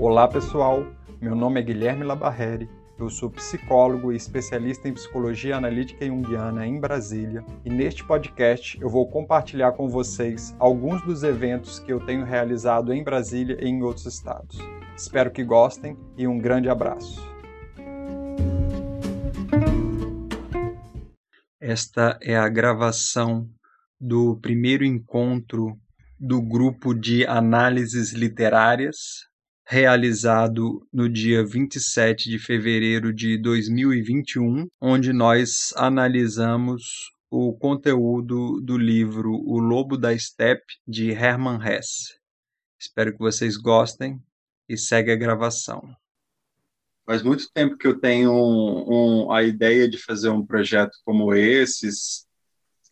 Olá pessoal, meu nome é Guilherme Labarreri, eu sou psicólogo e especialista em psicologia analítica junguiana em Brasília e neste podcast eu vou compartilhar com vocês alguns dos eventos que eu tenho realizado em Brasília e em outros estados. Espero que gostem e um grande abraço. Esta é a gravação do primeiro encontro do grupo de análises literárias realizado no dia 27 de fevereiro de 2021, onde nós analisamos o conteúdo do livro O Lobo da Steppe, de Hermann Hesse. Espero que vocês gostem e segue a gravação. Faz muito tempo que eu tenho um, um, a ideia de fazer um projeto como esses,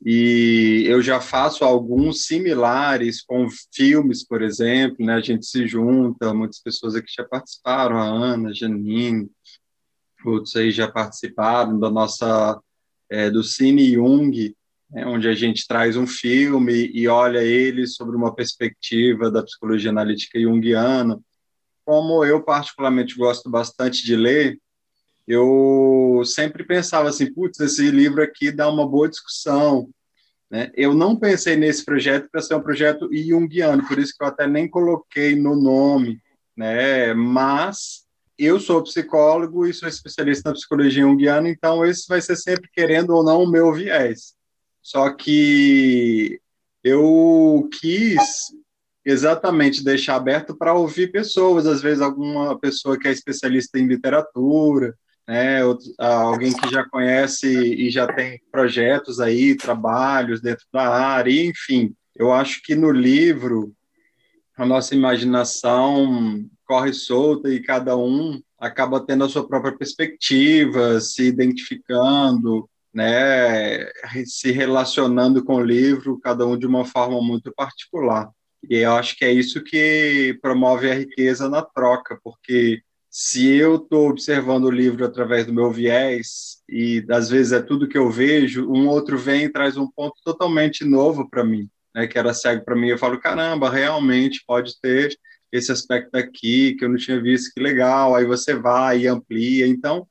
e eu já faço alguns similares com filmes, por exemplo, né? A gente se junta, muitas pessoas aqui já participaram, a Ana, a Janine, outros aí já participaram da nossa é, do Cine Jung, né? onde a gente traz um filme e olha ele sobre uma perspectiva da psicologia analítica junguiana. Como eu particularmente gosto bastante de ler, eu sempre pensava assim, putz, esse livro aqui dá uma boa discussão. Né? Eu não pensei nesse projeto para ser um projeto junguiano, por isso que eu até nem coloquei no nome, né? mas eu sou psicólogo e sou especialista na psicologia junguiana, então esse vai ser sempre, querendo ou não, o meu viés. Só que eu quis exatamente deixar aberto para ouvir pessoas, às vezes alguma pessoa que é especialista em literatura, né, alguém que já conhece e já tem projetos aí, trabalhos dentro da área, enfim. Eu acho que no livro a nossa imaginação corre solta e cada um acaba tendo a sua própria perspectiva, se identificando, né, se relacionando com o livro, cada um de uma forma muito particular. E eu acho que é isso que promove a riqueza na troca, porque se eu estou observando o livro através do meu viés, e às vezes é tudo que eu vejo, um outro vem e traz um ponto totalmente novo para mim, né, que era cego para mim, eu falo, caramba, realmente pode ter esse aspecto aqui que eu não tinha visto, que legal, aí você vai e amplia. Então,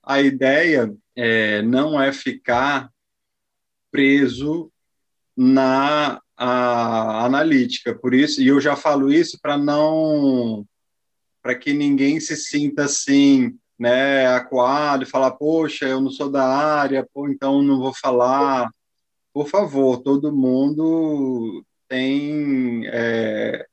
a ideia é, não é ficar preso na analítica, por isso, e eu já falo isso para não para que ninguém se sinta assim, né, acuado e falar, poxa, eu não sou da área, pô, então não vou falar. Por favor, todo mundo tem é,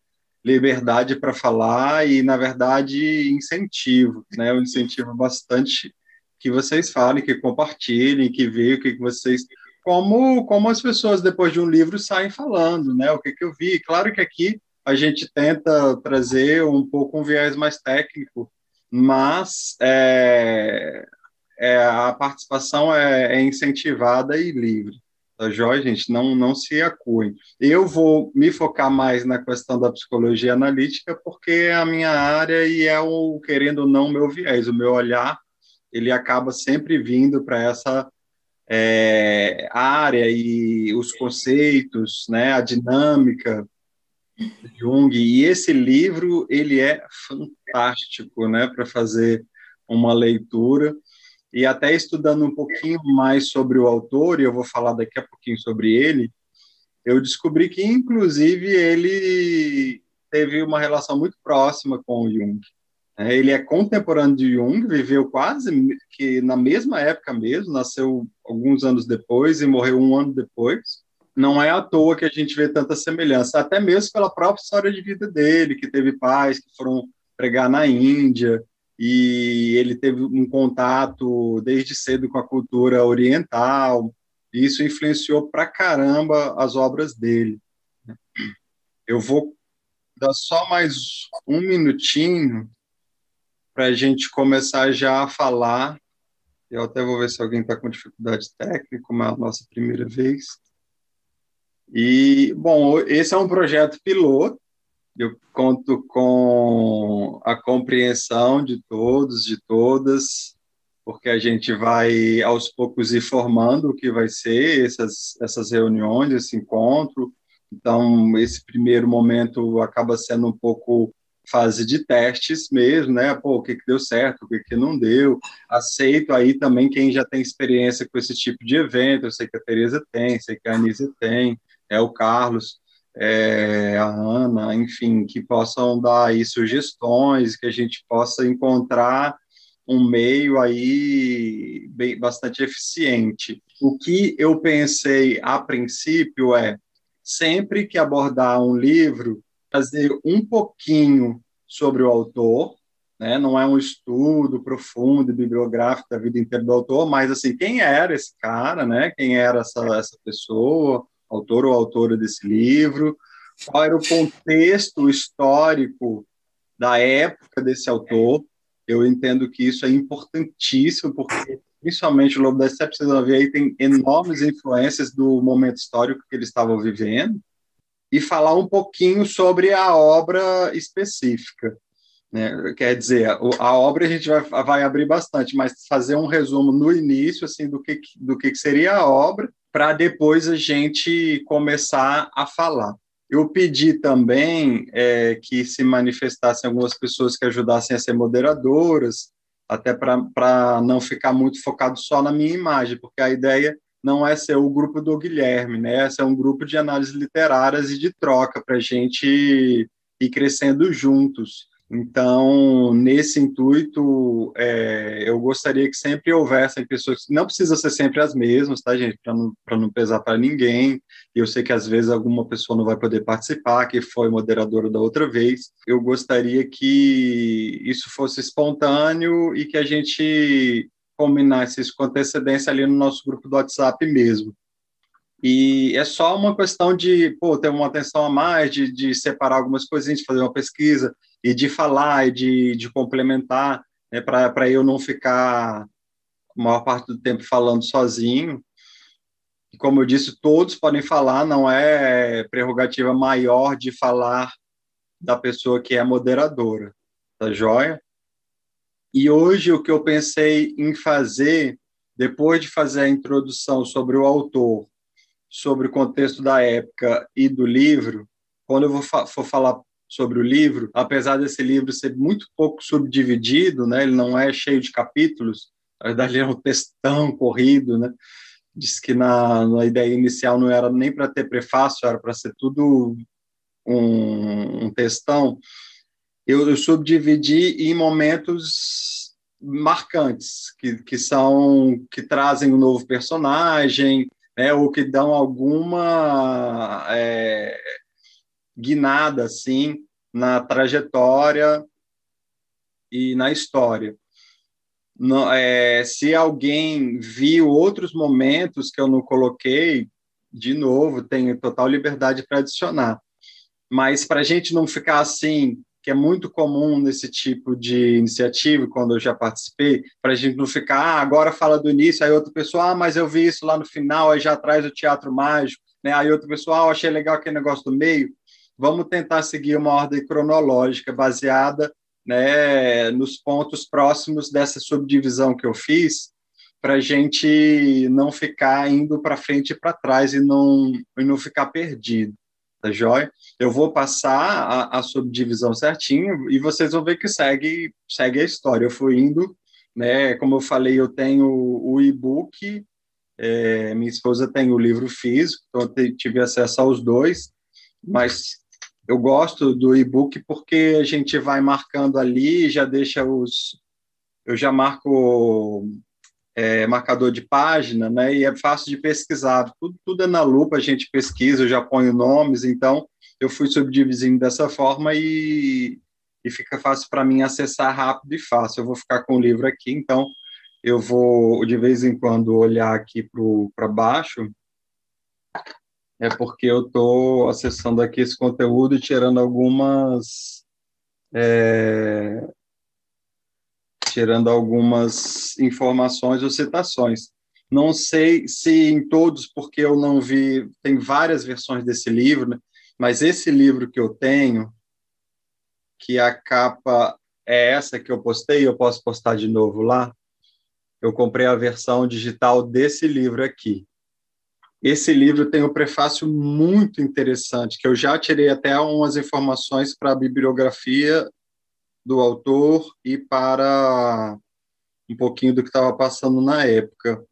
liberdade para falar e, na verdade, incentivo, né? Eu incentivo bastante que vocês falem, que compartilhem, que vejam o que vocês como como as pessoas depois de um livro saem falando, né? O que que eu vi? Claro que aqui a gente tenta trazer um pouco um viés mais técnico, mas é, é, a participação é, é, incentivada e livre. Tá joia, gente? Não, não se acuem. Eu vou me focar mais na questão da psicologia analítica, porque é a minha área e é o, querendo ou não, meu viés, o meu olhar, ele acaba sempre vindo para essa é, área e os conceitos, né, a dinâmica, Jung. E esse livro ele é fantástico, né, para fazer uma leitura e até estudando um pouquinho mais sobre o autor, e eu vou falar daqui a pouquinho sobre ele, eu descobri que inclusive ele teve uma relação muito próxima com o Jung. É, ele é contemporâneo de Jung, viveu quase que na mesma época mesmo, nasceu alguns anos depois e morreu um ano depois não é à toa que a gente vê tanta semelhança, até mesmo pela própria história de vida dele, que teve pais que foram pregar na Índia, e ele teve um contato desde cedo com a cultura oriental, e isso influenciou pra caramba as obras dele. Eu vou dar só mais um minutinho para a gente começar já a falar. Eu até vou ver se alguém está com dificuldade técnica, como é a nossa primeira vez. E, bom, esse é um projeto piloto, eu conto com a compreensão de todos, de todas, porque a gente vai aos poucos ir formando o que vai ser essas, essas reuniões, esse encontro. Então, esse primeiro momento acaba sendo um pouco fase de testes mesmo, né? Pô, o que, que deu certo, o que, que não deu. Aceito aí também quem já tem experiência com esse tipo de evento. Eu sei que a Tereza tem, sei que a Anísia tem, é o Carlos, é, a Ana, enfim, que possam dar aí sugestões, que a gente possa encontrar um meio aí bem, bastante eficiente. O que eu pensei a princípio é sempre que abordar um livro, fazer um pouquinho sobre o autor, né? não é um estudo profundo bibliográfico da vida inteira do autor, mas assim, quem era esse cara, né? quem era essa, essa pessoa, autor ou autora desse livro, qual era o contexto histórico da época desse autor. Eu entendo que isso é importantíssimo, porque principalmente o Lobo da Steppe, vocês vão ver aí, tem enormes influências do momento histórico que eles estavam vivendo, e falar um pouquinho sobre a obra específica. Né? Quer dizer, a obra a gente vai, vai abrir bastante, mas fazer um resumo no início assim do que, do que seria a obra, para depois a gente começar a falar. Eu pedi também é, que se manifestassem algumas pessoas que ajudassem a ser moderadoras, até para não ficar muito focado só na minha imagem, porque a ideia não é ser o grupo do Guilherme, né? É ser um grupo de análises literárias e de troca para a gente ir crescendo juntos. Então, nesse intuito, é, eu gostaria que sempre houvessem pessoas, não precisa ser sempre as mesmas, tá, gente, para não, não pesar para ninguém. Eu sei que às vezes alguma pessoa não vai poder participar, que foi moderadora da outra vez. Eu gostaria que isso fosse espontâneo e que a gente combinasse isso com antecedência ali no nosso grupo do WhatsApp mesmo. E é só uma questão de pô, ter uma atenção a mais, de, de separar algumas coisinhas, de fazer uma pesquisa, e de falar e de, de complementar, né, para eu não ficar a maior parte do tempo falando sozinho. E como eu disse, todos podem falar, não é prerrogativa maior de falar da pessoa que é moderadora, tá joia? E hoje o que eu pensei em fazer, depois de fazer a introdução sobre o autor, sobre o contexto da época e do livro, quando eu vou fa for falar sobre o livro, apesar desse livro ser muito pouco subdividido, né, ele não é cheio de capítulos, na verdade é um textão corrido, né, diz que na, na ideia inicial não era nem para ter prefácio, era para ser tudo um, um textão, eu, eu subdividi em momentos marcantes, que, que são, que trazem um novo personagem, né, ou que dão alguma é, guinada assim na trajetória e na história. Não, é, se alguém viu outros momentos que eu não coloquei, de novo, tenho total liberdade para adicionar. Mas para a gente não ficar assim, que é muito comum nesse tipo de iniciativa, quando eu já participei, para a gente não ficar, ah, agora fala do início, aí outra pessoa, ah, mas eu vi isso lá no final, aí já traz o teatro mágico, né? aí outra pessoa, ah, achei legal aquele negócio do meio vamos tentar seguir uma ordem cronológica baseada né, nos pontos próximos dessa subdivisão que eu fiz, para a gente não ficar indo para frente e para trás e não, e não ficar perdido. Tá joia? Eu vou passar a, a, subdivisão certinho e vocês vão ver que segue, segue a história. Eu fui indo, né? Como eu falei, eu tenho o e-book, é, minha esposa tem o livro físico, então eu tive acesso aos dois, mas eu gosto do e-book porque a gente vai marcando ali, já deixa os. Eu já marco é, marcador de página, né? E é fácil de pesquisar. Tudo, tudo é na lupa, a gente pesquisa, eu já ponho nomes, então eu fui subdividindo dessa forma e, e fica fácil para mim acessar rápido e fácil. Eu vou ficar com o livro aqui, então eu vou de vez em quando olhar aqui para baixo é porque eu estou acessando aqui esse conteúdo e tirando algumas. É, tirando algumas informações ou citações. Não sei se em todos, porque eu não vi, tem várias versões desse livro, né? mas esse livro que eu tenho, que a capa é essa que eu postei, eu posso postar de novo lá. Eu comprei a versão digital desse livro aqui. Esse livro tem um prefácio muito interessante, que eu já tirei até umas informações para a bibliografia do autor e para um pouquinho do que estava passando na época.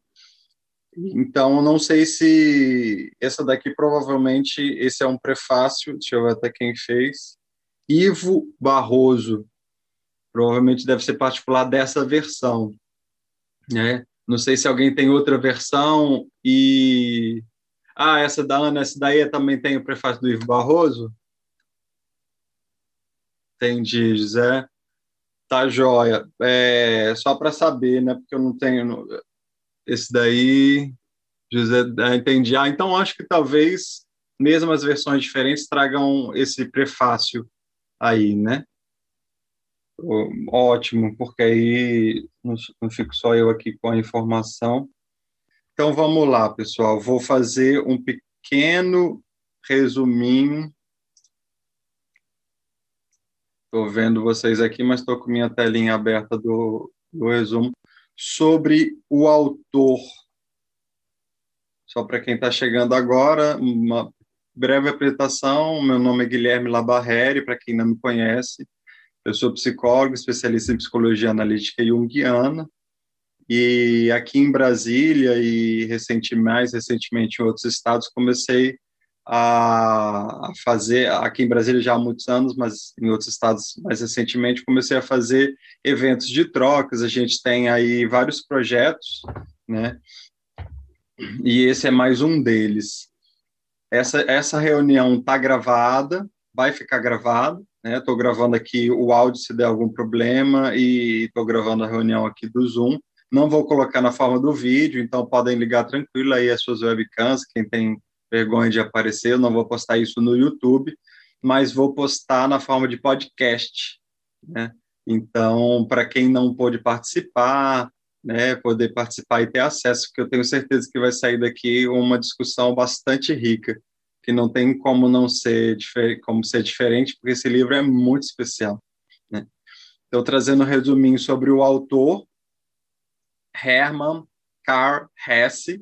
Então, não sei se essa daqui provavelmente esse é um prefácio, deixa eu ver até quem fez. Ivo Barroso, provavelmente deve ser particular dessa versão, né? Não sei se alguém tem outra versão e ah, essa da Ana, essa daí também tem o prefácio do Ivo Barroso? Entendi, José. Tá joia. É, só para saber, né? Porque eu não tenho. Esse daí, José, ah, entendi. Ah, então acho que talvez mesmo as versões diferentes tragam esse prefácio aí, né? Ótimo, porque aí não, fico só eu aqui com a informação. Então vamos lá, pessoal. Vou fazer um pequeno resuminho. Estou vendo vocês aqui, mas estou com minha telinha aberta do, do resumo sobre o autor. Só para quem está chegando agora, uma breve apresentação. Meu nome é Guilherme Labarreri, para quem não me conhece. Eu sou psicólogo, especialista em psicologia analítica junguiana. E aqui em Brasília e recentemente, mais recentemente em outros estados, comecei a fazer, aqui em Brasília já há muitos anos, mas em outros estados mais recentemente, comecei a fazer eventos de trocas. A gente tem aí vários projetos, né? E esse é mais um deles. Essa, essa reunião está gravada, vai ficar gravada, né? Estou gravando aqui o áudio se der algum problema e estou gravando a reunião aqui do Zoom. Não vou colocar na forma do vídeo, então podem ligar tranquilo aí as suas webcams, quem tem vergonha de aparecer, eu não vou postar isso no YouTube, mas vou postar na forma de podcast, né? Então, para quem não pôde participar, né, poder participar e ter acesso, porque eu tenho certeza que vai sair daqui uma discussão bastante rica, que não tem como não ser como ser diferente, porque esse livro é muito especial. Né? Então, trazendo um resuminho sobre o autor, Hermann Karl Hesse,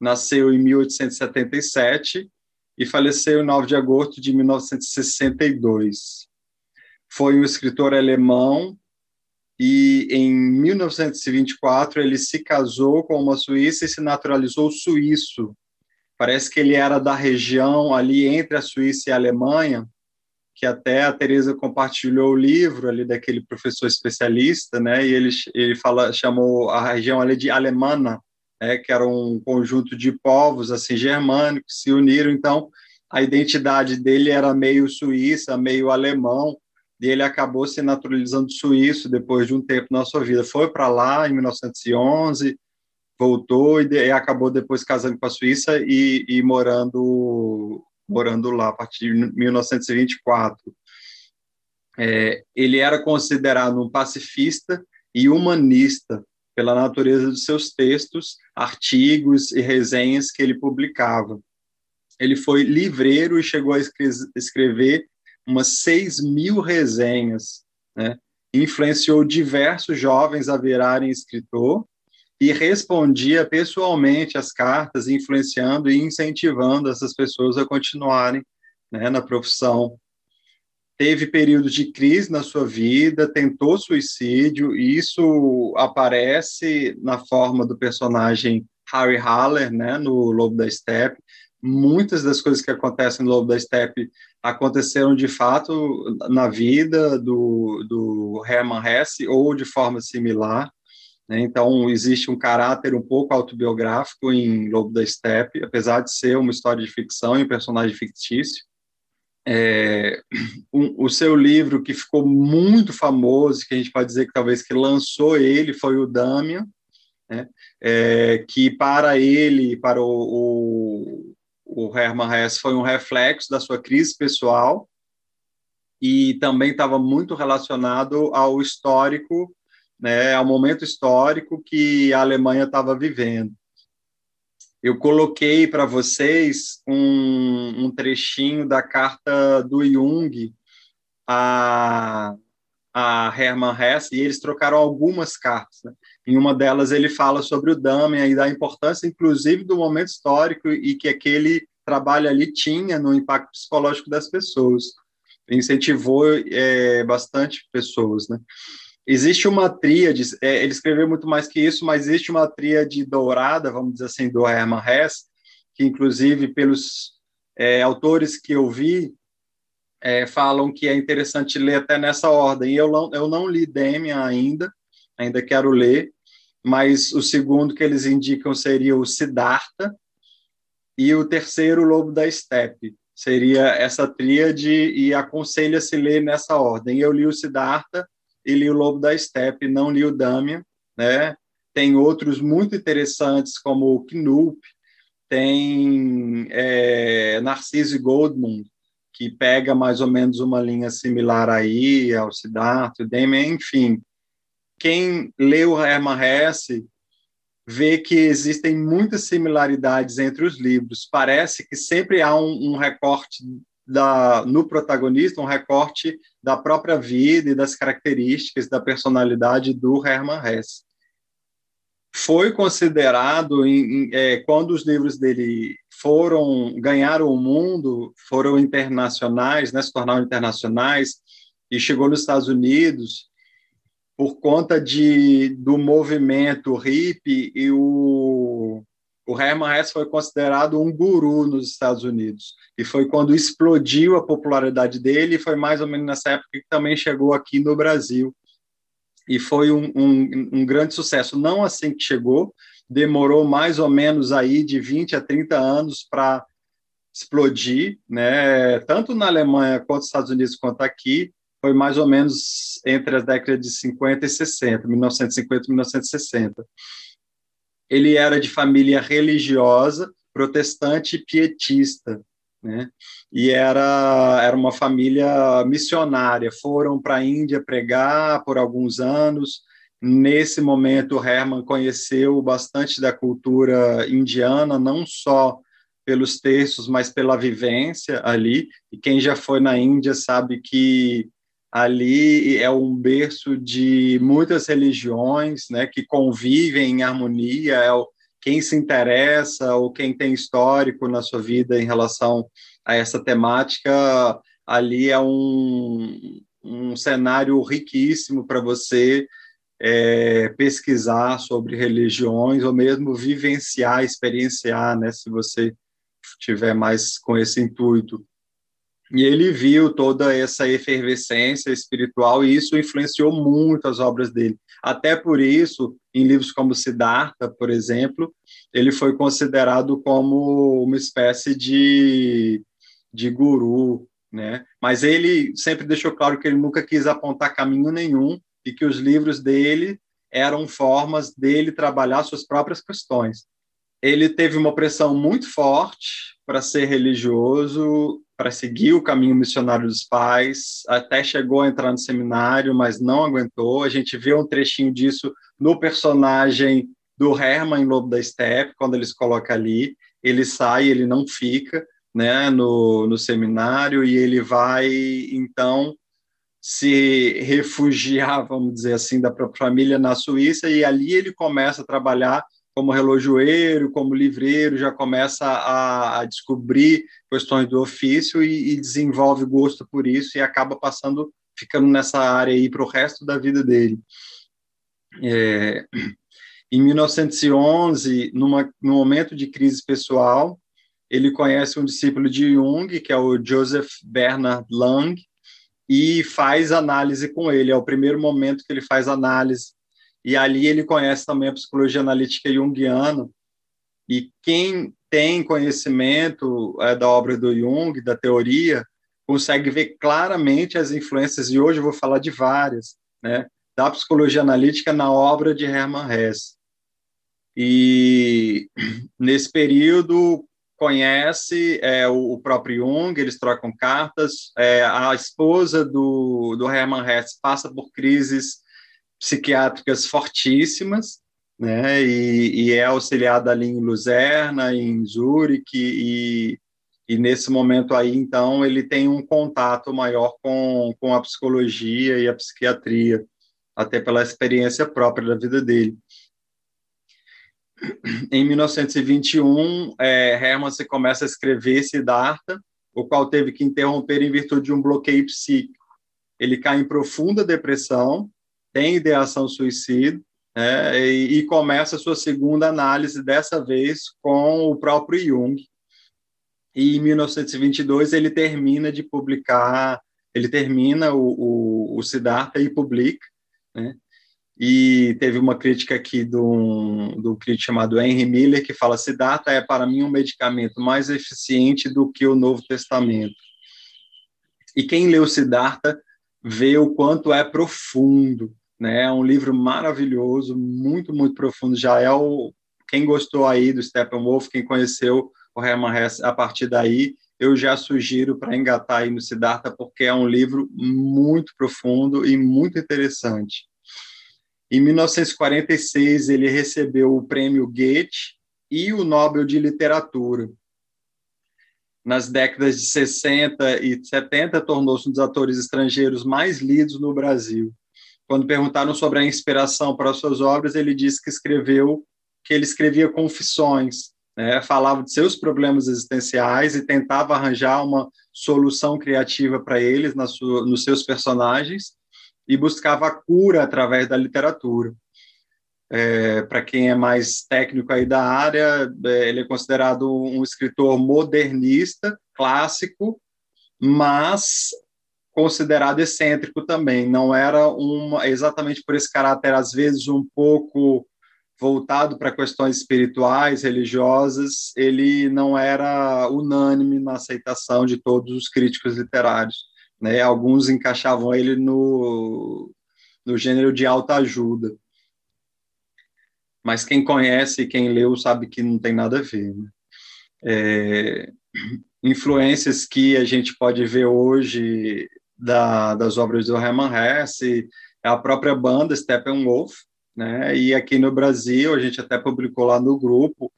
nasceu em 1877 e faleceu em 9 de agosto de 1962. Foi um escritor alemão e em 1924 ele se casou com uma suíça e se naturalizou suíço. Parece que ele era da região ali entre a Suíça e a Alemanha, que até a Teresa compartilhou o livro ali daquele professor especialista, né? E ele ele fala chamou a região ali de Alemana, né? Que era um conjunto de povos assim germânicos que se uniram. Então a identidade dele era meio suíça, meio alemão. E ele acabou se naturalizando suíço depois de um tempo na sua vida. Foi para lá em 1911, voltou e, acabou depois casando com a Suíça e, e morando morando lá a partir de 1924. É, ele era considerado um pacifista e humanista pela natureza dos seus textos, artigos e resenhas que ele publicava. Ele foi livreiro e chegou a escrever umas 6 mil resenhas, né? influenciou diversos jovens a virarem escritor e respondia pessoalmente as cartas, influenciando e incentivando essas pessoas a continuarem né, na profissão. Teve períodos de crise na sua vida, tentou suicídio, e isso aparece na forma do personagem Harry Haller, né, no Lobo da Steppe. Muitas das coisas que acontecem no Lobo da Steppe aconteceram de fato na vida do, do Hermann Hesse ou de forma similar. Né? Então, existe um caráter um pouco autobiográfico em Lobo da Steppe, apesar de ser uma história de ficção e um personagem fictício. É, um, o seu livro que ficou muito famoso, que a gente pode dizer que talvez que lançou ele, foi o Damian, né? é, que para ele, para o, o, o Hermann Hesse, foi um reflexo da sua crise pessoal e também estava muito relacionado ao histórico né, ao momento histórico que a Alemanha estava vivendo. Eu coloquei para vocês um, um, trechinho da carta do Jung a, a Hermann Hesse, e eles trocaram algumas cartas. Né? Em uma delas, ele fala sobre o Dahmer e da importância, inclusive, do momento histórico e que aquele trabalho ali tinha no impacto psicológico das pessoas. incentivou é, bastante pessoas, né? Existe uma tríade, é, ele escreveu muito mais que isso, mas existe uma tríade dourada, vamos dizer assim, do Hermann Hesse, que inclusive pelos é, autores que eu vi, é, falam que é interessante ler até nessa ordem. Eu não, eu não li Demian ainda, ainda quero ler, mas o segundo que eles indicam seria o Siddhartha, e o terceiro, o Lobo da Steppe. Seria essa tríade e aconselha-se ler nessa ordem. Eu li o Siddhartha e li o Lobo da Steppe, não li o Damian, né? Tem outros muito interessantes, como o Knup, tem é, Narciso Goldmund, que pega mais ou menos uma linha similar aí ao Siddhartha, o Damian, enfim. Quem leu o Hermann Hesse vê que existem muitas similaridades entre os livros. Parece que sempre há um, um recorte da, no protagonista, um recorte da própria vida e das características da personalidade do Hermann Hesse. Foi considerado, em, em, é, quando os livros dele foram ganharam o mundo, foram internacionais, né, se tornaram internacionais, e chegou nos Estados Unidos, por conta de, do movimento hippie e o, o Herman Hesse foi considerado um guru nos Estados Unidos. E foi quando explodiu a popularidade dele, e foi mais ou menos nessa época que também chegou aqui no Brasil. E foi um, um, um grande sucesso. Não assim que chegou, demorou mais ou menos aí de 20 a 30 anos para explodir, né? tanto na Alemanha quanto nos Estados Unidos quanto aqui, foi mais ou menos entre as décadas de 50 e 60, 1950 e 1960. Ele era de família religiosa, protestante e pietista, né? E era, era uma família missionária. Foram para a Índia pregar por alguns anos. Nesse momento, Herman conheceu bastante da cultura indiana, não só pelos textos, mas pela vivência ali. E quem já foi na Índia sabe que ali é um berço de muitas religiões, né, que convivem em harmonia, é o, quem se interessa ou quem tem histórico na sua vida em relação a essa temática, ali é um, um cenário riquíssimo para você é, pesquisar sobre religiões ou mesmo vivenciar, experienciar, né, se você tiver mais com esse intuito. E ele viu toda essa efervescência espiritual e isso influenciou muito as obras dele. Até por isso, em livros como Siddhartha, por exemplo, ele foi considerado como uma espécie de, de guru, né? Mas ele sempre deixou claro que ele nunca quis apontar caminho nenhum e que os livros dele eram formas dele trabalhar suas próprias questões. Ele teve uma pressão muito forte para ser religioso, para seguir o caminho missionário dos pais, até chegou a entrar no seminário, mas não aguentou. A gente vê um trechinho disso no personagem do Herman em Lobo da Steppe, quando eles colocam ali, ele sai, ele não fica, né, no, no seminário e ele vai então se refugiar, vamos dizer assim, da própria família na Suíça e ali ele começa a trabalhar como relojoeiro, como livreiro, já começa a, a descobrir questões do ofício e, e, desenvolve gosto por isso e acaba passando, ficando nessa área aí para o resto da vida dele. É, em 1911, numa, num momento de crise pessoal, ele conhece um discípulo de Jung, que é o Joseph Bernard Lang, e faz análise com ele. É o primeiro momento que ele faz análise e ali ele conhece também a psicologia analítica junguiana, e quem tem conhecimento é, da obra do Jung, da teoria, consegue ver claramente as influências, e hoje eu vou falar de várias, né, da psicologia analítica na obra de Hermann Hesse. E nesse período conhece é, o, próprio Jung, eles trocam cartas, é, a esposa do, do Hermann Hesse passa por crises psiquiátricas fortíssimas, né? E, e, é auxiliada ali em Luzerna, em Zurique, e, e nesse momento aí, então, ele tem um contato maior com, com a psicologia e a psiquiatria, até pela experiência própria da vida dele. Em 1921, é, Hermann se começa a escrever Siddhartha, o qual teve que interromper em virtude de um bloqueio psíquico. Ele cai em profunda depressão, tem ideação suicida, né, e, e começa a sua segunda análise, dessa vez com o próprio Jung. E em 1922 ele termina de publicar, ele termina o, o, o Siddhartha e publica, né? E teve uma crítica aqui do, do crítico chamado Henry Miller, que fala: Siddhartha é para mim um medicamento mais eficiente do que o Novo Testamento. E quem leu Siddhartha vê o quanto é profundo, né? É um livro maravilhoso, muito, muito profundo. Já é o quem gostou aí do Steppenwolf, quem conheceu o Hermann Hesse a partir daí, eu já sugiro para engatar aí no Siddhartha, porque é um livro muito profundo e muito interessante. Em 1946, ele recebeu o prêmio Goethe e o Nobel de Literatura. Nas décadas de 60 e 70, tornou-se um dos atores estrangeiros mais lidos no Brasil. Quando perguntaram sobre a inspiração para suas obras, ele disse que escreveu que ele escrevia confissões, né? falava de seus problemas existenciais e tentava arranjar uma solução criativa para eles na sua, nos seus personagens e buscava a cura através da literatura. É, Para quem é mais técnico aí da área, é, ele é considerado um escritor modernista, clássico, mas considerado excêntrico também. Não era uma exatamente por esse caráter às vezes um pouco voltado para questões espirituais, religiosas, ele não era unânime na aceitação de todos os críticos literários. Né? Alguns encaixavam ele no, no gênero de alta ajuda. Mas quem conhece e quem leu sabe que não tem nada a ver. Né? É, influências que a gente pode ver hoje da, das obras do Hermann Hesse, a própria banda Steppenwolf, né? E aqui no Brasil a gente até publicou lá no grupo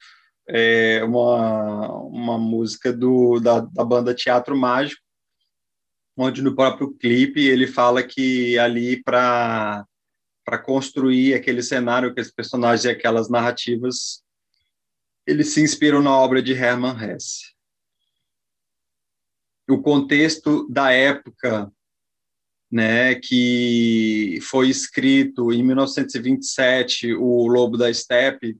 é, uma, uma música do, da, da banda Teatro Mágico, onde no próprio clipe ele fala que ali para para construir aquele cenário, aqueles personagens e aquelas narrativas, eles se inspiram na obra de Hermann Hesse. O contexto da época, né, que foi escrito em 1927, o Lobo da Steppe,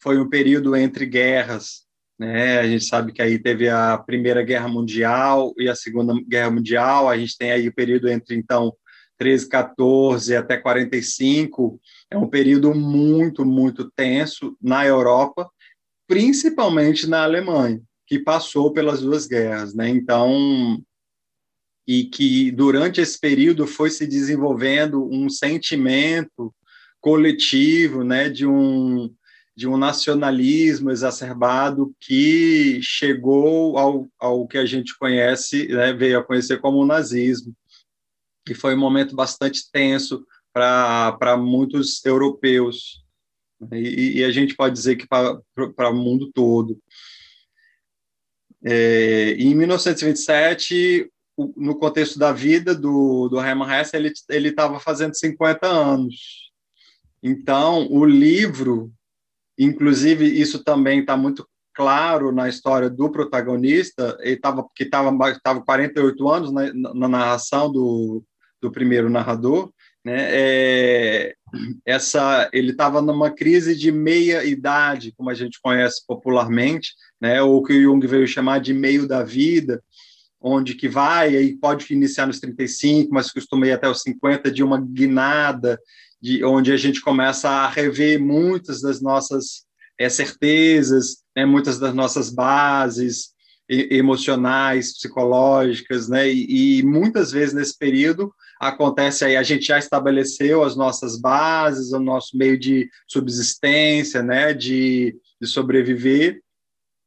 foi um período entre guerras, né? A gente sabe que aí teve a Primeira Guerra Mundial e a Segunda Guerra Mundial, a gente tem aí o período entre, então, 13, 14 até 45, é um período muito, muito tenso na Europa, principalmente na Alemanha, que passou pelas duas guerras, né? Então, e que durante esse período foi se desenvolvendo um sentimento coletivo, né, de um de um nacionalismo exacerbado que chegou ao, ao que a gente conhece, né, veio a conhecer como o nazismo, que foi um momento bastante tenso para muitos europeus, e, e, a gente pode dizer que para o mundo todo. É, em 1927, no contexto da vida do, do Hermann Hesse, ele estava fazendo 50 anos. Então, o livro Inclusive, isso também está muito claro na história do protagonista, ele tava, que estava tava 48 anos na, na narração do, do primeiro narrador, né? É, essa, ele estava numa crise de meia idade, como a gente conhece popularmente, né? Ou que o Jung veio chamar de meio da vida, onde que vai e pode iniciar nos 35, mas costuma ir até os 50 de uma guinada de onde a gente começa a rever muitas das nossas é, certezas, né, muitas das nossas bases emocionais, psicológicas, né, e, e, muitas vezes nesse período acontece aí a gente já estabeleceu as nossas bases, o nosso meio de subsistência, né, de, de sobreviver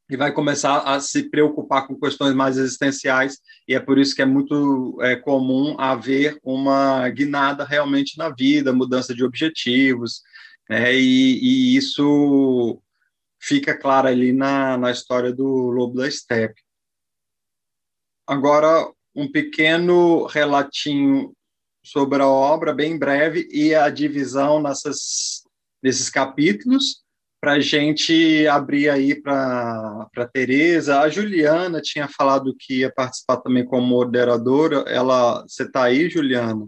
e vai começar a se preocupar com questões mais existenciais, e é por isso que é muito é, comum haver uma guinada realmente na vida, mudança de objetivos, né, e, e, isso fica claro ali na, na história do Lobo da Steppe. Agora, um pequeno relatinho sobre a obra, bem breve, e a divisão nessas, nesses capítulos, para a gente abrir aí para a Tereza. A Juliana tinha falado que ia participar também como moderadora. Ela, você está aí, Juliana?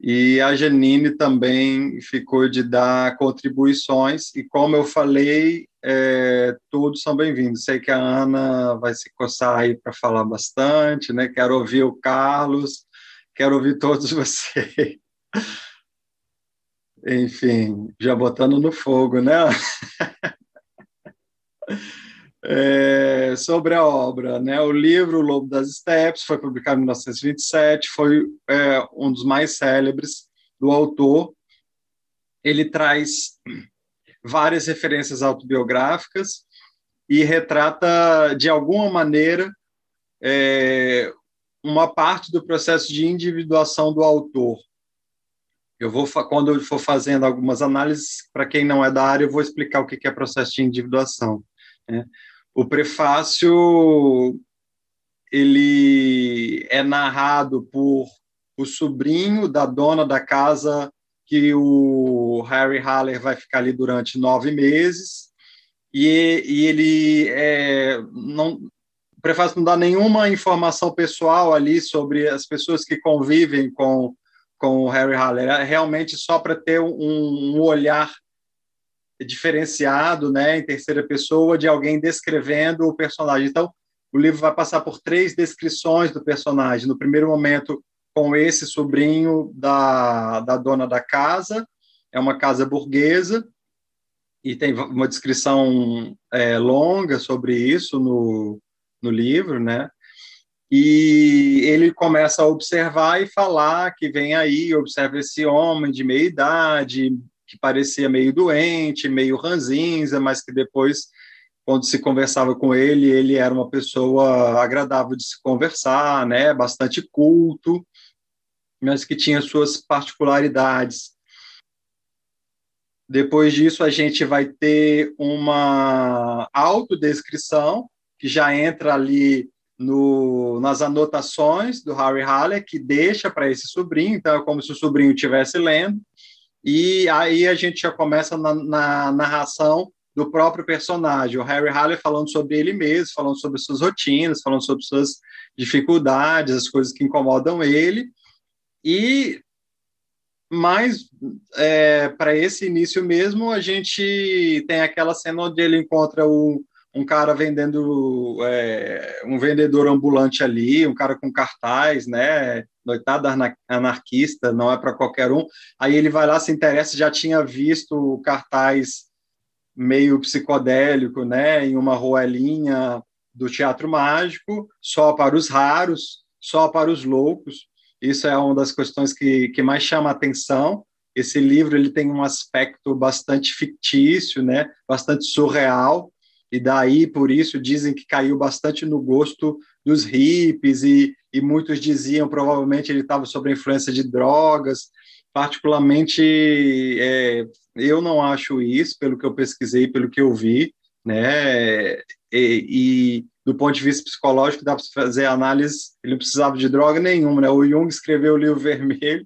E a Janine também ficou de dar contribuições, e como eu falei, é, todos são bem-vindos. Sei que a Ana vai se coçar aí para falar bastante, né? Quero ouvir o Carlos, quero ouvir todos vocês. Enfim, já botando no fogo, né? É, sobre a obra, né? O livro O Lobo das Steppes foi publicado em 1927, foi é, um dos mais célebres do autor. Ele traz várias referências autobiográficas e retrata de alguma maneira é, uma parte do processo de individuação do autor. Eu vou quando eu for fazendo algumas análises para quem não é da área, eu vou explicar o que é processo de individuação. Né? O prefácio ele é narrado por o sobrinho da dona da casa que o Harry Haller vai ficar ali durante nove meses e, e ele é, não o prefácio não dá nenhuma informação pessoal ali sobre as pessoas que convivem com com o Harry Haller é realmente só para ter um, um olhar diferenciado, né, em terceira pessoa, de alguém descrevendo o personagem. Então, o livro vai passar por três descrições do personagem. No primeiro momento, com esse sobrinho da, da dona da casa, é uma casa burguesa, e tem uma descrição é, longa sobre isso no, no livro, né? E ele começa a observar e falar que vem aí, observa esse homem de meia idade, que parecia meio doente, meio ranzinza, mas que depois, quando se conversava com ele, ele era uma pessoa agradável de se conversar, né, bastante culto, mas que tinha suas particularidades. Depois disso, a gente vai ter uma autodescrição, que já entra ali no, nas anotações do Harry Haller, que deixa para esse sobrinho, então é como se o sobrinho estivesse lendo, e aí a gente já começa na, na narração do próprio personagem, o Harry Haller falando sobre ele mesmo, falando sobre suas rotinas, falando sobre suas dificuldades, as coisas que incomodam ele, e mais é, para esse início mesmo, a gente tem aquela cena onde ele encontra o, um cara vendendo, é, um vendedor ambulante ali, um cara com cartaz, né? Noitada anarquista, não é para qualquer um. Aí ele vai lá, se interessa, já tinha visto o cartaz meio psicodélico, né? Em uma ruelinha do Teatro Mágico, só para os raros, só para os loucos. Isso é uma das questões que, que mais chama a atenção. Esse livro ele tem um aspecto bastante fictício, né? Bastante surreal e daí por isso dizem que caiu bastante no gosto dos hippies e, e muitos diziam provavelmente ele estava sob a influência de drogas. Particularmente, é, eu não acho isso, pelo que eu pesquisei, pelo que eu vi, né? E, e do ponto de vista psicológico, dá para fazer análise. Ele não precisava de droga nenhuma, né? O Jung escreveu o livro Vermelho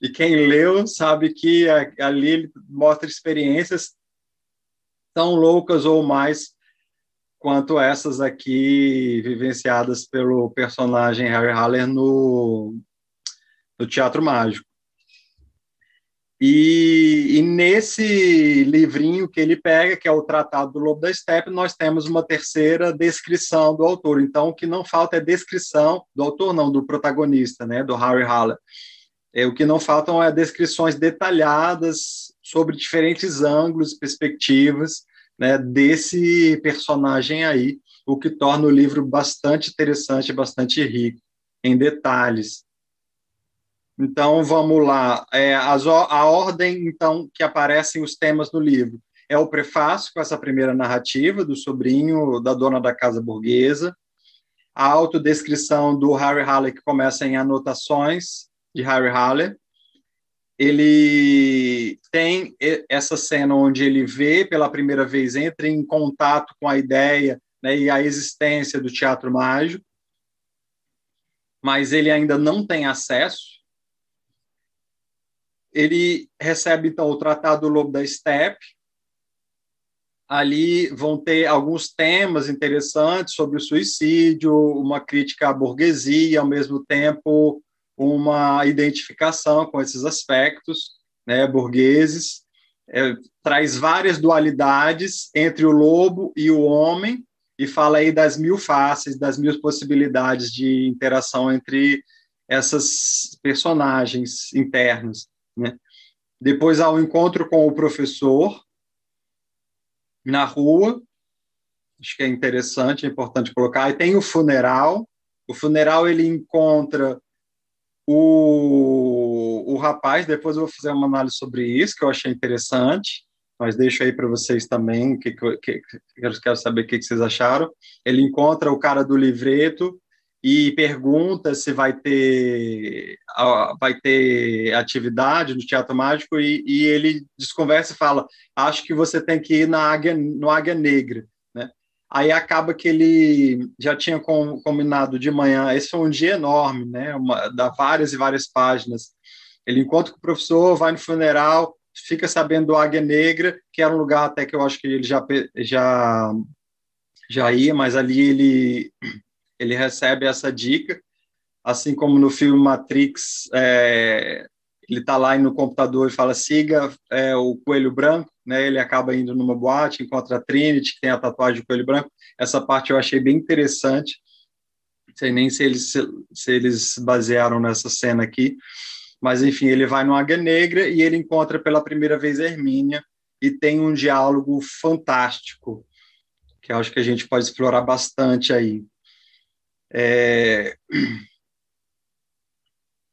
e quem leu sabe que ali ele mostra experiências tão loucas ou mais quanto essas aqui vivenciadas pelo personagem Harry Haller no, no Teatro Mágico. E, e, nesse livrinho que ele pega, que é o Tratado do Lobo da Steppe, nós temos uma terceira descrição do autor. Então, o que não falta é descrição do autor, não, do protagonista, né, do Harry Haller. É, o que não faltam é descrições detalhadas sobre diferentes ângulos, perspectivas, né, desse personagem aí, o que torna o livro bastante interessante, bastante rico em detalhes. Então, vamos lá. É, a ordem, então, que aparecem os temas no livro é o prefácio, com essa primeira narrativa do sobrinho da dona da casa burguesa, a autodescrição do Harry Haller, que começa em anotações de Harry Haller, ele tem essa cena onde ele vê pela primeira vez, entra em contato com a ideia né, e a existência do teatro mágico, mas ele ainda não tem acesso. Ele recebe, então, o Tratado do Lobo da Steppe, ali vão ter alguns temas interessantes sobre o suicídio, uma crítica à burguesia, ao mesmo tempo uma identificação com esses aspectos né, burgueses, é, traz várias dualidades entre o lobo e o homem, e fala aí das mil faces, das mil possibilidades de interação entre essas personagens internos. Né? Depois há um encontro com o professor, na rua, acho que é interessante, é importante colocar. E tem o funeral. O funeral ele encontra o, o rapaz. Depois eu vou fazer uma análise sobre isso que eu achei interessante. Mas deixo aí para vocês também que, que, que, quero saber o que, que vocês acharam. Ele encontra o cara do livreto e pergunta se vai ter vai ter atividade no Teatro Mágico e, e, ele desconversa e fala acho que você tem que ir na Águia, no Águia Negra? Aí acaba que ele já tinha com, combinado de manhã. Esse foi um dia enorme né? Uma, dá várias e várias páginas. Ele encontra com o professor vai no funeral fica sabendo do Águia Negra que era um lugar até que eu acho que ele já já já ia mas ali ele ele recebe essa dica, assim como no filme Matrix, é, ele está lá no computador e fala siga é, o coelho branco, né? Ele acaba indo numa boate, encontra a Trinity que tem a tatuagem do coelho branco. Essa parte eu achei bem interessante. Não sei nem se eles se, eles basearam nessa cena aqui, mas enfim, ele vai no Águia Negra e ele encontra pela primeira vez Hermínia e tem um diálogo fantástico que eu acho que a gente pode explorar bastante aí. É,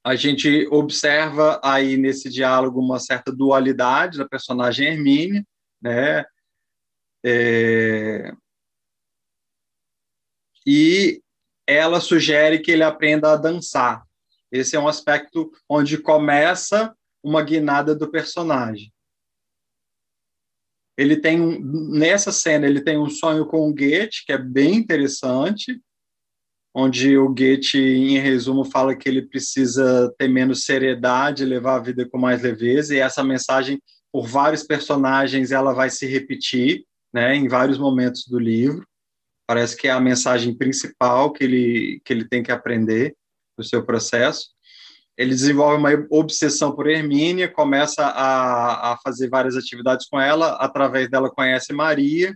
a gente observa aí nesse diálogo uma certa dualidade da personagem Hermínia, né? É, e ela sugere que ele aprenda a dançar. Esse é um aspecto onde começa uma guinada do personagem. Ele tem nessa cena ele tem um sonho com o Goethe que é bem interessante onde o Goethe, em resumo, fala que ele precisa ter menos seriedade, levar a vida com mais leveza, e essa mensagem, por vários personagens, ela vai se repetir, né, em vários momentos do livro. Parece que é a mensagem principal que ele, que ele tem que aprender no seu processo. Ele desenvolve uma obsessão por Hermínia, começa a, a fazer várias atividades com ela, através dela conhece Maria,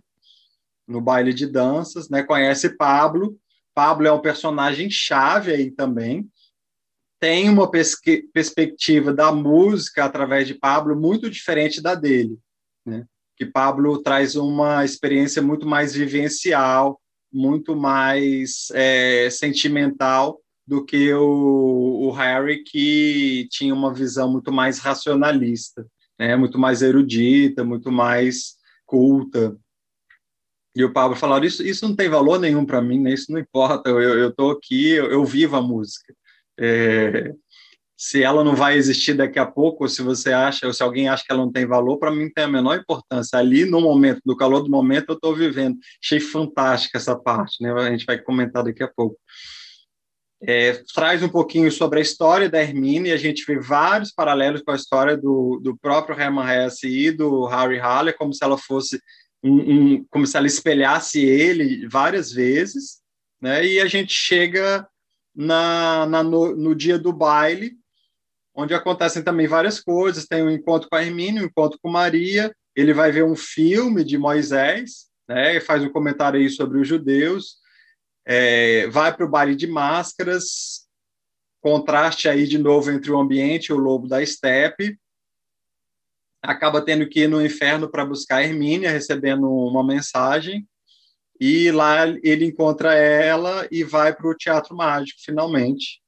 no baile de danças, né, conhece Pablo, Pablo é um personagem chave aí também. Tem uma perspectiva da música através de Pablo muito diferente da dele, né? Que Pablo traz uma experiência muito mais vivencial, muito mais é, sentimental do que o, o, Harry, que tinha uma visão muito mais racionalista, né? muito mais erudita, muito mais culta. E o Pablo falou: isso, isso não tem valor nenhum para mim, né? isso não importa, eu estou aqui, eu, eu, vivo a música. É, se ela não vai existir daqui a pouco, ou se você acha, ou se alguém acha que ela não tem valor, para mim tem a menor importância. Ali, no momento, no calor do momento, eu estou vivendo. Achei fantástica essa parte, né? a gente vai comentar daqui a pouco. É, traz um pouquinho sobre a história da Hermine, e a gente vê vários paralelos com a história do, do próprio Herman Hesse e do Harry Haller, como se ela fosse um, um, como se ela espelhasse ele várias vezes, né? E a gente chega na, na no, no, dia do baile, onde acontecem também várias coisas. Tem um encontro com a Hermínia, um encontro com Maria. Ele vai ver um filme de Moisés, né? E faz um comentário aí sobre os judeus. É, vai para o baile de máscaras, contraste aí de novo entre o ambiente e o lobo da estepe acaba tendo que ir no inferno para buscar Hermínia, recebendo uma mensagem, e lá ele encontra ela e vai para o teatro mágico, finalmente.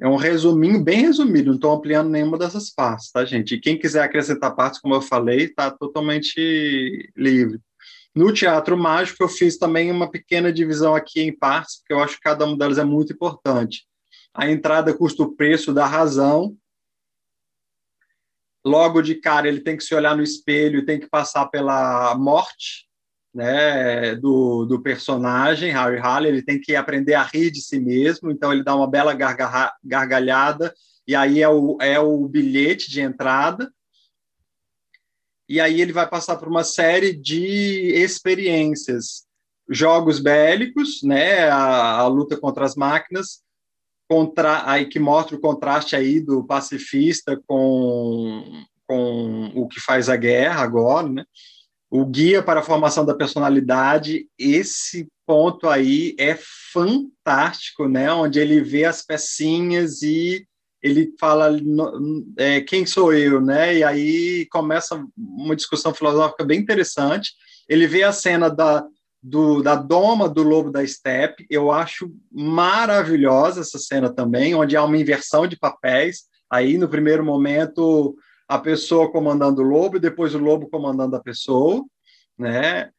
É um resuminho, bem resumido, não estou ampliando nenhuma dessas partes, tá, gente? E quem quiser acrescentar partes, como eu falei, está totalmente livre. No teatro mágico, eu fiz também uma pequena divisão aqui em partes, porque eu acho que cada uma delas é muito importante. A entrada custa o preço da razão, logo de cara ele tem que se olhar no espelho, tem que passar pela morte né, do, do personagem, Harry Haller, ele tem que aprender a rir de si mesmo, então ele dá uma bela gargarra, gargalhada, e aí é o, é o bilhete de entrada. e aí ele vai passar por uma série de experiências, jogos bélicos, né, a, a luta contra as máquinas, contra, aí que mostra o contraste aí do pacifista com, com o que faz a guerra agora, né? O guia para a formação da personalidade, esse ponto aí é fantástico, né? Onde ele vê as pecinhas e ele fala é, quem sou eu, né? E aí começa uma discussão filosófica bem interessante. Ele vê a cena da, do, da doma do lobo da steppe. Eu acho maravilhosa essa cena também, onde há uma inversão de papéis. Aí, no primeiro momento, a pessoa comandando o lobo e depois o lobo comandando a pessoa, né?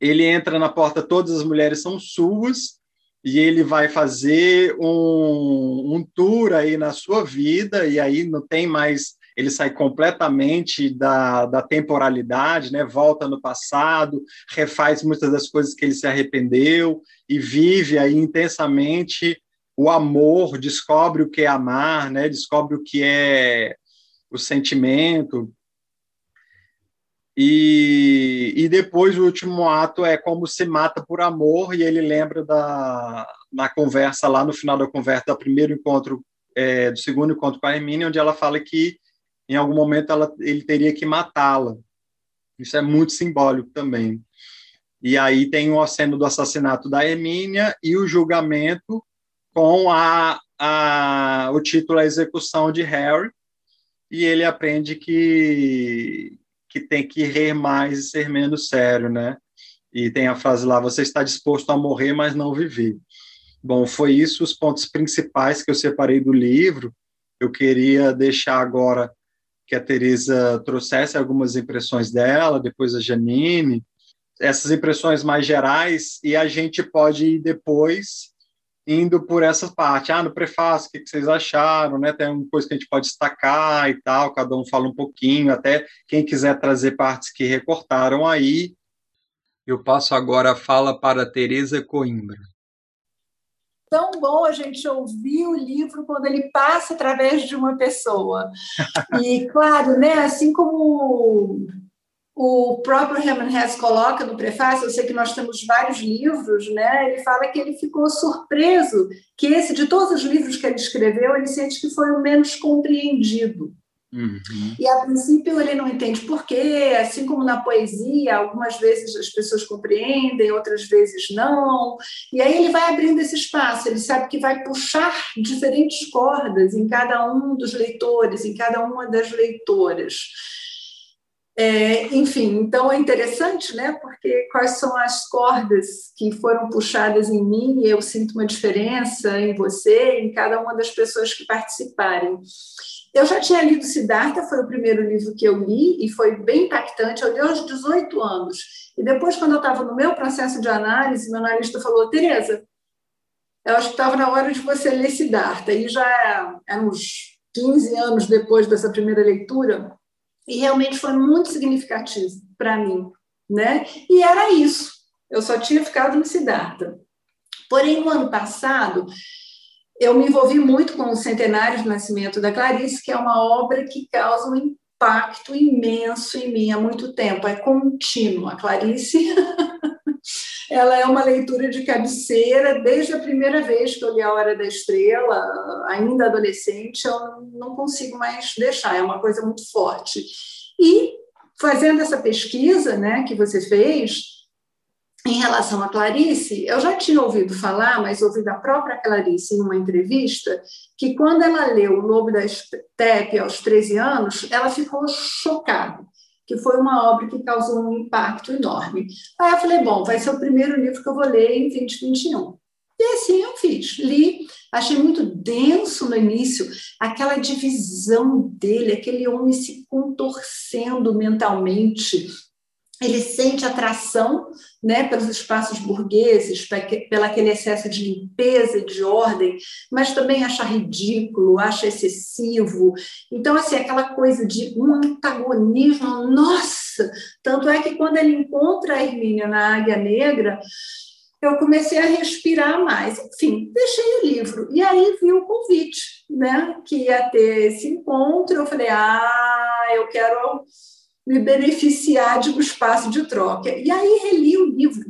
Ele entra na porta, todas as mulheres são suas, e ele vai fazer um, um tour aí na sua vida, e aí não tem mais ele sai completamente da, da temporalidade, né? volta no passado, refaz muitas das coisas que ele se arrependeu e vive aí intensamente o amor, descobre o que é amar, né? descobre o que é o sentimento. E, e depois o último ato é como se mata por amor, e ele lembra da na conversa lá no final da conversa do primeiro encontro, é, do segundo encontro com a Hermínia, onde ela fala que em algum momento ela, ele teria que matá-la. Isso é muito simbólico também. E aí tem o aceno do assassinato da Hermínia e o julgamento com a, a, o título A Execução de Harry, e ele aprende que, que tem que rir mais e ser menos sério, né? E tem a frase lá: você está disposto a morrer, mas não viver. Bom, foi isso os pontos principais que eu separei do livro. Eu queria deixar agora que a Teresa trouxesse algumas impressões dela, depois a Janine, essas impressões mais gerais, e a gente pode ir depois indo por essa parte. Ah, no prefácio, o que vocês acharam, né? Tem uma coisa que a gente pode destacar e tal, cada um fala um pouquinho, até quem quiser trazer partes que recortaram aí. Eu passo agora a fala para a Teresa Coimbra tão bom a gente ouvir o livro quando ele passa através de uma pessoa. E, claro, né, assim como o próprio Herman Hesse coloca no prefácio, eu sei que nós temos vários livros, né? Ele fala que ele ficou surpreso que esse, de todos os livros que ele escreveu, ele sente que foi o menos compreendido. Uhum. E a princípio ele não entende por quê, assim como na poesia, algumas vezes as pessoas compreendem, outras vezes não. E aí ele vai abrindo esse espaço, ele sabe que vai puxar diferentes cordas em cada um dos leitores, em cada uma das leitoras. É, enfim, então é interessante, né? Porque quais são as cordas que foram puxadas em mim e eu sinto uma diferença em você, em cada uma das pessoas que participarem. Eu já tinha lido Siddhartha, foi o primeiro livro que eu li e foi bem impactante. Eu li aos 18 anos. E depois, quando eu estava no meu processo de análise, meu analista falou: Tereza, eu acho que estava na hora de você ler Siddhartha. E já é uns 15 anos depois dessa primeira leitura, e realmente foi muito significativo para mim. Né? E era isso. Eu só tinha ficado no Siddhartha. Porém, no ano passado, eu me envolvi muito com o centenário de nascimento da Clarice, que é uma obra que causa um impacto imenso em mim há muito tempo, é contínua. A Clarice, ela é uma leitura de cabeceira desde a primeira vez que eu li A Hora da Estrela, ainda adolescente, eu não consigo mais deixar, é uma coisa muito forte. E fazendo essa pesquisa, né, que você fez, em relação a Clarice, eu já tinha ouvido falar, mas ouvi da própria Clarice em uma entrevista, que quando ela leu O Lobo da Steppe aos 13 anos, ela ficou chocada, que foi uma obra que causou um impacto enorme. Aí eu falei, bom, vai ser o primeiro livro que eu vou ler em 2021. E assim eu fiz, li, achei muito denso no início, aquela divisão dele, aquele homem se contorcendo mentalmente, ele sente atração né, pelos espaços burgueses, pelo aquele excesso de limpeza e de ordem, mas também acha ridículo, acha excessivo. Então, assim, aquela coisa de um antagonismo, nossa! Tanto é que quando ele encontra a Hermínia na Águia Negra, eu comecei a respirar mais. Enfim, deixei o livro. E aí vi o convite, né, que ia ter esse encontro. Eu falei, ah, eu quero me beneficiar de um espaço de troca. E aí reli o livro.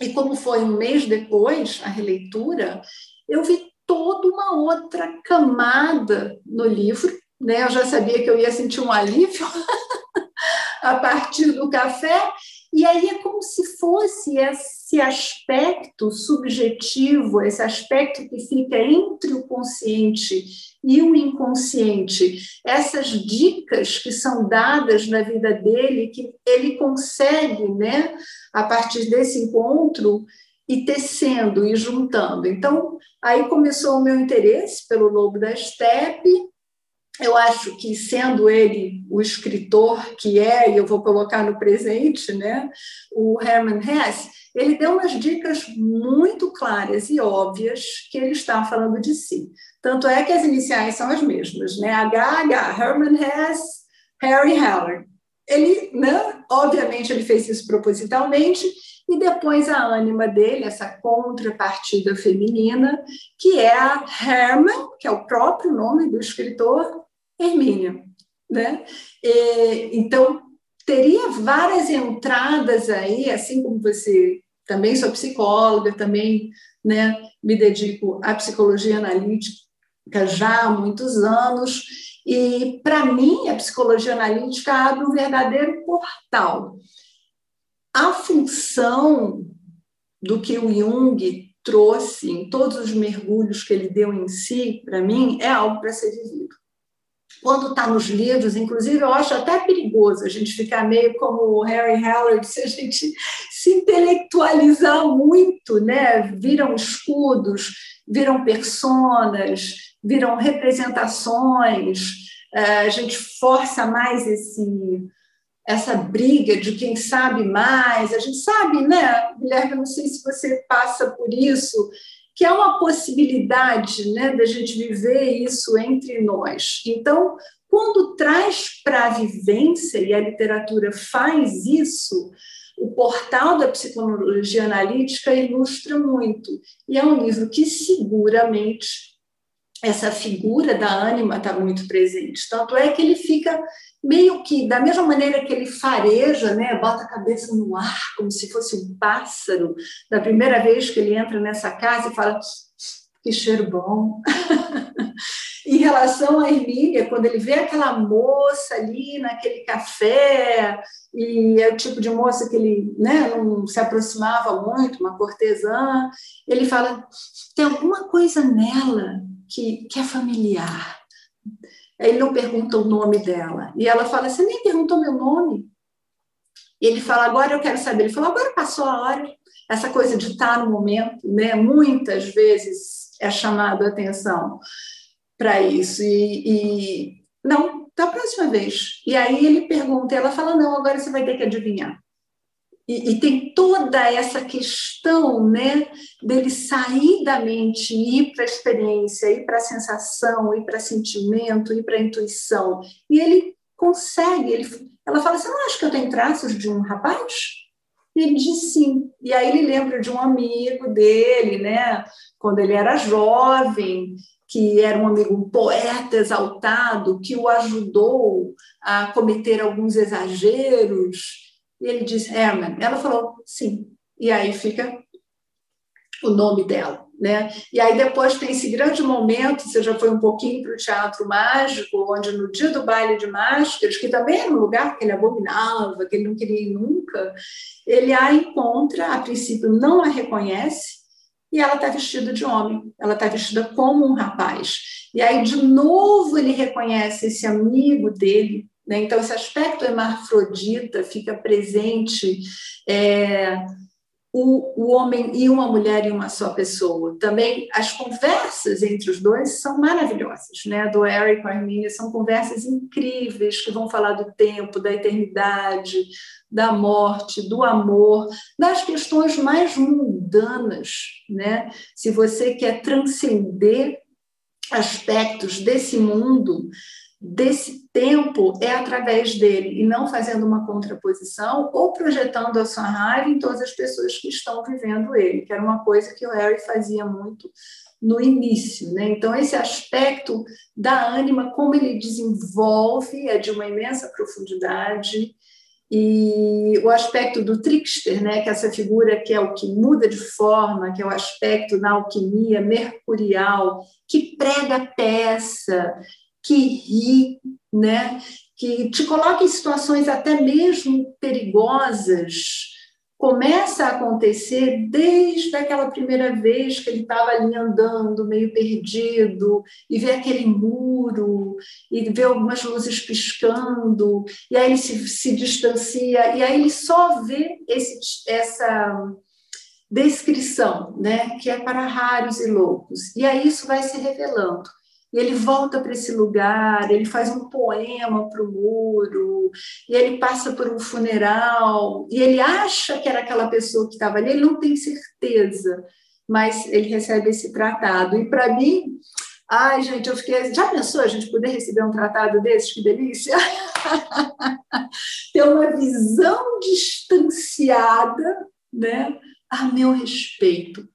E como foi um mês depois, a releitura, eu vi toda uma outra camada no livro. Né? Eu já sabia que eu ia sentir um alívio a partir do café, e aí é como se fosse esse aspecto subjetivo, esse aspecto que fica entre o consciente e o inconsciente, essas dicas que são dadas na vida dele, que ele consegue, né, a partir desse encontro, e tecendo e juntando. Então, aí começou o meu interesse pelo Lobo da Steppe, eu acho que, sendo ele o escritor que é, e eu vou colocar no presente, né, o Herman Hesse, ele deu umas dicas muito claras e óbvias que ele está falando de si. Tanto é que as iniciais são as mesmas, né? HH, Herman Hesse, Harry Heller. Ele, né, obviamente, ele fez isso propositalmente, e depois a ânima dele, essa contrapartida feminina, que é a Herman, que é o próprio nome do escritor, Hermínia. Né? E, então, teria várias entradas aí, assim como você também sou psicóloga, também né, me dedico à psicologia analítica já há muitos anos, e para mim a psicologia analítica abre um verdadeiro portal. A função do que o Jung trouxe em todos os mergulhos que ele deu em si, para mim, é algo para ser vivido quando está nos livros, inclusive eu acho até perigoso a gente ficar meio como o Harry Howard, se a gente se intelectualizar muito, né? Viram escudos, viram personas, viram representações, é, a gente força mais esse essa briga de quem sabe mais. A gente sabe, né, Guilherme? Não sei se você passa por isso que é uma possibilidade né, da gente viver isso entre nós. Então, quando traz para a vivência, e a literatura faz isso, o portal da psicologia analítica ilustra muito. E é um livro que seguramente essa figura da ânima está muito presente. Tanto é que ele fica meio que da mesma maneira que ele fareja, né, bota a cabeça no ar como se fosse um pássaro, da primeira vez que ele entra nessa casa e fala que cheiro bom. em relação à Emília, quando ele vê aquela moça ali naquele café, e é o tipo de moça que ele né, não se aproximava muito, uma cortesã, ele fala: tem alguma coisa nela que, que é familiar. Ele não pergunta o nome dela. E ela fala: Você nem perguntou meu nome? E ele fala: Agora eu quero saber. Ele falou: Agora passou a hora. Essa coisa de estar no momento, né? muitas vezes é chamado a atenção para isso. E, e não, da próxima vez. E aí ele pergunta, e ela fala: Não, agora você vai ter que adivinhar. E, e, tem toda essa questão né, dele sair da mente e ir para a experiência, ir para a sensação, ir para sentimento, ir para a intuição. E ele consegue. Ele, ela fala: Você não acha que eu tenho traços de um rapaz? E ele diz sim. E aí ele lembra de um amigo dele, né, quando ele era jovem, que era um amigo um poeta exaltado, que o ajudou a cometer alguns exageros e ele disse, Herman. Ela falou, sim. E aí fica o nome dela. Né? E aí depois tem esse grande momento, você já foi um pouquinho para o Teatro Mágico, onde no dia do baile de máscaras, que também era um lugar que ele abominava, que ele não queria ir nunca, ele a encontra, a princípio não a reconhece, e ela está vestida de homem, ela está vestida como um rapaz. E aí, de novo, ele reconhece esse amigo dele, né? Então, esse aspecto hermafrodita fica presente. É, o, o homem e uma mulher em uma só pessoa. Também as conversas entre os dois são maravilhosas, né? Do Eric com a Hermínia são conversas incríveis que vão falar do tempo, da eternidade, da morte, do amor, das questões mais mundanas, né? Se você quer transcender aspectos desse mundo, desse tempo é através dele e não fazendo uma contraposição ou projetando a sua raiva em todas as pessoas que estão vivendo ele, que era uma coisa que o Harry fazia muito no início. Né? Então, esse aspecto da ânima, como ele desenvolve, é de uma imensa profundidade. E o aspecto do trickster, né, que é essa figura que é o que muda de forma, que é o aspecto na alquimia mercurial, que prega peça, que ri, né, que te coloca em situações até mesmo perigosas, começa a acontecer desde aquela primeira vez que ele estava ali andando, meio perdido, e vê aquele muro, e vê algumas luzes piscando, e aí ele se, se distancia, e aí ele só vê esse, essa descrição, né, que é para raros e loucos. E aí isso vai se revelando. E ele volta para esse lugar, ele faz um poema para o muro, e ele passa por um funeral, e ele acha que era aquela pessoa que estava ali, ele não tem certeza, mas ele recebe esse tratado. E para mim, ai, gente, eu fiquei. Já pensou a gente poder receber um tratado desses? Que delícia! Ter uma visão distanciada, né, a meu respeito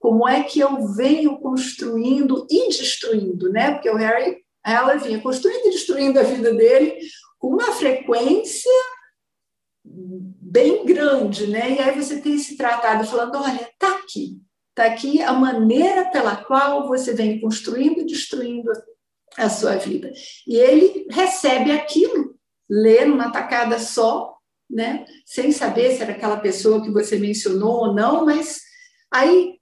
como é que eu venho construindo e destruindo, né? Porque o Harry, ela vinha construindo e destruindo a vida dele com uma frequência bem grande, né? E aí você tem esse tratado falando, olha, tá aqui, tá aqui a maneira pela qual você vem construindo e destruindo a sua vida. E ele recebe aquilo, lê numa tacada só, né? Sem saber se era aquela pessoa que você mencionou ou não, mas aí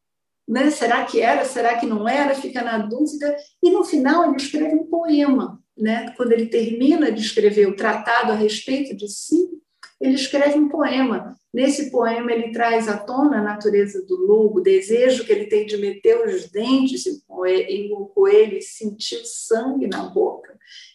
né? Será que era? Será que não era? Fica na dúvida. E no final ele escreve um poema, né? Quando ele termina de escrever o tratado a respeito de si, ele escreve um poema. Nesse poema ele traz à tona a natureza do lobo, o desejo que ele tem de meter os dentes em um coelho e sentir sangue na boca.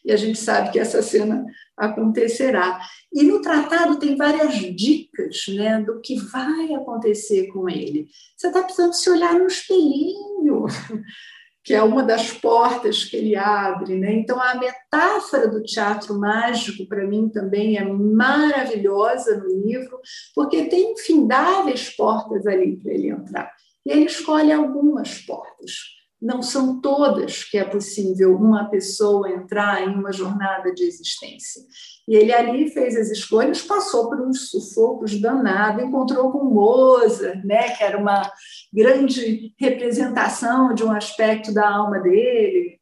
E a gente sabe que essa cena acontecerá. E no tratado tem várias dicas né, do que vai acontecer com ele. Você está precisando se olhar no espelhinho, que é uma das portas que ele abre. Né? Então, a metáfora do teatro mágico, para mim, também é maravilhosa no livro, porque tem infindáveis portas ali para ele entrar. E ele escolhe algumas portas não são todas que é possível uma pessoa entrar em uma jornada de existência. E ele ali fez as escolhas, passou por uns sufocos danados, encontrou com Mozart, né, que era uma grande representação de um aspecto da alma dele.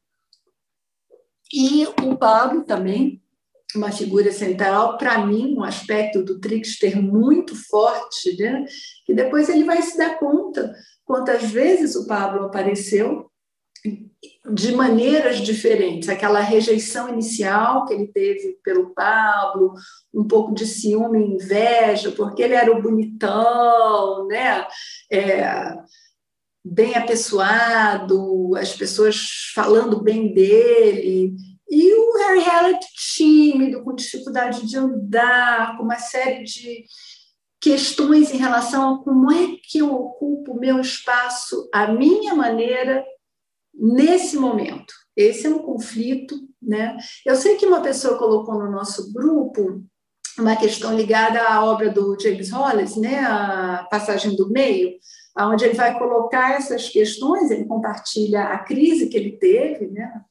E o Pablo também, uma figura central, para mim, um aspecto do trickster muito forte, né, que depois ele vai se dar conta quantas vezes o Pablo apareceu de maneiras diferentes. Aquela rejeição inicial que ele teve pelo Pablo, um pouco de ciúme e inveja, porque ele era o bonitão, né? É, bem apessoado, as pessoas falando bem dele. E o Harry Hallett tímido, com dificuldade de andar, com uma série de questões em relação a como é que eu ocupo o meu espaço, a minha maneira nesse momento. Esse é um conflito, né? Eu sei que uma pessoa colocou no nosso grupo uma questão ligada à obra do James Hollis, né? A passagem do meio, onde ele vai colocar essas questões, ele compartilha a crise que ele teve, né?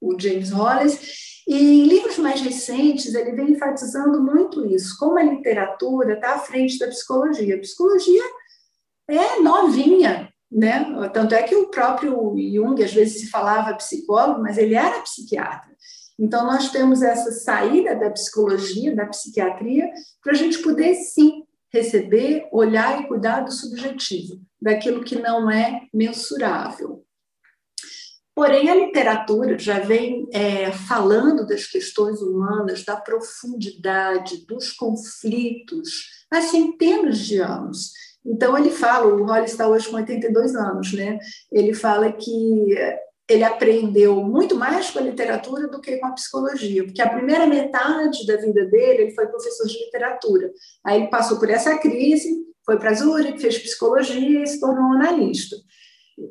O James Hollis, e em livros mais recentes, ele vem enfatizando muito isso, como a literatura está à frente da psicologia. A psicologia é novinha, né? Tanto é que o próprio Jung às vezes se falava psicólogo, mas ele era psiquiatra. Então nós temos essa saída da psicologia, da psiquiatria, para a gente poder sim receber, olhar e cuidar do subjetivo, daquilo que não é mensurável. Porém, a literatura já vem é, falando das questões humanas, da profundidade, dos conflitos, há centenas de anos. Então, ele fala, o Hollis está hoje com 82 anos, né? Ele fala que ele aprendeu muito mais com a literatura do que com a psicologia, porque a primeira metade da vida dele ele foi professor de literatura. Aí ele passou por essa crise, foi para Zurich, fez psicologia e se tornou um analista.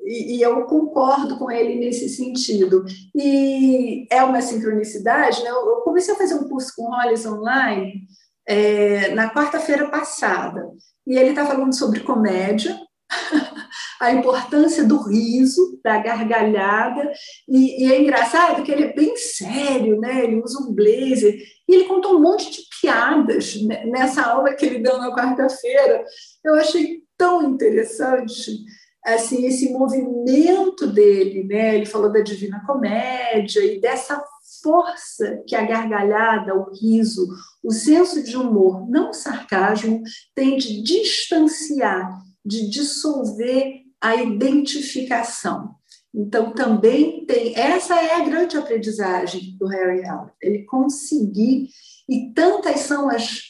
E, eu concordo com ele nesse sentido. E é uma sincronicidade, né? Eu comecei a fazer um curso com Hollis online é, na quarta-feira passada. E ele está falando sobre comédia. a importância do riso, da gargalhada, e, e, é engraçado que ele é bem sério, né? ele usa um blazer, e ele contou um monte de piadas nessa aula que ele deu na quarta-feira. Eu achei tão interessante assim esse movimento dele, né? Ele falou da Divina Comédia e dessa força que a gargalhada, o riso, o senso de humor, não o sarcasmo, tem de distanciar, de dissolver a identificação. Então, também tem. Essa é a grande aprendizagem do Harry Howard, ele conseguir, e tantas são as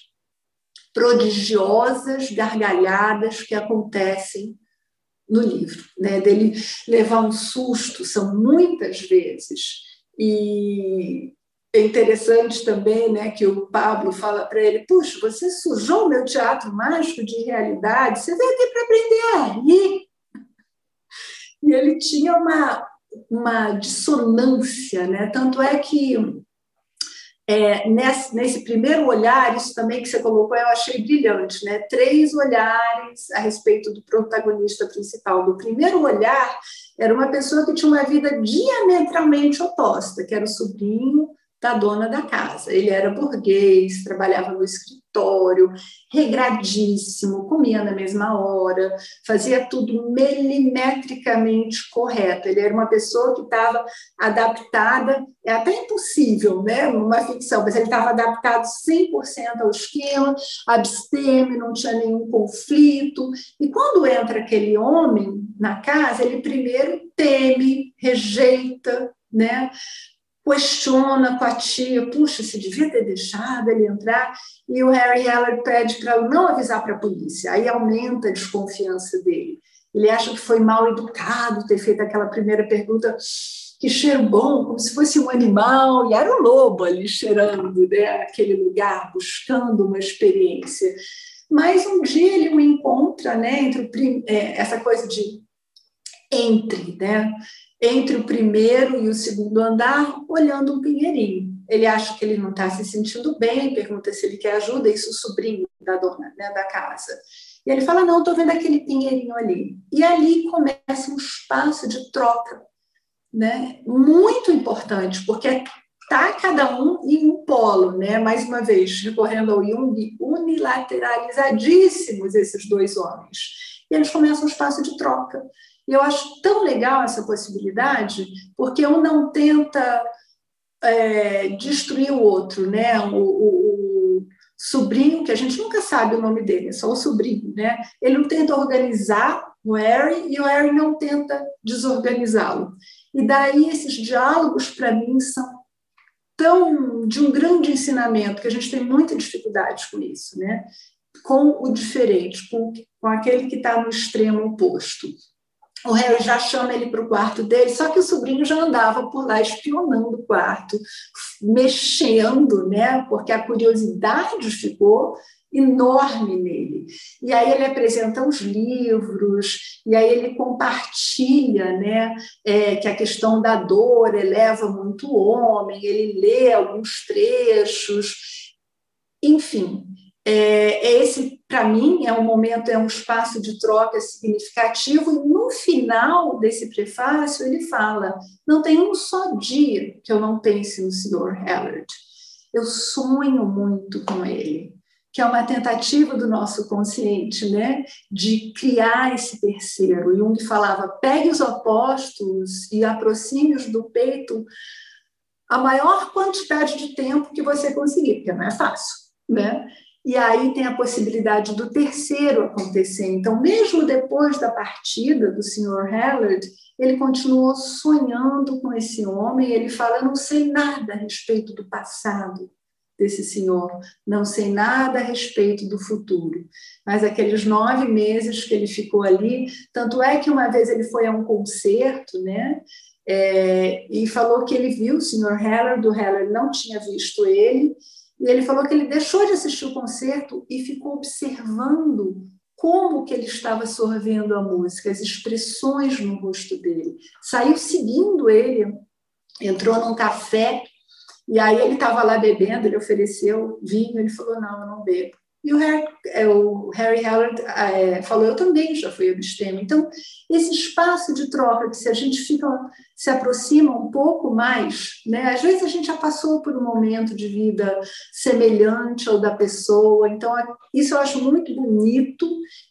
prodigiosas gargalhadas que acontecem no livro, né? dele levar um susto, são muitas vezes. E é interessante também né, que o Pablo fala para ele: Puxa, você sujou o meu teatro mágico de realidade, você veio aqui para aprender a rir. E ele tinha uma, uma dissonância, né? tanto é que é, nesse, nesse, primeiro olhar, isso também que você colocou, eu achei brilhante, né? Três olhares a respeito do protagonista principal. Do primeiro olhar, era uma pessoa que tinha uma vida diametralmente oposta, que era o sobrinho da dona da casa. Ele era burguês, trabalhava no escritório, regradíssimo, comia na mesma hora, fazia tudo milimetricamente correto. Ele era uma pessoa que estava adaptada, é até impossível, né, numa ficção, mas ele estava adaptado 100% ao esquema, abstêmio, não tinha nenhum conflito. E quando entra aquele homem na casa, ele primeiro teme, rejeita, né? Questiona com a tia, puxa, se devia ter deixado ele entrar, e o Harry Heller pede para não avisar para a polícia, aí aumenta a desconfiança dele. Ele acha que foi mal educado ter feito aquela primeira pergunta, que cheiro bom, como se fosse um animal, e era o lobo ali cheirando né, aquele lugar, buscando uma experiência. Mas um dia ele o encontra, né, entre o, é, essa coisa de entre, né? Entre o primeiro e o segundo andar, olhando um pinheirinho. Ele acha que ele não está se sentindo bem, pergunta se ele quer ajuda, isso o sobrinho da dona né, da casa. E ele fala: Não, estou vendo aquele pinheirinho ali. E ali começa um espaço de troca, né? muito importante, porque está cada um em um polo, né? mais uma vez, recorrendo ao Jung, unilateralizadíssimos esses dois homens. E eles começam um espaço de troca. Eu acho tão legal essa possibilidade, porque um não tenta é, destruir o outro, né? O, o, o, sobrinho, que a gente nunca sabe o nome dele, é só o sobrinho, né? Ele não tenta organizar o Harry e o Harry não tenta desorganizá-lo. E daí esses diálogos, para mim, são tão de um grande ensinamento, que a gente tem muita dificuldade com isso, né? Com o diferente, com, com aquele que está no extremo oposto o Harry já chama ele para o quarto dele, só que o sobrinho já andava por lá espionando o quarto, mexendo, né? Porque a curiosidade ficou enorme nele. E aí ele apresenta os livros, e aí ele compartilha né, é, que a questão da dor eleva muito o homem, ele lê alguns trechos, enfim. É, é esse, para mim, é um momento, é um espaço de troca significativo, e no final desse prefácio ele fala: não tem um só dia que eu não pense no Sr. Hallard. Eu sonho muito com ele, que é uma tentativa do nosso consciente, né, de criar esse terceiro. Jung falava: pegue os opostos e aproxime-os do peito a maior quantidade de tempo que você conseguir, porque não é fácil, né? E aí tem a possibilidade do terceiro acontecer. Então, mesmo depois da partida do Sr. Hallard, ele continuou sonhando com esse homem. Ele fala: Eu não sei nada a respeito do passado desse senhor, não sei nada a respeito do futuro. Mas aqueles nove meses que ele ficou ali, tanto é que uma vez ele foi a um concerto, né? É, e falou que ele viu o Sr. Hallard, o Hallard não tinha visto ele, e ele falou que ele deixou de assistir o concerto e ficou observando como que ele estava sorvendo a música, as expressões no rosto dele. Saiu seguindo ele, entrou num café e aí ele estava lá bebendo, ele ofereceu vinho, ele falou não, eu não bebo. E o Harry, é, o Harry Howard é, falou, eu também já fui abstêmio. Então, esse espaço de troca, que se a gente fica, se aproxima um pouco mais, né? às vezes a gente já passou por um momento de vida semelhante ao da pessoa, então isso eu acho muito bonito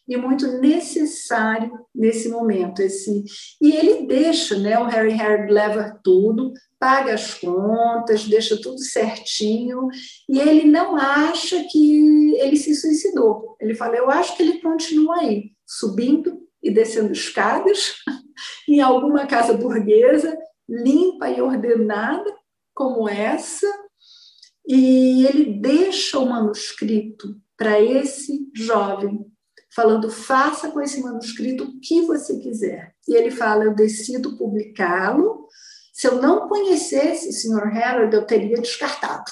e muito necessário nesse momento. Esse, e ele deixa, né? o Harry Howard leva tudo, paga as contas, deixa tudo certinho, e ele não acha que ele se suicidou. Ele fala: Eu acho que ele continua aí, subindo e descendo escadas, em alguma casa burguesa, limpa e ordenada, como essa, e ele deixa o manuscrito para esse jovem, falando: faça com esse manuscrito o que você quiser. E ele fala: eu decido publicá-lo se eu não conhecesse o Sr. Harold, eu teria descartado.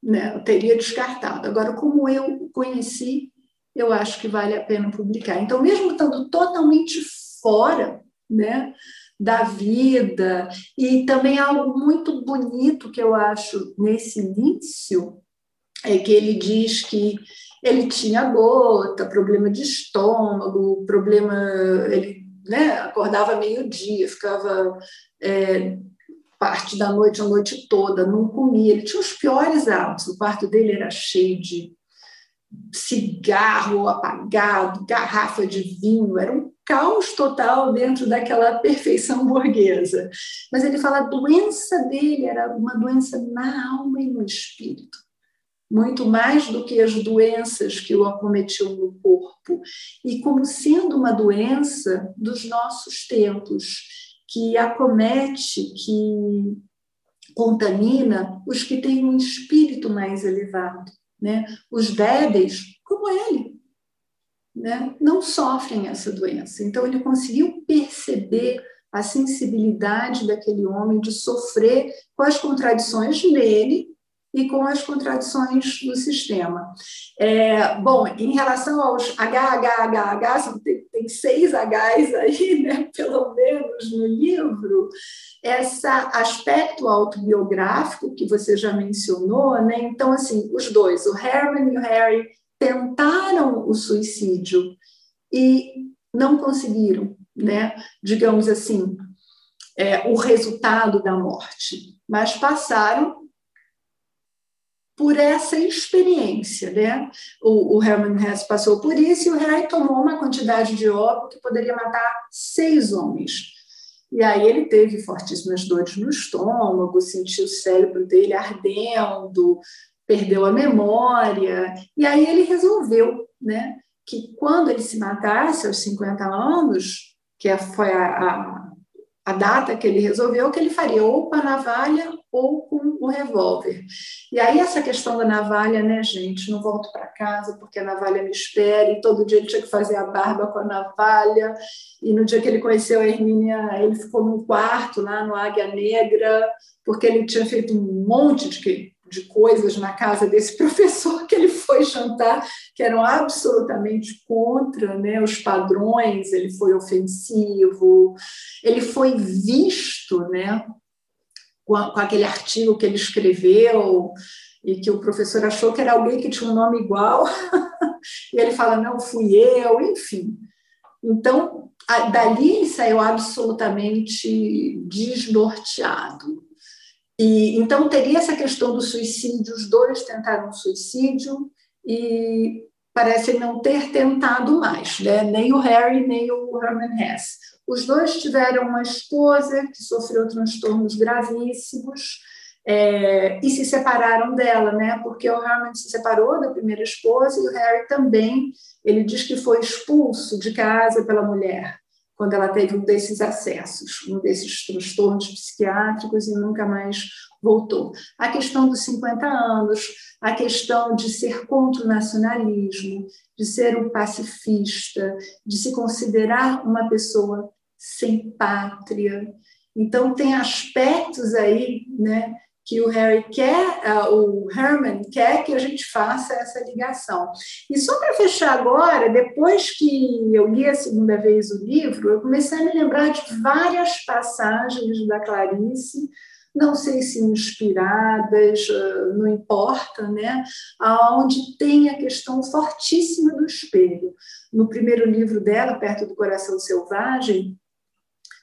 Né? Eu teria descartado. Agora, como eu conheci, eu acho que vale a pena publicar. Então, mesmo estando totalmente fora né, da vida, e também algo muito bonito que eu acho nesse início, é que ele diz que ele tinha gota, problema de estômago, problema. Ele né, acordava meio-dia, ficava é, parte da noite, a noite toda, não comia. Ele tinha os piores hábitos. O quarto dele era cheio de cigarro apagado, garrafa de vinho, era um caos total dentro daquela perfeição burguesa. Mas ele fala a doença dele era uma doença na alma e no espírito. Muito mais do que as doenças que o acometiam no corpo, e como sendo uma doença dos nossos tempos, que acomete, que contamina os que têm um espírito mais elevado. Né? Os débeis, como ele, né? não sofrem essa doença. Então, ele conseguiu perceber a sensibilidade daquele homem de sofrer com as contradições nele e com as contradições do sistema. É, bom, em relação aos HHHH, tem, tem seis Hs aí, né, pelo menos no livro, esse aspecto autobiográfico que você já mencionou, né? então, assim, os dois, o Herman e o Harry, tentaram o suicídio e não conseguiram, né? digamos assim, é, o resultado da morte, mas passaram por essa experiência, né? O, o Herman Hesse passou por isso e o Harry tomou uma quantidade de óbito que poderia matar seis homens. E aí ele teve fortíssimas dores no estômago, sentiu o cérebro dele ardendo, perdeu a memória. E aí ele resolveu, né, que quando ele se matasse aos 50 anos, que foi a, a, a data que ele resolveu, que ele faria ou com a navalha ou com o revólver. E aí essa questão da navalha, né, gente, não volto para casa porque a navalha me espera, e todo dia ele tinha que fazer a barba com a navalha, e no dia que ele conheceu a Hermínia, ele ficou num quarto lá no Águia Negra, porque ele tinha feito um monte de, de coisas na casa desse professor que ele foi jantar, que eram absolutamente contra né, os padrões, ele foi ofensivo, ele foi visto, né, com, a, com aquele artigo que ele escreveu e que o professor achou que era alguém que tinha um nome igual, e ele fala, não, fui eu, enfim. Então, a, dali ele saiu absolutamente desnorteado. E, então, teria essa questão do suicídio, os dois tentaram suicídio e parecem não ter tentado mais, né? nem o Harry, nem o Herman Hesse. Os dois tiveram uma esposa que sofreu transtornos gravíssimos é, e se separaram dela, né? Porque o Herman se separou da primeira esposa e o Harry também. Ele diz que foi expulso de casa pela mulher quando ela teve um desses acessos, um desses transtornos psiquiátricos e nunca mais voltou. A questão dos 50 anos, a questão de ser contra o nacionalismo, de ser um pacifista, de se considerar uma pessoa sem pátria. Então, tem aspectos aí né, que o Harry quer, uh, o Herman quer que a gente faça essa ligação. E só para fechar agora, depois que eu li a segunda vez o livro, eu comecei a me lembrar de várias passagens da Clarice não sei se inspiradas, ah, não importa, né? Aonde tem a questão fortíssima do espelho. No primeiro livro dela, Perto do Coração Selvagem,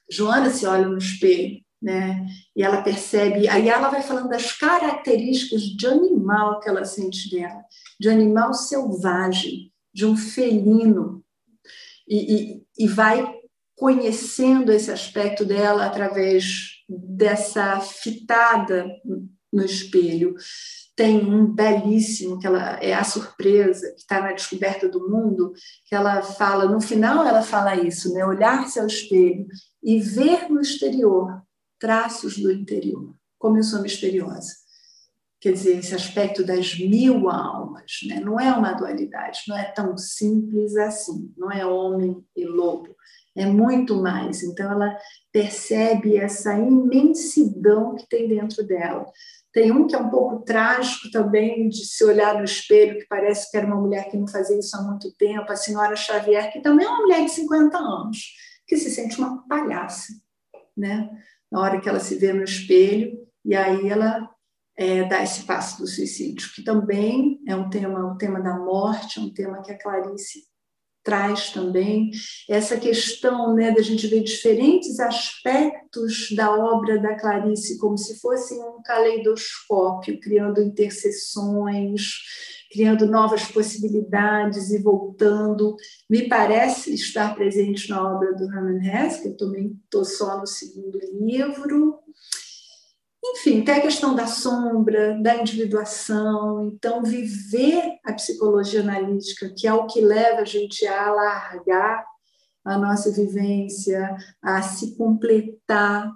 Joana se olha no espelho, né? E ela percebe, aí ela vai falando das características de animal que ela sente dela, de animal selvagem, de um felino, e, e, e vai conhecendo esse aspecto dela através dessa fitada no espelho. Tem um belíssimo, que ela é a surpresa, que está na descoberta do mundo, que ela fala, no final ela fala isso, né? olhar-se ao espelho e ver no exterior traços do interior. Como eu sou misteriosa. Quer dizer, esse aspecto das mil almas, né? não é uma dualidade, não é tão simples assim, não é homem e lobo, é muito mais. Então, ela percebe essa imensidão que tem dentro dela. Tem um que é um pouco trágico também, de se olhar no espelho, que parece que era uma mulher que não fazia isso há muito tempo, a senhora Xavier, que também é uma mulher de 50 anos, que se sente uma palhaça, né? Na hora que ela se vê no espelho, e aí ela é, dá esse passo do suicídio, que também é um tema, o tema da morte, é um tema que a Clarice traz também essa questão né, da gente ver diferentes aspectos da obra da Clarice como se fosse um caleidoscópio, criando interseções, criando novas possibilidades e voltando. Me parece estar presente na obra do Hermann Hesse, que eu também estou só no segundo livro, enfim, tem a questão da sombra, da individuação. Então, viver a psicologia analítica, que é o que leva a gente a alargar a nossa vivência, a se completar,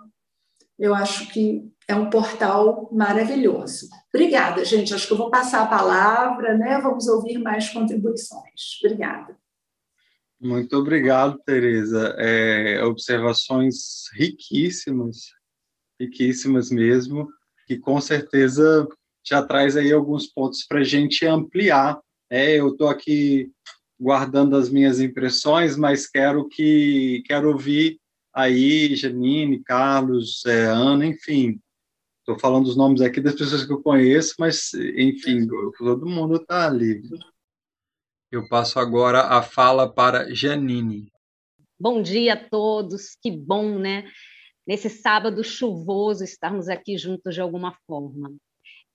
eu acho que é um portal maravilhoso. Obrigada, gente. Acho que eu vou passar a palavra, né? Vamos ouvir mais contribuições. Obrigada. Muito obrigado, Tereza. É, observações riquíssimas riquíssimas mesmo, que com certeza já traz aí alguns pontos para a gente ampliar. É, eu estou aqui guardando as minhas impressões, mas quero que quero ouvir aí Janine, Carlos, é, Ana, enfim. Estou falando os nomes aqui das pessoas que eu conheço, mas enfim, todo mundo está ali. Eu passo agora a fala para Janine. Bom dia a todos, que bom, né? nesse sábado chuvoso estarmos aqui juntos de alguma forma,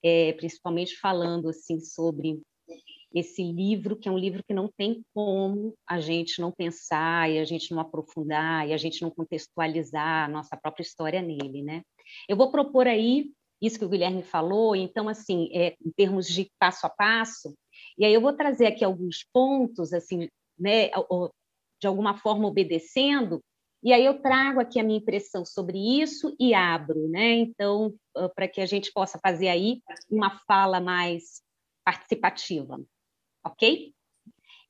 é, principalmente falando assim sobre esse livro que é um livro que não tem como a gente não pensar e a gente não aprofundar e a gente não contextualizar a nossa própria história nele, né? Eu vou propor aí isso que o Guilherme falou, então assim, é, em termos de passo a passo, e aí eu vou trazer aqui alguns pontos assim, né, de alguma forma obedecendo e aí eu trago aqui a minha impressão sobre isso e abro, né? Então, para que a gente possa fazer aí uma fala mais participativa, ok?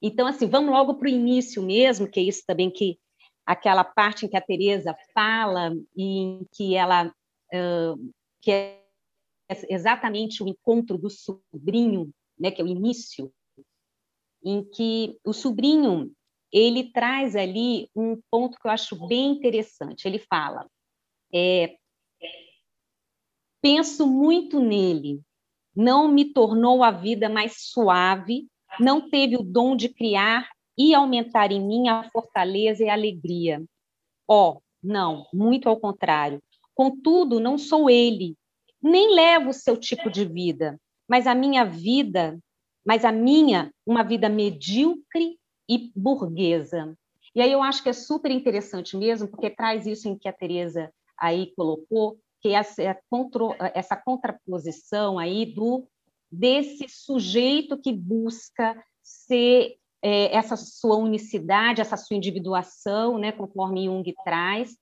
Então, assim, vamos logo para o início mesmo, que é isso também que aquela parte em que a Teresa fala e em que ela uh, que é exatamente o encontro do sobrinho, né? Que é o início, em que o sobrinho ele traz ali um ponto que eu acho bem interessante. Ele fala: é, penso muito nele, não me tornou a vida mais suave, não teve o dom de criar e aumentar em mim a fortaleza e a alegria. Ó, oh, não, muito ao contrário. Contudo, não sou ele, nem levo o seu tipo de vida, mas a minha vida, mas a minha, uma vida medíocre e burguesa. E aí eu acho que é super interessante mesmo, porque traz isso em que a Teresa aí colocou, que essa, é essa contraposição aí do desse sujeito que busca ser é, essa sua unicidade, essa sua individuação, né, conforme Jung traz.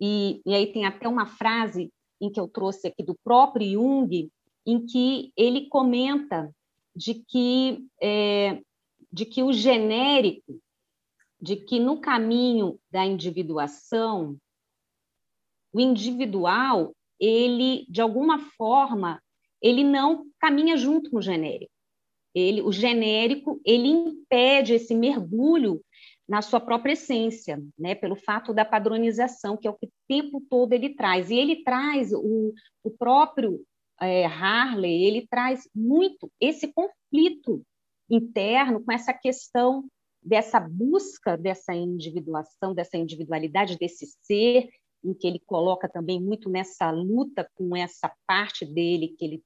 E, e aí tem até uma frase em que eu trouxe aqui do próprio Jung, em que ele comenta de que é, de que o genérico, de que no caminho da individuação, o individual, ele, de alguma forma, ele não caminha junto com o genérico. Ele, o genérico, ele impede esse mergulho na sua própria essência, né, pelo fato da padronização, que é o que o tempo todo ele traz. E ele traz o, o próprio é, Harley, ele traz muito esse conflito interno com essa questão dessa busca dessa individuação, dessa individualidade, desse ser, em que ele coloca também muito nessa luta com essa parte dele que ele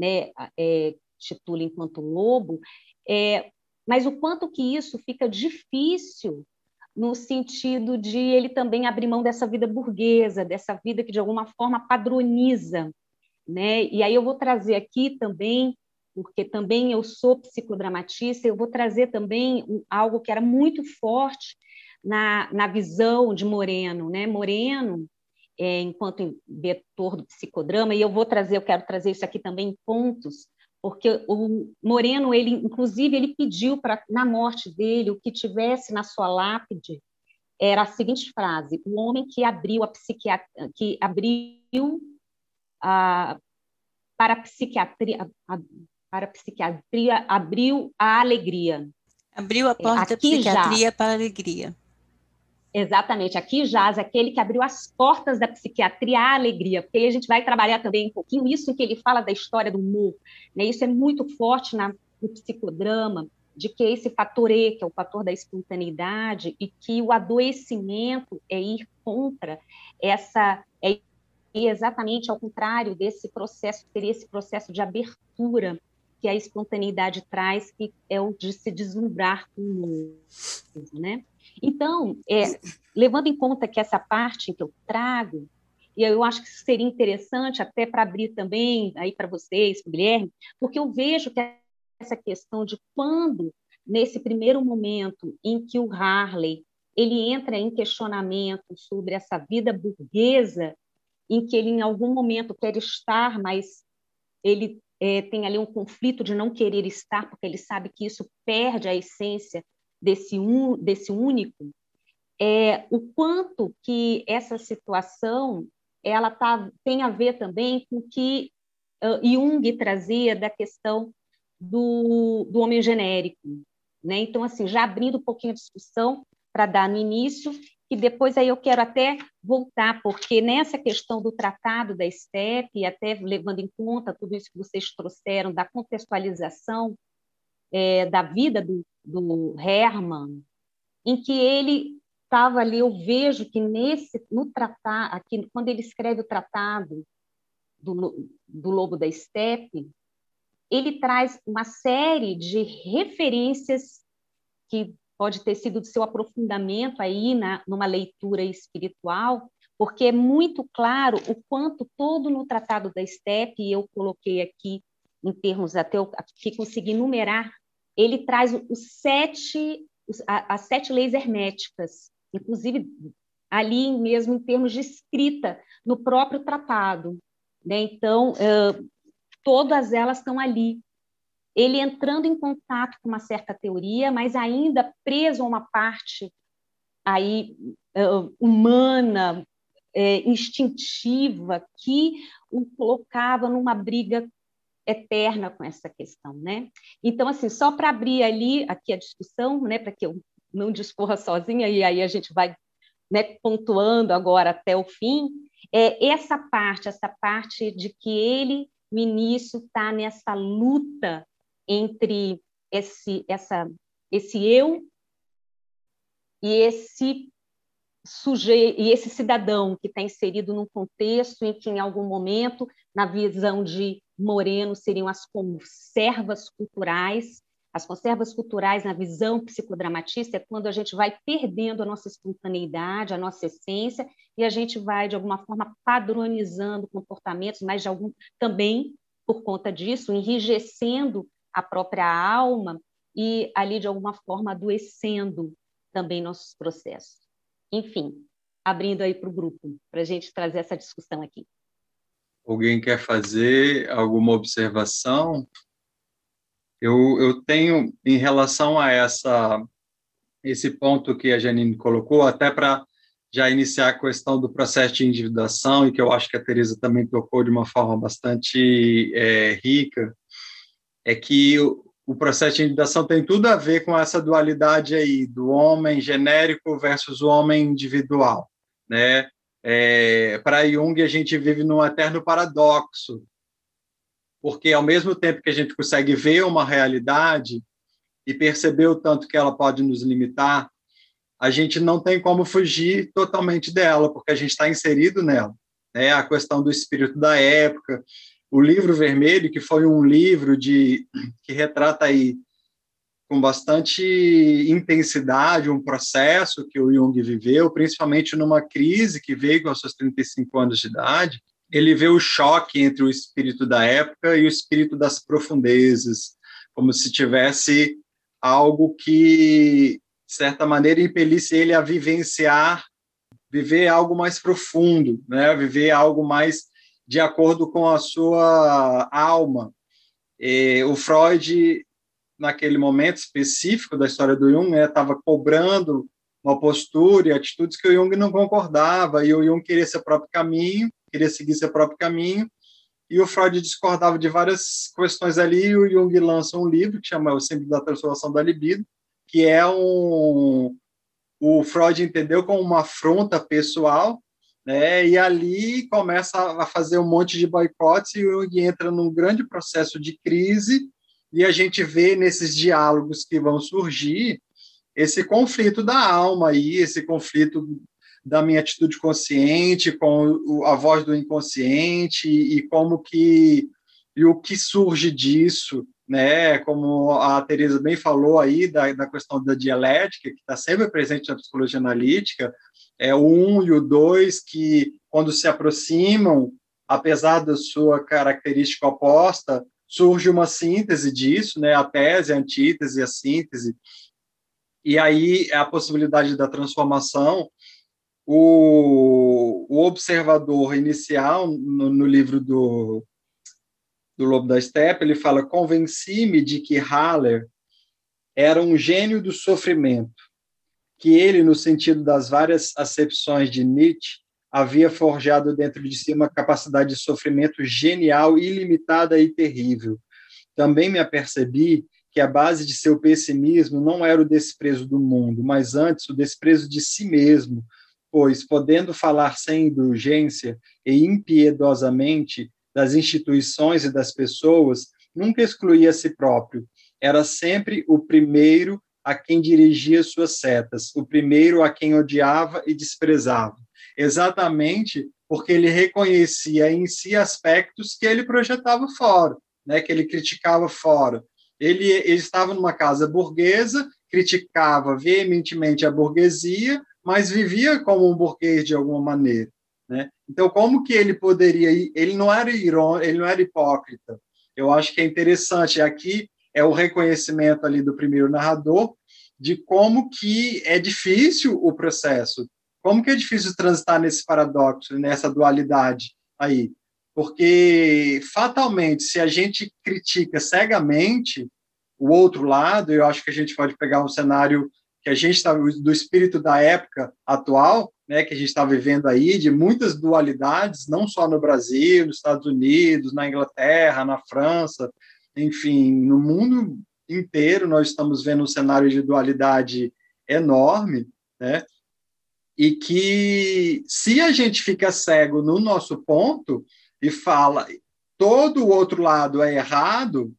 né, é, titula enquanto lobo, é, mas o quanto que isso fica difícil no sentido de ele também abrir mão dessa vida burguesa, dessa vida que de alguma forma padroniza, né? E aí eu vou trazer aqui também, porque também eu sou psicodramatista, eu vou trazer também algo que era muito forte na, na visão de Moreno, né? Moreno, é, enquanto vetor do psicodrama, e eu vou trazer, eu quero trazer isso aqui também em pontos, porque o Moreno, ele inclusive, ele pediu para na morte dele o que tivesse na sua lápide era a seguinte frase: o homem que abriu a psiquiatria, que abriu a, para a psiquiatria, a, para a psiquiatria abriu a alegria. Abriu a porta Aqui da psiquiatria já, para a alegria. Exatamente, aqui jaz aquele que abriu as portas da psiquiatria à alegria, porque aí a gente vai trabalhar também um pouquinho isso em que ele fala da história do humor, né? Isso é muito forte na, no psicodrama, de que esse fator E, que é o fator da espontaneidade, e que o adoecimento é ir contra essa, é exatamente ao contrário desse processo, seria esse processo de abertura que a espontaneidade traz, que é o de se deslumbrar com o mundo, né? Então, é, levando em conta que essa parte que eu trago, e eu acho que seria interessante até para abrir também aí para vocês, Guilherme, porque eu vejo que essa questão de quando, nesse primeiro momento em que o Harley ele entra em questionamento sobre essa vida burguesa, em que ele em algum momento quer estar, mas ele é, tem ali um conflito de não querer estar, porque ele sabe que isso perde a essência desse, un, desse único, é, o quanto que essa situação ela tá, tem a ver também com o que uh, Jung trazia da questão do, do homem genérico. Né? Então, assim, já abrindo um pouquinho a discussão para dar no início, e depois aí eu quero até voltar, porque nessa questão do tratado da STEP, até levando em conta tudo isso que vocês trouxeram, da contextualização é, da vida do, do Herman, em que ele estava ali, eu vejo que nesse, no tratado, aqui, quando ele escreve o tratado do, do Lobo da Estepe, ele traz uma série de referências que pode ter sido do seu aprofundamento aí na, numa leitura espiritual, porque é muito claro o quanto todo no Tratado da Estepe, eu coloquei aqui em termos até eu que consegui numerar ele traz os sete, as sete leis herméticas, inclusive ali mesmo em termos de escrita, no próprio tratado. Né? Então, todas elas estão ali. Ele entrando em contato com uma certa teoria, mas ainda preso a uma parte aí humana, instintiva, que o colocava numa briga eterna com essa questão, né? Então, assim, só para abrir ali aqui a discussão, né, para que eu não discorra sozinha e aí a gente vai né, pontuando agora até o fim, é essa parte, essa parte de que ele, no início, está nessa luta entre esse, essa, esse eu e esse sujeito e esse cidadão que está inserido num contexto em que, em algum momento, na visão de Moreno seriam as conservas culturais. As conservas culturais, na visão psicodramatista, é quando a gente vai perdendo a nossa espontaneidade, a nossa essência, e a gente vai, de alguma forma, padronizando comportamentos, mas de algum, também, por conta disso, enrijecendo a própria alma e, ali, de alguma forma, adoecendo também nossos processos. Enfim, abrindo aí para o grupo, para a gente trazer essa discussão aqui. Alguém quer fazer alguma observação? Eu, eu tenho, em relação a essa esse ponto que a Janine colocou, até para já iniciar a questão do processo de individuação, e que eu acho que a Teresa também tocou de uma forma bastante é, rica, é que o, processo de individuação tem tudo a ver com essa dualidade aí do homem genérico versus o homem individual, né? É, para Jung a gente vive num eterno paradoxo, porque ao mesmo tempo que a gente consegue ver uma realidade e perceber o tanto que ela pode nos limitar, a gente não tem como fugir totalmente dela, porque a gente está inserido nela. Né? A questão do espírito da época, o livro vermelho, que foi um livro de que retrata aí com bastante intensidade um processo que o Jung viveu, principalmente numa crise que veio com seus 35 anos de idade. Ele vê o choque entre o espírito da época e o espírito das profundezas, como se tivesse algo que, de certa maneira, impelisse ele a vivenciar, viver algo mais profundo, né? viver algo mais de acordo com a sua alma. E o Freud, naquele momento específico da história do Jung, estava né, cobrando uma postura e atitudes que o Jung não concordava, e o Jung queria seu próprio caminho, queria seguir seu próprio caminho, e o Freud discordava de várias questões ali, e o Jung lança um livro que chama O Símbolo da Transformação da Libido, que é um... O Freud entendeu como uma afronta pessoal né? E ali começa a fazer um monte de boicotes e o Jung entra num grande processo de crise e a gente vê nesses diálogos que vão surgir esse conflito da alma aí, esse conflito da minha atitude consciente com a voz do inconsciente e como que e o que surge disso, né? Como a Teresa bem falou aí da, da questão da dialética que está sempre presente na psicologia analítica, é o 1 um e o 2 que, quando se aproximam, apesar da sua característica oposta, surge uma síntese disso, né? a tese, a antítese, a síntese, e aí a possibilidade da transformação. O, o observador inicial, no, no livro do, do Lobo da Steppe, ele fala: convenci-me de que Haller era um gênio do sofrimento que ele, no sentido das várias acepções de Nietzsche, havia forjado dentro de si uma capacidade de sofrimento genial, ilimitada e terrível. Também me apercebi que a base de seu pessimismo não era o desprezo do mundo, mas antes o desprezo de si mesmo, pois, podendo falar sem indulgência e impiedosamente das instituições e das pessoas, nunca excluía a si próprio. Era sempre o primeiro a quem dirigia suas setas, o primeiro a quem odiava e desprezava, exatamente porque ele reconhecia em si aspectos que ele projetava fora, né, que ele criticava fora. Ele, ele estava numa casa burguesa, criticava veementemente a burguesia, mas vivia como um burguês de alguma maneira. Né? Então, como que ele poderia? Ele não era irônico, ele não era hipócrita. Eu acho que é interessante. Aqui é o reconhecimento ali do primeiro narrador de como que é difícil o processo, como que é difícil transitar nesse paradoxo, nessa dualidade aí, porque fatalmente se a gente critica cegamente o outro lado, eu acho que a gente pode pegar um cenário que a gente está do espírito da época atual, né, que a gente está vivendo aí de muitas dualidades, não só no Brasil, nos Estados Unidos, na Inglaterra, na França, enfim, no mundo inteiro nós estamos vendo um cenário de dualidade enorme, né? E que se a gente fica cego no nosso ponto e fala todo o outro lado é errado,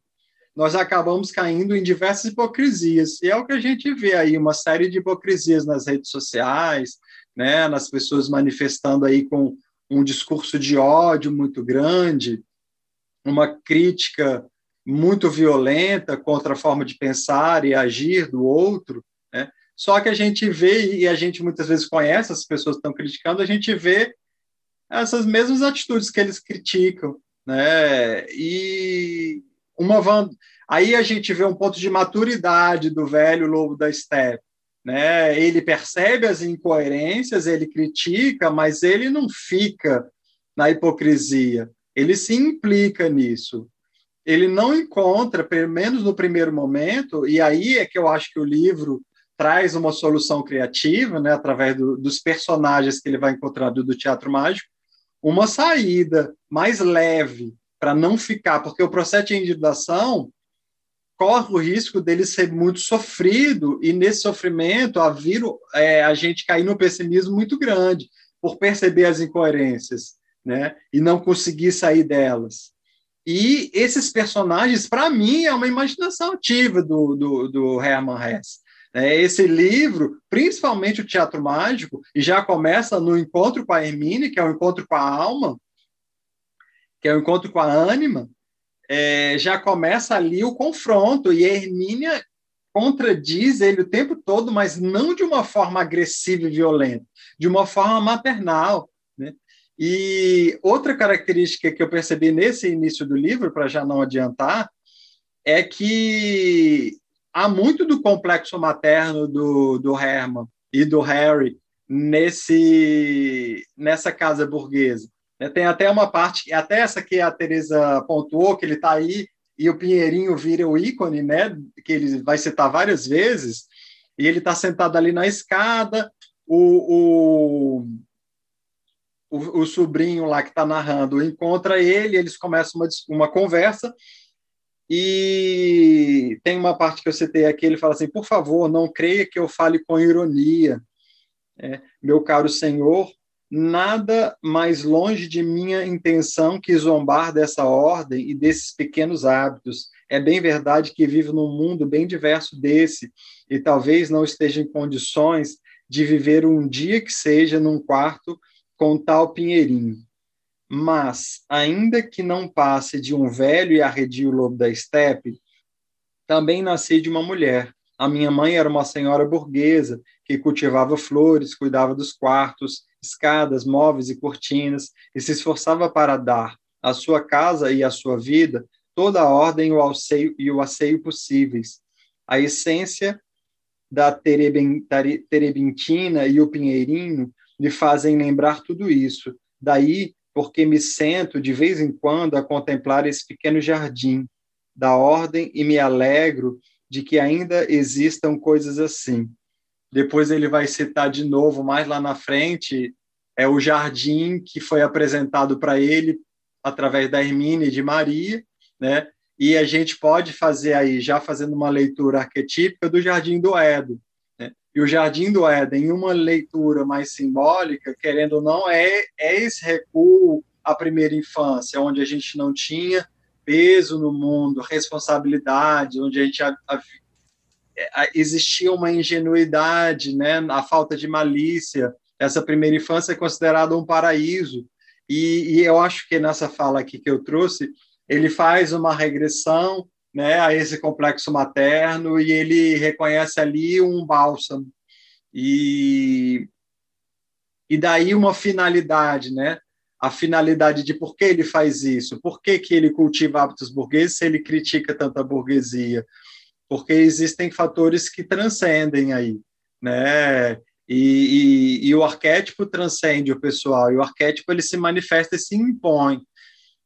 nós acabamos caindo em diversas hipocrisias. E é o que a gente vê aí, uma série de hipocrisias nas redes sociais, né, nas pessoas manifestando aí com um discurso de ódio muito grande, uma crítica muito violenta contra a forma de pensar e agir do outro, né? Só que a gente vê, e a gente muitas vezes conhece as pessoas que estão criticando, a gente vê essas mesmas atitudes que eles criticam, né? E uma aí a gente vê um ponto de maturidade do velho lobo da steppe, né? Ele percebe as incoerências, ele critica, mas ele não fica na hipocrisia. Ele se implica nisso ele não encontra, pelo menos no primeiro momento, e aí é que eu acho que o livro traz uma solução criativa, né, através do, dos personagens que ele vai encontrar do, do teatro mágico, uma saída mais leve para não ficar, porque o processo de individuação corre o risco dele ser muito sofrido e nesse sofrimento a, vir, é, a gente cair no pessimismo muito grande por perceber as incoerências, né? E não conseguir sair delas. E esses personagens, para mim, é uma imaginação ativa do, do, do Hermann Hesse. É, esse livro, principalmente o Teatro Mágico, e já começa no encontro com a Hermine, que é o encontro com a alma, que é o encontro com a ânima, é, já começa ali o confronto, e a Hermínia contradiz ele o tempo todo, mas não de uma forma agressiva e violenta, de uma forma maternal. Né? E outra característica que eu percebi nesse início do livro, para já não adiantar, é que há muito do complexo materno do, do Herman e do Harry nesse nessa casa burguesa. Tem até uma parte, até essa que a Teresa pontuou, que ele está aí e o Pinheirinho vira o ícone, né, que ele vai citar várias vezes, e ele está sentado ali na escada, o, o, o, o sobrinho lá que está narrando encontra ele, eles começam uma, uma conversa, e tem uma parte que eu citei aqui, ele fala assim, por favor, não creia que eu fale com ironia, é, meu caro senhor, nada mais longe de minha intenção que zombar dessa ordem e desses pequenos hábitos. É bem verdade que vivo num mundo bem diverso desse e talvez não esteja em condições de viver um dia que seja num quarto com tal pinheirinho. Mas, ainda que não passe de um velho e arredio lobo da estepe, também nasci de uma mulher. A minha mãe era uma senhora burguesa que cultivava flores, cuidava dos quartos, escadas, móveis e cortinas, e se esforçava para dar à sua casa e à sua vida toda a ordem o asseio, e o asseio possíveis. A essência da terebintina e o pinheirinho me fazem lembrar tudo isso. Daí, porque me sento de vez em quando a contemplar esse pequeno jardim da ordem e me alegro de que ainda existam coisas assim. Depois ele vai citar de novo, mais lá na frente, é o jardim que foi apresentado para ele através da Hermínia e de Maria, né? E a gente pode fazer aí, já fazendo uma leitura arquetípica do Jardim do Éden. E o Jardim do Éden, uma leitura mais simbólica, querendo ou não, é, é esse recuo à primeira infância, onde a gente não tinha peso no mundo, responsabilidade, onde a gente a, a, existia uma ingenuidade, né, a falta de malícia. Essa primeira infância é considerada um paraíso. E, e, eu acho que nessa fala aqui que eu trouxe, ele faz uma regressão né, a esse complexo materno e ele reconhece ali um bálsamo. E, e daí uma finalidade, né? A finalidade de por que ele faz isso, por que, que ele cultiva hábitos burgueses se ele critica tanta burguesia porque existem fatores que transcendem aí, né? E, e, e, o arquétipo transcende o pessoal, e o arquétipo ele se manifesta e se impõe.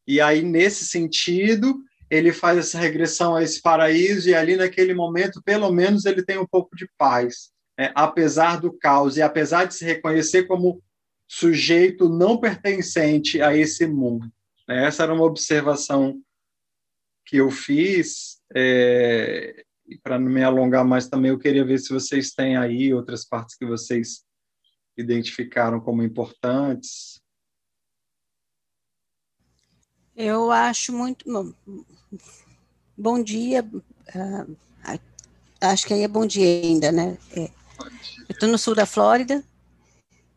E aí, nesse sentido, ele faz essa regressão a esse paraíso, e ali naquele momento, pelo menos, ele tem um pouco de paz, né? apesar do caos, e apesar de se reconhecer como sujeito não pertencente a esse mundo. Né? Essa era uma observação que eu fiz. É, e para não me alongar mais também, eu queria ver se vocês têm aí outras partes que vocês identificaram como importantes. Eu acho muito. Bom, bom dia. Uh, acho que aí é bom dia ainda, né? É, eu estou no sul da Flórida.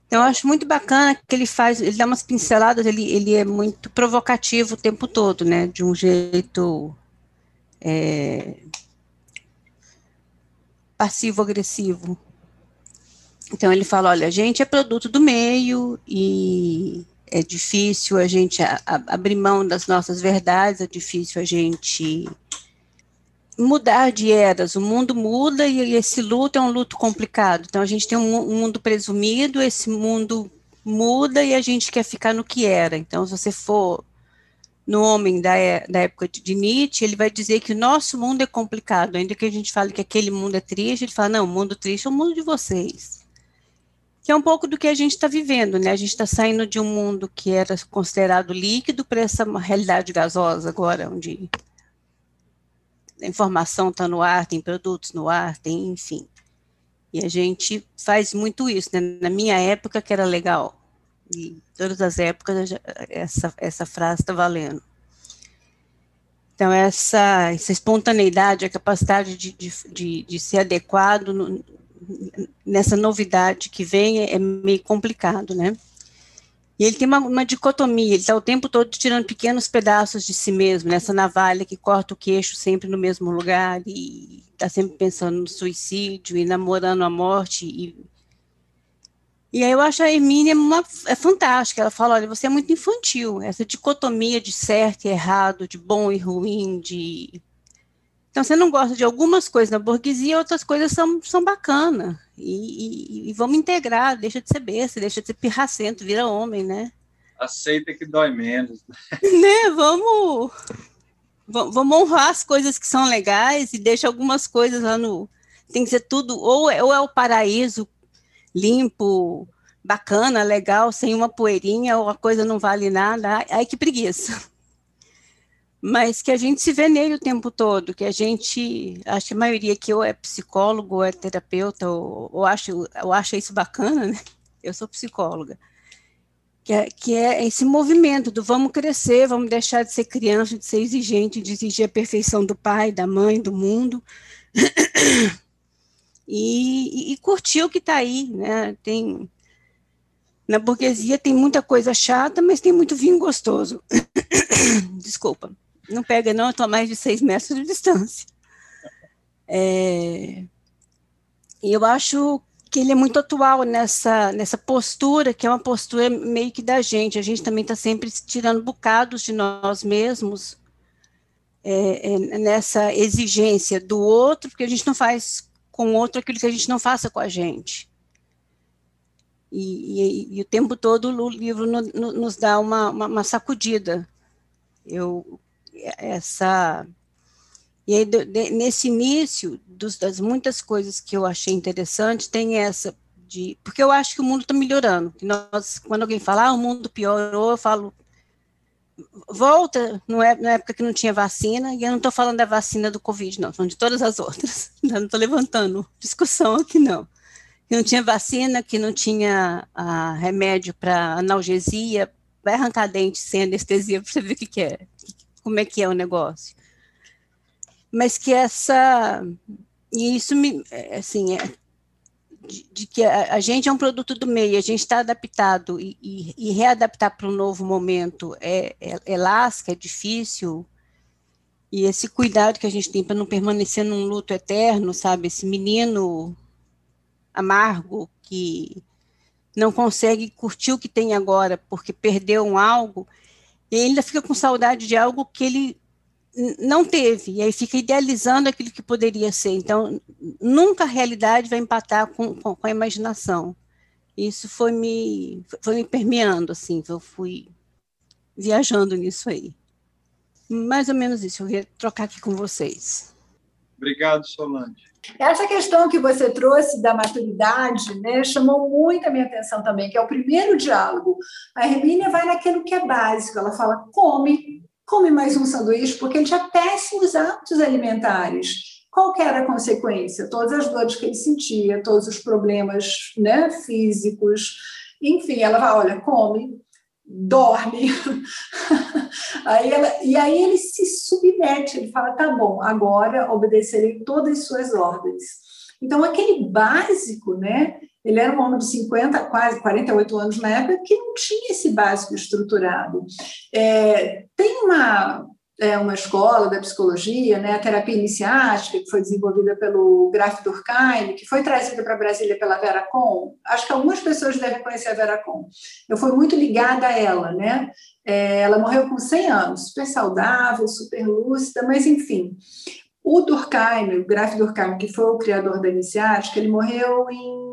Então, eu acho muito bacana que ele faz, ele dá umas pinceladas, ele, ele é muito provocativo o tempo todo, né? De um jeito é, passivo-agressivo. Então ele fala, olha, a gente é produto do meio e é difícil a gente a, a, abrir mão das nossas verdades, é difícil a gente mudar de eras. O mundo muda e, esse luto é um luto complicado. Então a gente tem um, um mundo presumido, esse mundo muda e a gente quer ficar no que era. Então se você for no homem da, é, da época de Nietzsche, ele vai dizer que o nosso mundo é complicado, ainda que a gente fale que aquele mundo é triste, ele fala, não, o mundo triste é o mundo de vocês. Que é um pouco do que a gente está vivendo, né? A gente está saindo de um mundo que era considerado líquido para essa realidade gasosa agora, onde a informação está no ar, tem produtos no ar, tem, enfim. E a gente faz muito isso, né? Na minha época que era legal. E todas as épocas essa, essa frase está valendo. Então, essa, essa espontaneidade, a capacidade de, de, de, de ser adequado no, nessa novidade que vem é, é meio complicado, né? E ele tem uma, uma dicotomia, ele está o tempo todo tirando pequenos pedaços de si mesmo, nessa navalha que corta o queixo sempre no mesmo lugar, e está sempre pensando no suicídio, e namorando a morte. E, e aí eu acho a Hermínia uma, é fantástica, ela fala, olha, você é muito infantil, essa dicotomia de certo e errado, de bom e ruim, de então, você não gosta de algumas coisas na burguesia, outras coisas são, são bacanas. E, e, e, vamos integrar, deixa de ser besta, deixa de ser pirracento, vira homem, né? Aceita que dói menos. né? Vamos, vamos honrar as coisas que são legais e deixa algumas coisas lá no. Tem que ser tudo, ou é, ou é o paraíso limpo, bacana, legal, sem uma poeirinha, ou a coisa não vale nada. Ai, que preguiça mas que a gente se vê nele o tempo todo, que a gente, acho que a maioria que ou é psicólogo, ou é terapeuta, ou, ou, acho, ou acha isso bacana, né? Eu sou psicóloga. Que é, que é esse movimento do vamos crescer, vamos deixar de ser criança, de ser exigente, de exigir a perfeição do pai, da mãe, do mundo, e, e, e curtir o que está aí, né? Tem, na burguesia tem muita coisa chata, mas tem muito vinho gostoso. Desculpa. Não pega, não, eu estou a mais de seis metros de distância. É, e eu acho que ele é muito atual nessa, nessa postura, que é uma postura meio que da gente. A gente também está sempre tirando bocados de nós mesmos é, é, nessa exigência do outro, porque a gente não faz com o outro aquilo que a gente não faça com a gente. E, e, e o tempo todo o livro no, no, nos dá uma, uma, uma sacudida. Eu essa e aí, nesse início, dos, das muitas coisas que eu achei interessante, tem essa de. Porque eu acho que o mundo está melhorando. Nós, quando alguém fala, ah, o mundo piorou, eu falo, volta não é, na época que não tinha vacina, e eu não estou falando da vacina do Covid, não, falando de todas as outras. Não estou levantando discussão aqui, não. Que não tinha vacina, que não tinha ah, remédio para analgesia, vai arrancar dente sem anestesia para você ver o que, que é, como é que é o negócio. Mas que essa. E isso me. Assim, é, de, de que a, a, gente é um produto do meio, a gente está adaptado e, e, e readaptar para um novo momento é, é, é lasca, é difícil. E esse cuidado que a gente tem para não permanecer num luto eterno, sabe? Esse menino amargo que não consegue curtir o que tem agora porque perdeu um algo, e ainda fica com saudade de algo que ele não teve, e aí fica idealizando aquilo que poderia ser. Então, nunca a realidade vai empatar com, com, com a imaginação. Isso foi me, foi me permeando, assim, eu fui viajando nisso aí. Mais ou menos isso, eu ia trocar aqui com vocês. Obrigado, Solange. Essa questão que você trouxe da maturidade né, chamou muito a minha atenção também, que é o primeiro diálogo. A Hermínia vai naquilo que é básico, ela fala, come, come mais um sanduíche, porque ele tinha péssimos hábitos alimentares. Qual era a consequência? Todas as dores que ele sentia, todos os problemas né, físicos, enfim, ela vai, olha, come, dorme. aí ela, e aí ele se submete, ele fala: tá bom, agora obedecerei todas as suas ordens. Então, aquele básico, né? Ele era um homem de 50, quase 48 anos na época, que não tinha esse básico estruturado. É, tem uma, é, uma escola da psicologia, né, a terapia iniciática, que foi desenvolvida pelo Graf Durkheim, que foi trazida para Brasília pela Vera Con. Acho que algumas pessoas devem conhecer a Vera Con. Eu fui muito ligada a ela, né? É, ela morreu com 100 anos, super saudável, super lúcida, mas enfim. O Durkheim, o Graf Durkheim, que foi o criador da iniciática, ele morreu em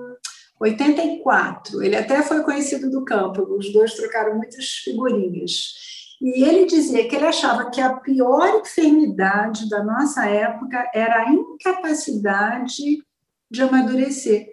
84. Ele até foi conhecido do campo, os dois trocaram muitas figurinhas. E ele dizia que ele achava que a pior enfermidade da nossa época era a incapacidade de amadurecer,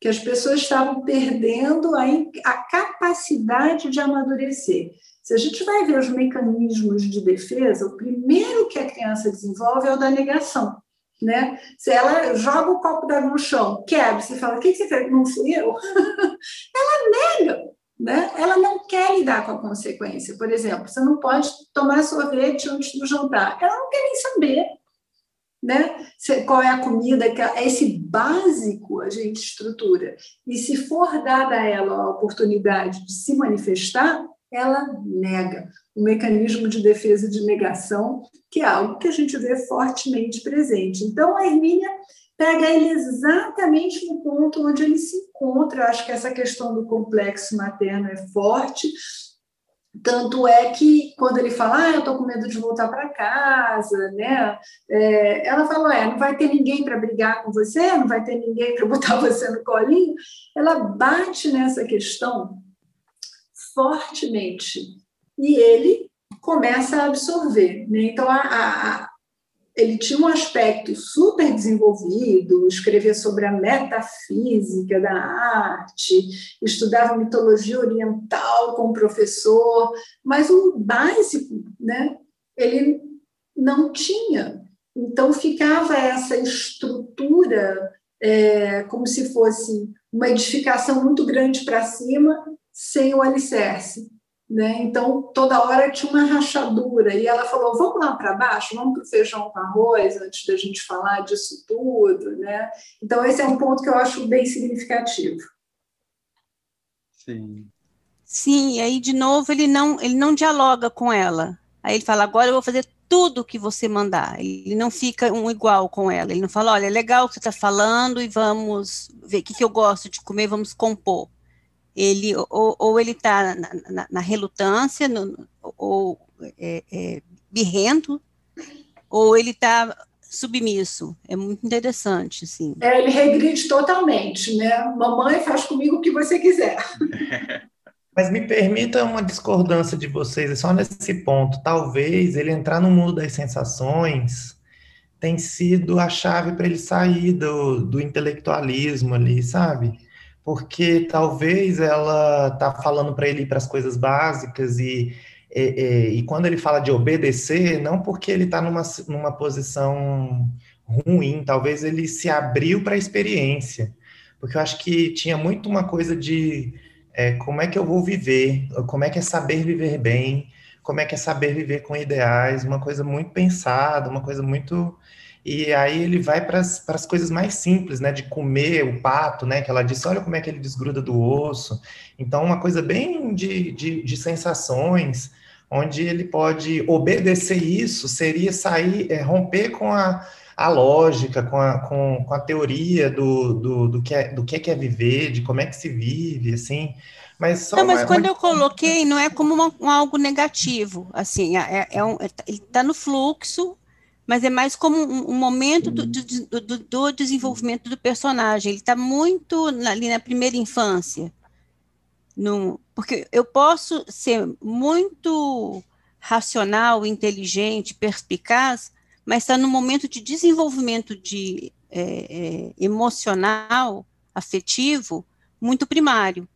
que as pessoas estavam perdendo a, a capacidade de amadurecer. Se a gente vai ver os mecanismos de defesa, o primeiro que a criança desenvolve é o da negação. Né? Se ela joga o copo d'água no chão, quebra, você fala, o que você fez? Não fui eu. ela nega, né? ela não quer lidar com a consequência. Por exemplo, você não pode tomar sorvete antes do jantar. Ela não quer nem saber né? Qual é a comida que é esse básico a gente estrutura. E se for dada a ela a oportunidade de se manifestar, ela nega o mecanismo de defesa de negação, que é algo que a gente vê fortemente presente. Então a Hermínia pega ele exatamente no ponto onde ele se encontra. Eu acho que essa questão do complexo materno é forte, tanto é que quando ele fala, ah, eu estou com medo de voltar para casa, né? É, ela fala, é, não vai ter ninguém para brigar com você, não vai ter ninguém para botar você no colinho. Ela bate nessa questão fortemente e ele começa a absorver. Né? Então, a, a, ele tinha um aspecto super desenvolvido, escrevia sobre a metafísica da arte, estudava mitologia oriental com o professor, mas o básico, né, ele não tinha. Então ficava essa estrutura é, como se fosse uma edificação muito grande para cima, sem o alicerce. Né? Então, toda hora tinha uma rachadura. E ela falou: vamos lá para baixo, vamos para o feijão com arroz, antes da gente falar disso tudo. Né? Então, esse é um ponto que eu acho bem significativo. Sim. Sim, e aí, de novo, ele não, ele não dialoga com ela. Aí ele fala: agora eu vou fazer tudo o que você mandar. Ele não fica um igual com ela. Ele não fala: olha, é legal o que você está falando e vamos ver o que, que eu gosto de comer, vamos compor ele ou, ou ele está na, na, na, relutância, no, ou é, é, birrento, ou ele está submisso. É muito interessante, assim. É, ele regride totalmente, né? Mamãe faz comigo o que você quiser. Mas me permita uma discordância de vocês, é só nesse ponto. Talvez ele entrar no mundo das sensações tem sido a chave para ele sair do, do intelectualismo ali, sabe? Porque talvez ela tá falando para ele para as coisas básicas e, e, e, e, quando ele fala de obedecer, não porque ele está numa, numa posição ruim, talvez ele se abriu para a experiência, porque eu acho que tinha muito uma coisa de é, como é que eu vou viver, como é que é saber viver bem, como é que é saber viver com ideais, uma coisa muito pensada, uma coisa muito e aí ele vai para as coisas mais simples, né? De comer o pato, né? Que ela disse, olha como é que ele desgruda do osso. Então, uma coisa bem de, de, de sensações, onde ele pode obedecer isso, seria sair, é, romper com a, a lógica, com a, com, com a teoria do, do, do, que é, do que é, viver, de como é que se vive, assim. Mas só não, mas uma, quando uma... eu coloquei, não é como uma, um algo negativo, assim, é, é um, ele está no fluxo, mas é mais como um, um momento do, do, do, do, desenvolvimento do personagem. Ele está muito na, ali na primeira infância. No, porque eu posso ser muito racional, inteligente, perspicaz, mas está no momento de desenvolvimento de é, é, emocional, afetivo, muito primário.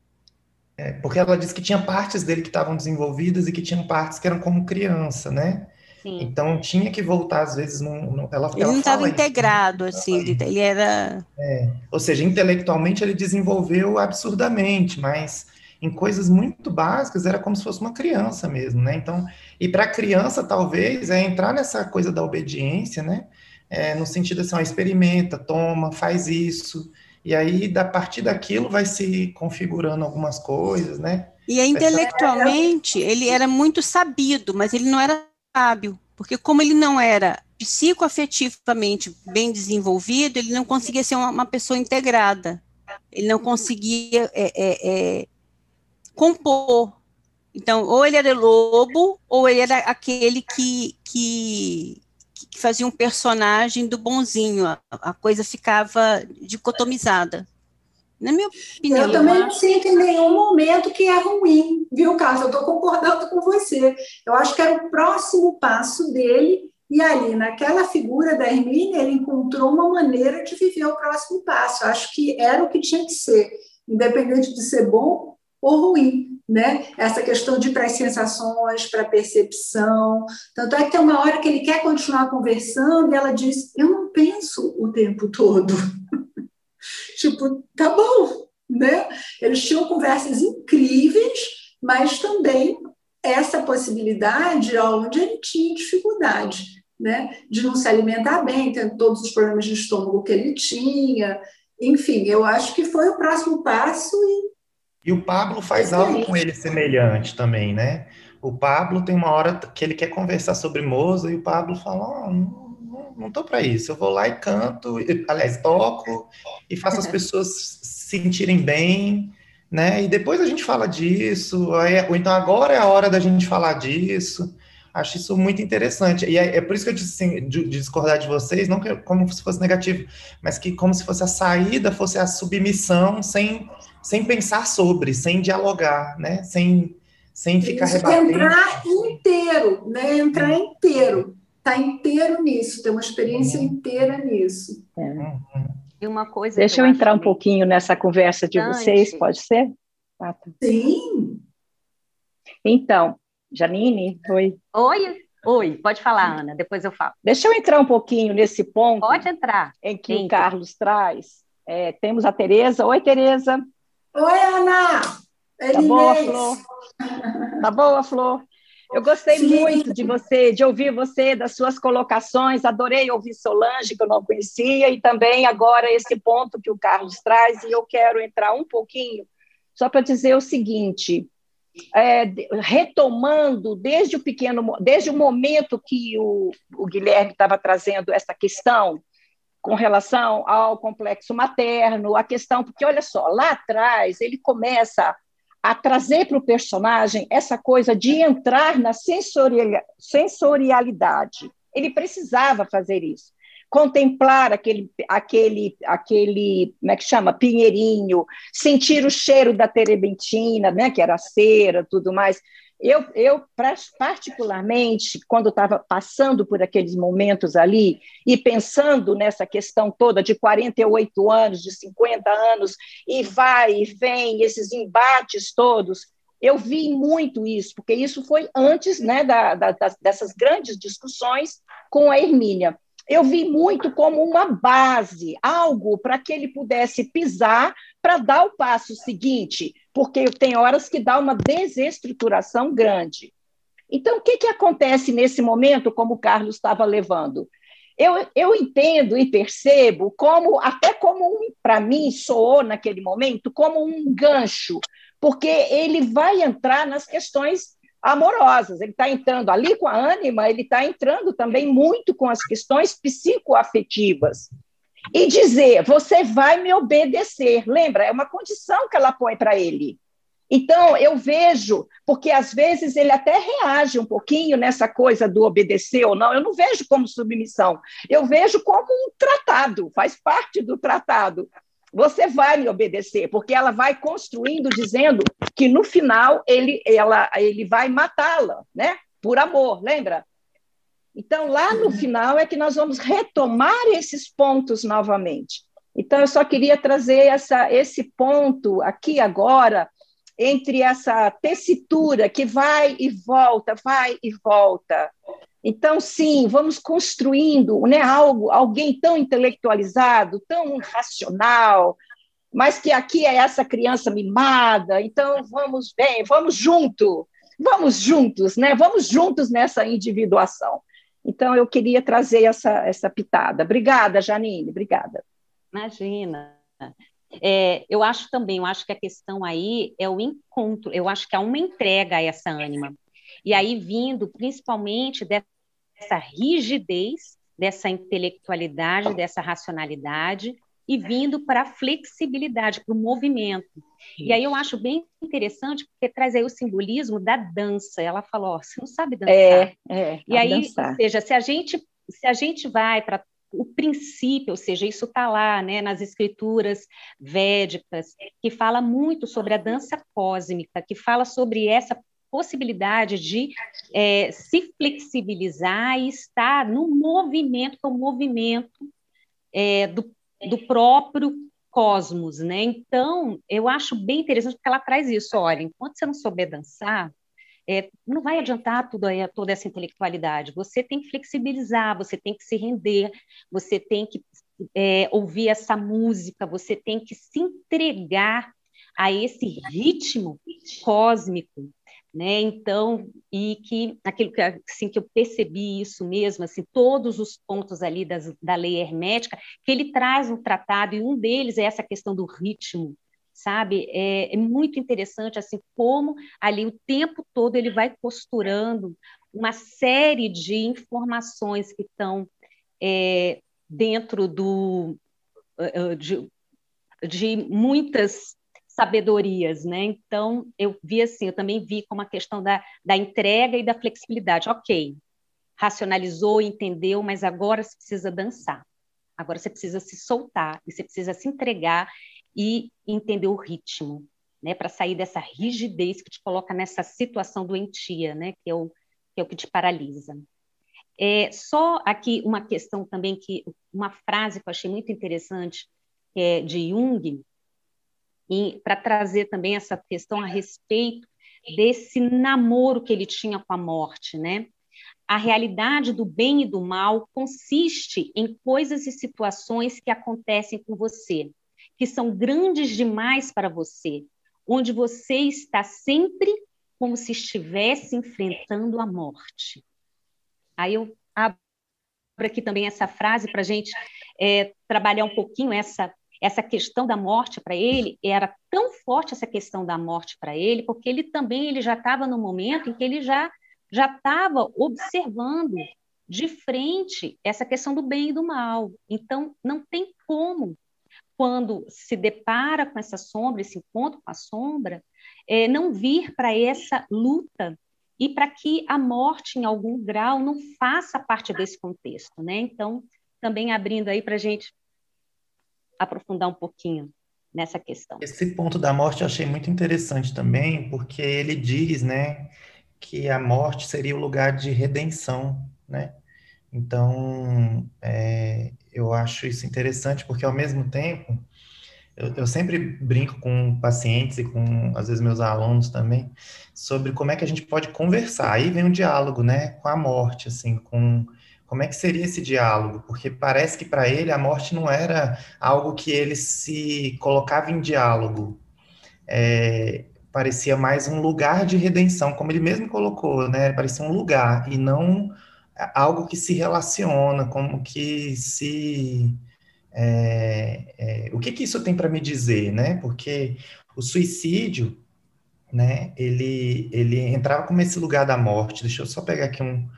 É, porque ela disse que tinha partes dele que estavam desenvolvidas e que tinham partes que eram como criança, né? Sim. Então tinha que voltar às vezes num, ela, ele ela não estava integrado isso, assim, ele, ele era. É, ou seja, intelectualmente ele desenvolveu absurdamente, mas em coisas muito básicas era como se fosse uma criança mesmo, né? Então, e para a criança talvez é entrar nessa coisa da obediência, né? É, no sentido assim, ó, experimenta, toma, faz isso, e aí da partir daquilo vai se configurando algumas coisas, né? E intelectualmente ele era muito sabido, mas ele não era sábio, porque como ele não era psicoafetivamente bem desenvolvido, ele não conseguia ser uma, uma pessoa integrada, ele não conseguia é, é, é, compor. Então, ou ele era lobo, ou ele era aquele que, que, que fazia um personagem do bonzinho, a, a coisa ficava dicotomizada. Na minha opinião. Eu também não sinto em nenhum momento que é ruim, viu, Carlos? Eu estou concordando com você. Eu acho que era o próximo passo dele, e ali, naquela figura da Hermínia, ele encontrou uma maneira de viver o próximo passo. Eu acho que era o que tinha que ser, independente de ser bom ou ruim. né? Essa questão de para as sensações, para a percepção. Tanto é que tem uma hora que ele quer continuar conversando e ela diz: Eu não penso o tempo todo. tipo, tá bom, né? Eles tinham conversas incríveis, mas também essa possibilidade onde ele tinha dificuldade, né? De não se alimentar bem, tendo todos os problemas de estômago que ele tinha. Enfim, eu acho que foi o próximo passo e e o Pablo faz algo com ele semelhante também, né? O Pablo tem uma hora que ele quer conversar sobre Moza e o Pablo fala: oh, não, tô para isso, eu vou lá e canto, aliás, toco e faço as pessoas se sentirem bem, né? E depois a gente fala disso, ou então agora é a hora da gente falar disso. Acho isso muito interessante. E é, é por isso que eu disse assim, de, de, discordar de vocês, não que, como se fosse negativo, mas que como se fosse a saída, fosse a submissão sem sem pensar sobre, sem dialogar, né? Sem, sem ficar Isso, rebatendo. Entrar inteiro, né? Entrar inteiro. Tá inteiro nisso, ter uma experiência uhum. inteira nisso. É. Uhum. E uma coisa. Deixa eu, eu entrar um pouquinho nessa conversa de vocês, pode ser? Sim. Então, Janine, oi. Oi, oi, pode falar, Ana, depois eu falo. Deixa eu entrar um pouquinho nesse ponto. Pode entrar. Em que Entra. o Carlos traz. É, temos a Tereza. Oi, Tereza. Oi, Ana! Tá boa, Flor? Tá boa, Flor? Eu gostei Sim. muito de você, de ouvir você, das suas colocações. Adorei ouvir Solange, que eu não conhecia, e também agora esse ponto que o Carlos traz. E eu quero entrar um pouquinho só para dizer o seguinte: é, retomando desde o pequeno, desde o momento que o, o Guilherme estava trazendo essa questão com relação ao complexo materno, a questão, porque olha só, lá atrás ele começa a trazer para o personagem essa coisa de entrar na sensorialidade. Ele precisava fazer isso. Contemplar aquele, aquele, aquele, como é que chama? Pinheirinho, sentir o cheiro da terebentina, né, que era cera, tudo mais. Eu, eu particularmente, quando estava passando por aqueles momentos ali e pensando nessa questão toda de 48 anos, de 50 anos, e vai e vem, esses embates todos, eu vi muito isso, porque isso foi antes né, da, da, dessas grandes discussões com a Hermínia. Eu vi muito como uma base, algo para que ele pudesse pisar para dar o passo seguinte, porque tem horas que dá uma desestruturação grande. Então, o que, que acontece nesse momento, como o Carlos estava levando? Eu, eu entendo e percebo como, até como um, para mim, soou naquele momento, como um gancho, porque ele vai entrar nas questões amorosas. Ele está entrando ali com a ânima, ele está entrando também muito com as questões psicoafetivas e dizer: você vai me obedecer. Lembra? É uma condição que ela põe para ele. Então, eu vejo, porque às vezes ele até reage um pouquinho nessa coisa do obedecer ou não, eu não vejo como submissão, eu vejo como um tratado, faz parte do tratado. Você vai me obedecer, porque ela vai construindo, dizendo que no final ele, ela, ele vai matá-la, né? Por amor, lembra? Então, lá no final é que nós vamos retomar esses pontos novamente. Então, eu só queria trazer essa, esse ponto aqui agora, entre essa tessitura que vai e volta, vai e volta. Então, sim, vamos construindo né, algo, alguém tão intelectualizado, tão racional, mas que aqui é essa criança mimada. Então, vamos bem, vamos junto, vamos juntos, né? Vamos juntos nessa individuação. Então, eu queria trazer essa, essa pitada. Obrigada, Janine, obrigada. Imagina. É, eu acho também, eu acho que a questão aí é o encontro, eu acho que há uma entrega a essa ânima. E aí, vindo principalmente dessa rigidez, dessa intelectualidade, dessa racionalidade, e vindo para a flexibilidade, para o movimento. Isso. E aí eu acho bem interessante, porque traz aí o simbolismo da dança. Ela falou, oh, você não sabe dançar. É, é, e aí, dançar. ou seja, se a gente, se a gente vai para o princípio, ou seja, isso está lá, né, nas escrituras védicas, que fala muito sobre a dança cósmica, que fala sobre essa possibilidade de é, se flexibilizar e estar no movimento, que é o movimento é, do, do próprio cosmos, né? Então, eu acho bem interessante porque ela traz isso. Olha, enquanto você não souber dançar, é, não vai adiantar tudo aí, toda essa intelectualidade. Você tem que flexibilizar, você tem que se render, você tem que é, ouvir essa música, você tem que se entregar a esse ritmo cósmico, né? Então, e que aquilo que assim que eu percebi isso mesmo, assim, todos os pontos ali das, da lei hermética que ele traz no tratado e um deles é essa questão do ritmo, sabe? É, é, muito interessante assim como ali o tempo todo ele vai costurando uma série de informações que estão é, dentro do eh, eh, de, de muitas sabedorias, né? Então eu vi assim, eu também vi como a questão da, da entrega e da flexibilidade. Ok, racionalizou, entendeu, mas agora você precisa dançar. Agora você precisa se soltar e você precisa se entregar e entender o ritmo, né, para sair dessa rigidez que te coloca nessa situação doentia, né, que é o, que, é o que te paralisa. É, só aqui uma questão também, que uma frase que eu achei muito interessante, é de Jung, para trazer também essa questão a respeito desse namoro que ele tinha com a morte, né? A realidade do bem e do mal consiste em coisas e situações que acontecem com você que são grandes demais para você, onde você está sempre como se estivesse enfrentando a morte. Aí eu abro aqui também essa frase para a gente é, trabalhar um pouquinho essa essa questão da morte para ele era tão forte essa questão da morte para ele porque ele também ele já estava no momento em que ele já já estava observando de frente essa questão do bem e do mal então não tem como quando se depara com essa sombra, esse encontro com a sombra, é, não vir para essa luta e para que a morte, em algum grau, não faça parte desse contexto, né? Então, também abrindo aí para gente aprofundar um pouquinho nessa questão. Esse ponto da morte eu achei muito interessante também, porque ele diz, né, que a morte seria o lugar de redenção, né? Então, é, eu acho isso interessante, porque ao mesmo tempo, eu, eu, sempre brinco com pacientes e com, às vezes, meus alunos também, sobre como é que a gente pode conversar. Aí vem um diálogo, né, com a morte, assim, com como é que seria esse diálogo? Porque parece que para ele a morte não era algo que ele se colocava em diálogo. É, parecia mais um lugar de redenção, como ele mesmo colocou, né? Parecia um lugar e não algo que se relaciona, como que se. É, é, o que, que isso tem para me dizer, né? Porque o suicídio, né, ele, ele entrava como esse lugar da morte. Deixa eu só pegar aqui um,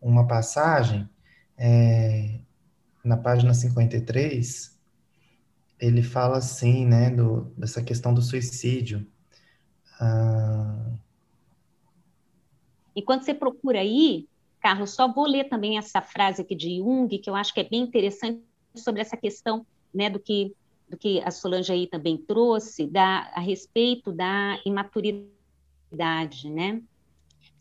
uma passagem, é, na página 53, ele fala assim, né, do, dessa questão do suicídio. Ah... E quando você procura aí, Carlos, só vou ler também essa frase aqui de Jung, que eu acho que é bem interessante sobre essa questão né, do, que, do que a Solange aí também trouxe, da, a respeito da imaturidade, né?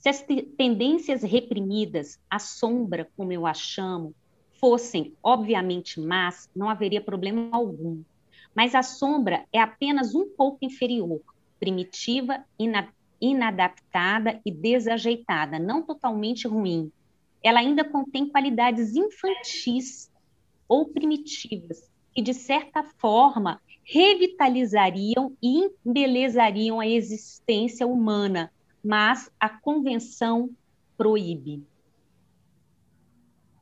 Se as tendências reprimidas, a sombra, como eu a chamo, fossem obviamente más, não haveria problema algum. Mas a sombra é apenas um pouco inferior, primitiva, inadequada, inadaptada e desajeitada, não totalmente ruim. Ela ainda contém qualidades infantis ou primitivas que, de certa forma, revitalizariam e embelezariam a existência humana, mas a convenção proíbe.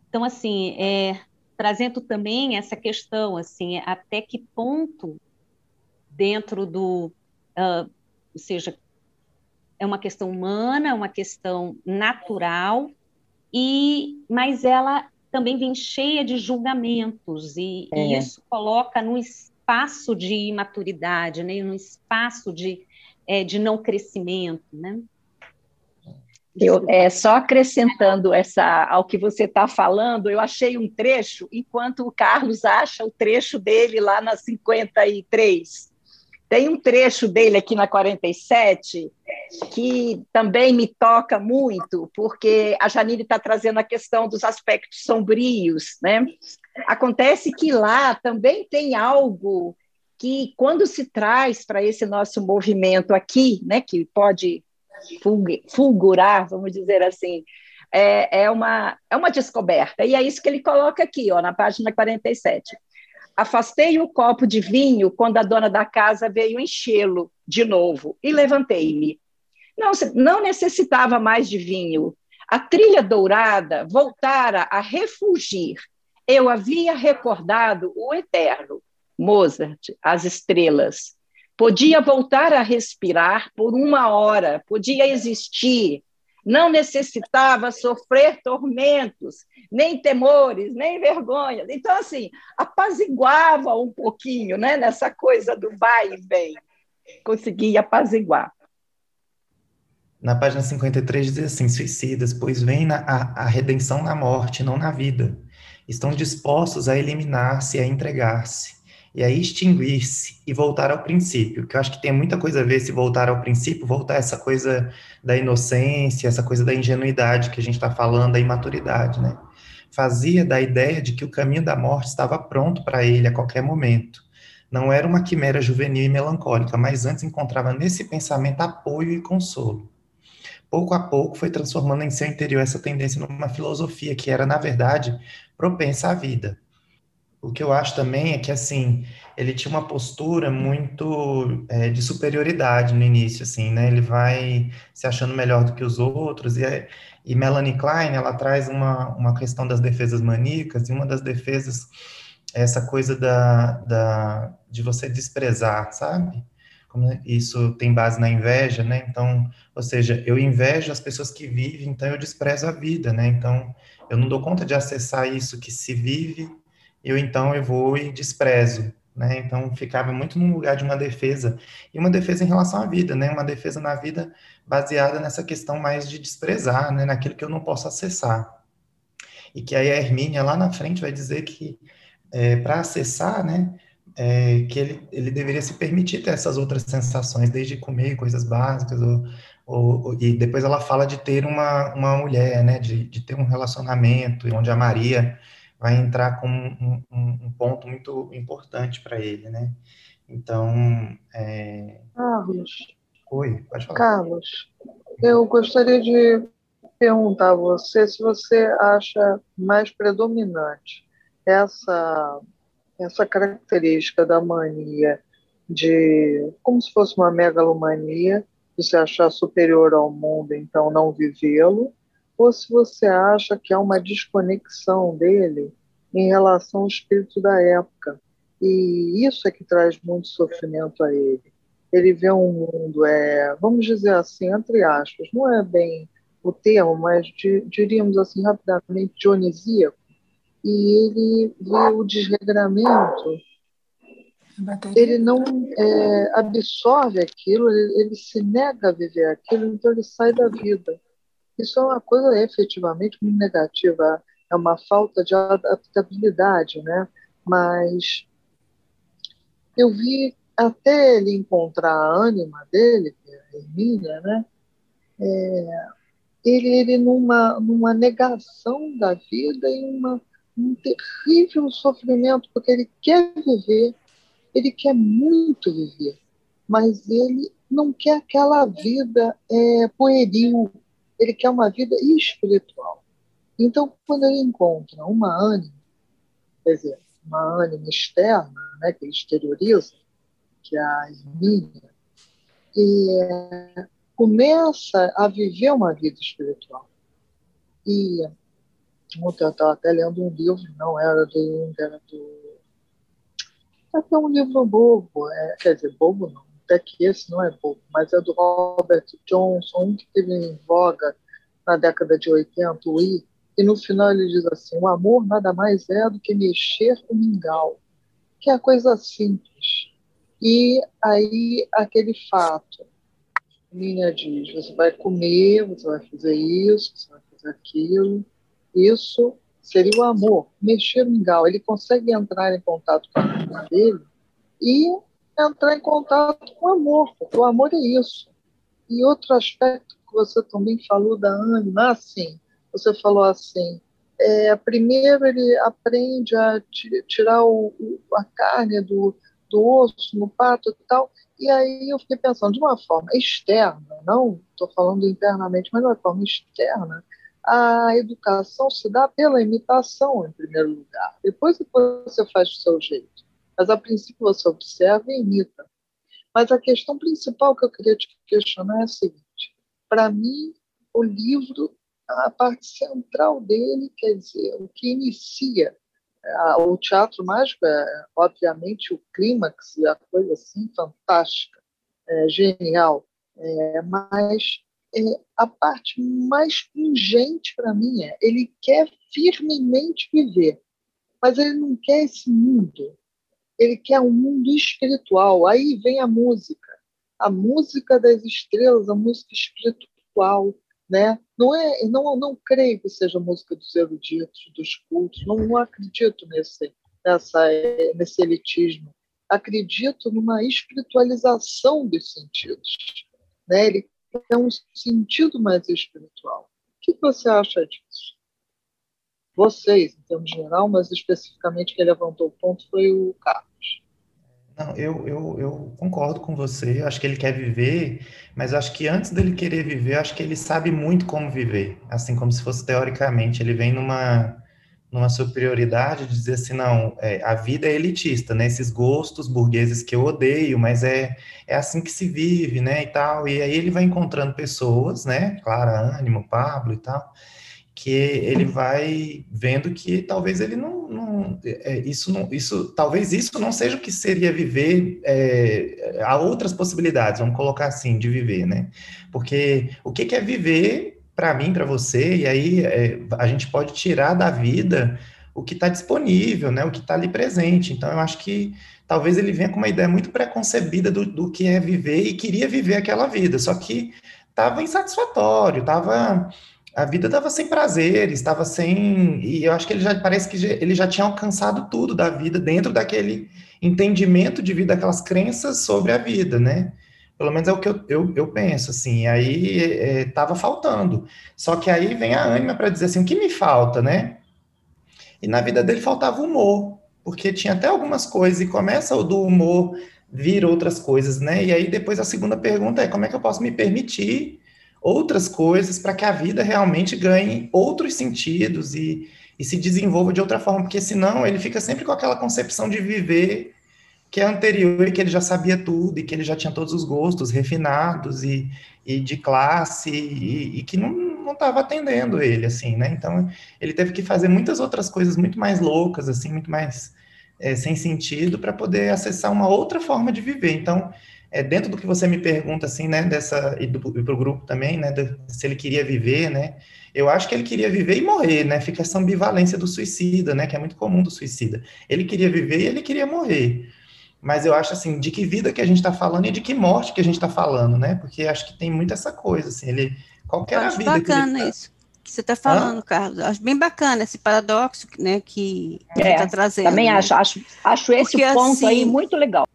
Então, assim, é, trazendo também essa questão, assim, até que ponto dentro do, uh, ou seja, é uma questão humana, é uma questão natural, e mas ela também vem cheia de julgamentos, e, é. e isso coloca num espaço de imaturidade, né, num espaço de, é, de não crescimento. Né? Eu, é, só acrescentando essa ao que você está falando, eu achei um trecho, enquanto o Carlos acha o trecho dele lá na 53. Tem um trecho dele aqui na 47 que também me toca muito, porque a Janine está trazendo a questão dos aspectos sombrios, né? Acontece que lá também tem algo que quando se traz para esse nosso movimento aqui, né, que pode fulgurar, vamos dizer assim, é, é, uma, é uma descoberta. E é isso que ele coloca aqui, ó, na página 47. Afastei o copo de vinho quando a dona da casa veio enchê-lo de novo e levantei-me. Não, não necessitava mais de vinho. A trilha dourada voltara a refugir. Eu havia recordado o eterno, Mozart, as estrelas. Podia voltar a respirar por uma hora, podia existir, não necessitava sofrer tormentos, nem temores, nem vergonhas. Então, assim, apaziguava um pouquinho né, nessa coisa do vai e vem. Conseguia apaziguar. Na página 53 diz assim: suicidas, pois vem na, a, a redenção na morte, não na vida. Estão dispostos a eliminar-se, a entregar-se e a extinguir-se e voltar ao princípio, que eu acho que tem muita coisa a ver se voltar ao princípio, voltar essa coisa da inocência, essa coisa da ingenuidade que a gente está falando, da imaturidade, né? Fazia da ideia de que o caminho da morte estava pronto para ele a qualquer momento. Não era uma quimera juvenil e melancólica, mas antes encontrava nesse pensamento apoio e consolo. Pouco a pouco foi transformando em seu interior essa tendência numa filosofia que era, na verdade, propensa à vida o que eu acho também é que, assim, ele tinha uma postura muito é, de superioridade no início, assim, né? Ele vai se achando melhor do que os outros, e, e Melanie Klein, ela traz uma, uma questão das defesas maníacas, e uma das defesas é essa coisa da, da, de você desprezar, sabe? Como isso tem base na inveja, né? Então, ou seja, eu invejo as pessoas que vivem, então eu desprezo a vida, né? Então, eu não dou conta de acessar isso que se vive eu então eu vou e desprezo, né? Então ficava muito no lugar de uma defesa e uma defesa em relação à vida, né? Uma defesa na vida baseada nessa questão mais de desprezar, né? Naquilo que eu não posso acessar e que aí a Hermínia lá na frente vai dizer que é, para acessar, né? É, que ele, ele deveria se permitir ter essas outras sensações, desde comer coisas básicas, ou, ou, e depois ela fala de ter uma, uma mulher, né, de, de ter um relacionamento, onde a Maria vai entrar com um, um, um ponto muito importante para ele, né? Então, é... Carlos. Oi, pode falar. Carlos, eu gostaria de perguntar a você se você acha mais predominante essa essa característica da mania de como se fosse uma megalomania de se achar superior ao mundo, então não vivê-lo, ou se você acha que há uma desconexão dele em relação ao espírito da época. E isso é que traz muito sofrimento a ele. Ele vê um mundo, é, vamos dizer assim, entre aspas, não é bem o termo, mas diríamos assim rapidamente, dionisíaco, e ele vê o desregramento, ele não é, absorve aquilo, ele, ele, se nega a viver aquilo, então ele sai da vida. Isso é uma coisa efetivamente muito negativa. É uma falta de adaptabilidade, né? Mas eu vi até ele encontrar a ânima dele, que é a Hermínia, né? É, ele, ele numa, numa negação da vida e uma, um terrível sofrimento, porque ele quer viver, ele quer muito viver, mas ele não quer aquela vida é, pueril, ele quer uma vida espiritual. Então, quando ele encontra uma ânima, quer dizer, uma ânima externa, né, que ele exterioriza, que é a Hermínia, e é, começa a viver uma vida espiritual. E ontem eu estava até lendo um livro, não era do era do. Até um livro bobo, é, quer dizer, bobo não, até que esse não é bobo, mas é do Robert Johnson, um que teve em voga na década de 80, o I, e no final ele diz assim: o amor nada mais é do que mexer o mingau, que é coisa simples. E aí aquele fato, Minha diz: você vai comer, você vai fazer isso, você vai fazer aquilo. Isso seria o amor, mexer o mingau. Ele consegue entrar em contato com a dele e entrar em contato com o amor, porque o amor é isso. E outro aspecto que você também falou da ânima, assim, você falou assim, é, primeiro ele aprende a tirar o, a carne do, do osso no pato e tal. E aí eu fiquei pensando, de uma forma externa, não estou falando internamente, mas de uma forma externa, a educação se dá pela imitação, em primeiro lugar. Depois você faz do seu jeito. Mas, a princípio, você observa e imita. Mas a questão principal que eu queria te questionar é a seguinte: para mim, o livro, a parte central dele, quer dizer, o que inicia o teatro mágico é, obviamente, o clímax, a coisa assim fantástica, é, genial, é, mas é, a parte mais ingente para mim é ele quer firmemente viver, mas ele não quer esse mundo, ele quer um mundo espiritual. Aí vem a música, a música das estrelas, a música espiritual, né? Não é, não, não creio que seja música dos eruditos, dos cultos. Não, não acredito nesse, nessa, nesse elitismo. Acredito numa espiritualização dos sentidos, né? Ele tem um sentido mais espiritual. O que você acha disso? Vocês, em termos geral, mas especificamente que ele levantou o ponto foi o Carlos. Não, eu, eu, eu concordo com você. Acho que ele quer viver, mas acho que antes dele querer viver, acho que ele sabe muito como viver. Assim, como se fosse teoricamente. Ele vem numa, numa superioridade de dizer assim: não, é, a vida é elitista, né? Esses gostos burgueses que eu odeio, mas é, é assim que se vive, né? E tal. E aí ele vai encontrando pessoas, né? Clara, Ânimo, Pablo e tal que ele vai vendo que talvez ele não, não é, isso não isso talvez isso não seja o que seria viver é, há outras possibilidades vamos colocar assim de viver né? Porque o que, é viver para mim para você e aí é, a gente pode tirar da vida o que está disponível né? O que está ali presente. Então eu acho que talvez ele venha com uma ideia muito preconcebida do, do que é viver e queria viver aquela vida. Só que estava insatisfatório estava a vida estava sem prazeres, estava sem. E eu acho que ele já parece que ele já tinha alcançado tudo da vida dentro daquele entendimento de vida, aquelas crenças sobre a vida, né? Pelo menos é o que eu, eu, eu penso, assim. Aí estava é, faltando. Só que aí vem a ânima para dizer assim: o que me falta, né? E na vida dele faltava humor, porque tinha até algumas coisas, e começa o do humor vir outras coisas, né? E aí depois a segunda pergunta é: como é que eu posso me permitir outras coisas para que a vida realmente ganhe outros sentidos e, e se desenvolva de outra forma, porque senão ele fica sempre com aquela concepção de viver que é anterior e que ele já sabia tudo e que ele já tinha todos os gostos refinados e, e de classe e, e que não estava atendendo ele, assim, né? Então, ele teve que fazer muitas outras coisas muito mais loucas, assim, muito mais é, sem sentido para poder acessar uma outra forma de viver. Então, é, dentro do que você me pergunta, assim, né, dessa, e, para o grupo também, né, de, se ele queria viver, né, eu acho que ele queria viver e morrer, né, fica essa ambivalência do suicida, né, que é muito comum do suicida. Ele queria viver e ele queria morrer. Mas eu acho, assim, de que vida que a gente está falando e de que morte que a gente está falando, né, porque acho que tem muito essa coisa, assim, ele, qualquer eu acho vida bacana que tá... isso que você está falando, Hã? Carlos. Acho bem bacana esse paradoxo, né, que você está é, trazendo. Também né? acho, acho, acho esse Porque, ponto assim, aí muito legal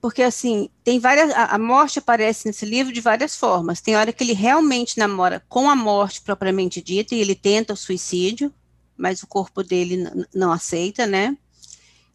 porque assim, tem várias. A, morte aparece nesse livro de várias formas. Tem hora que ele realmente namora com a morte propriamente dita, e ele tenta o suicídio, mas o corpo dele não aceita, né?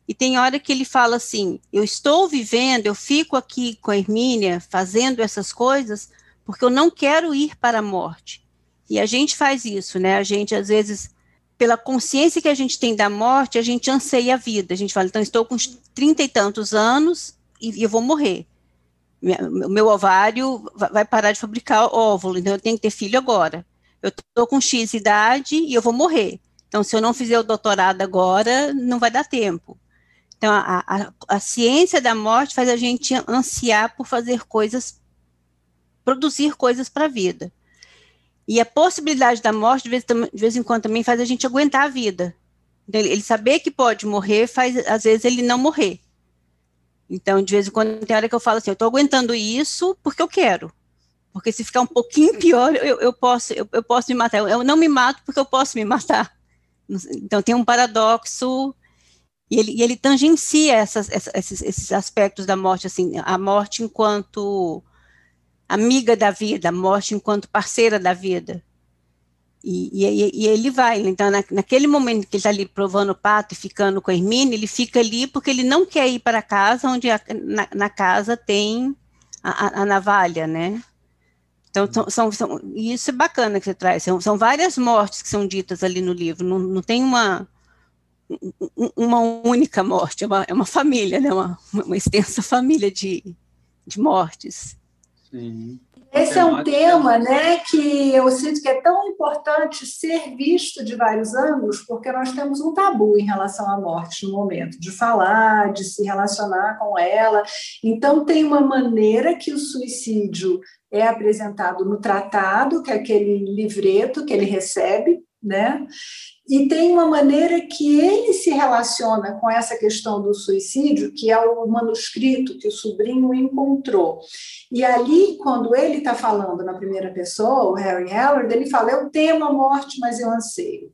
E tem hora que ele fala assim: eu estou vivendo, eu fico aqui com a Hermínia fazendo essas coisas porque eu não quero ir para a morte. E a gente faz isso, né? A gente, às vezes, pela consciência que a gente tem da morte, a gente anseia a vida. A gente fala, então, estou com trinta e tantos anos, e eu vou morrer. O meu ovário vai parar de fabricar óvulo, então eu tenho que ter filho agora. Eu estou com X idade e eu vou morrer. Então, se eu não fizer o doutorado agora, não vai dar tempo. Então, a, a, a ciência da morte faz a gente ansiar por fazer coisas, produzir coisas para a vida. E a possibilidade da morte, de vez, de vez, em quando, também faz a gente aguentar a vida. Ele, ele saber que pode morrer faz, às vezes, ele não morrer. Então, de vez em quando, tem hora que eu falo assim, eu estou aguentando isso porque eu quero. Porque se ficar um pouquinho pior, eu, eu posso, eu, eu, posso me matar. Eu, não me mato porque eu posso me matar. Então, tem um paradoxo, e ele, e ele tangencia essas, esses, esses aspectos da morte, assim, a morte enquanto amiga da vida, a morte enquanto parceira da vida. E, e, e, ele vai, então na, naquele momento que ele está ali provando o pato e ficando com a Hermine, ele fica ali porque ele não quer ir para casa onde a, na, na, casa tem a, a, navalha, né? Então, são, são, isso é bacana que você traz, são, são várias mortes que são ditas ali no livro, não, não tem uma, uma única morte, é uma, é uma família, né? uma, uma extensa família de, de mortes. Sim. Esse é um tema né, que eu sinto que é tão importante ser visto de vários ângulos, porque nós temos um tabu em relação à morte no momento, de falar, de se relacionar com ela. Então, tem uma maneira que o suicídio é apresentado no tratado, que é aquele livreto que ele recebe, né? E tem uma maneira que ele se relaciona com essa questão do suicídio, que é o manuscrito que o sobrinho encontrou. E ali, quando ele está falando na primeira pessoa, o Harry Howard, ele fala: Eu temo a morte, mas eu anseio.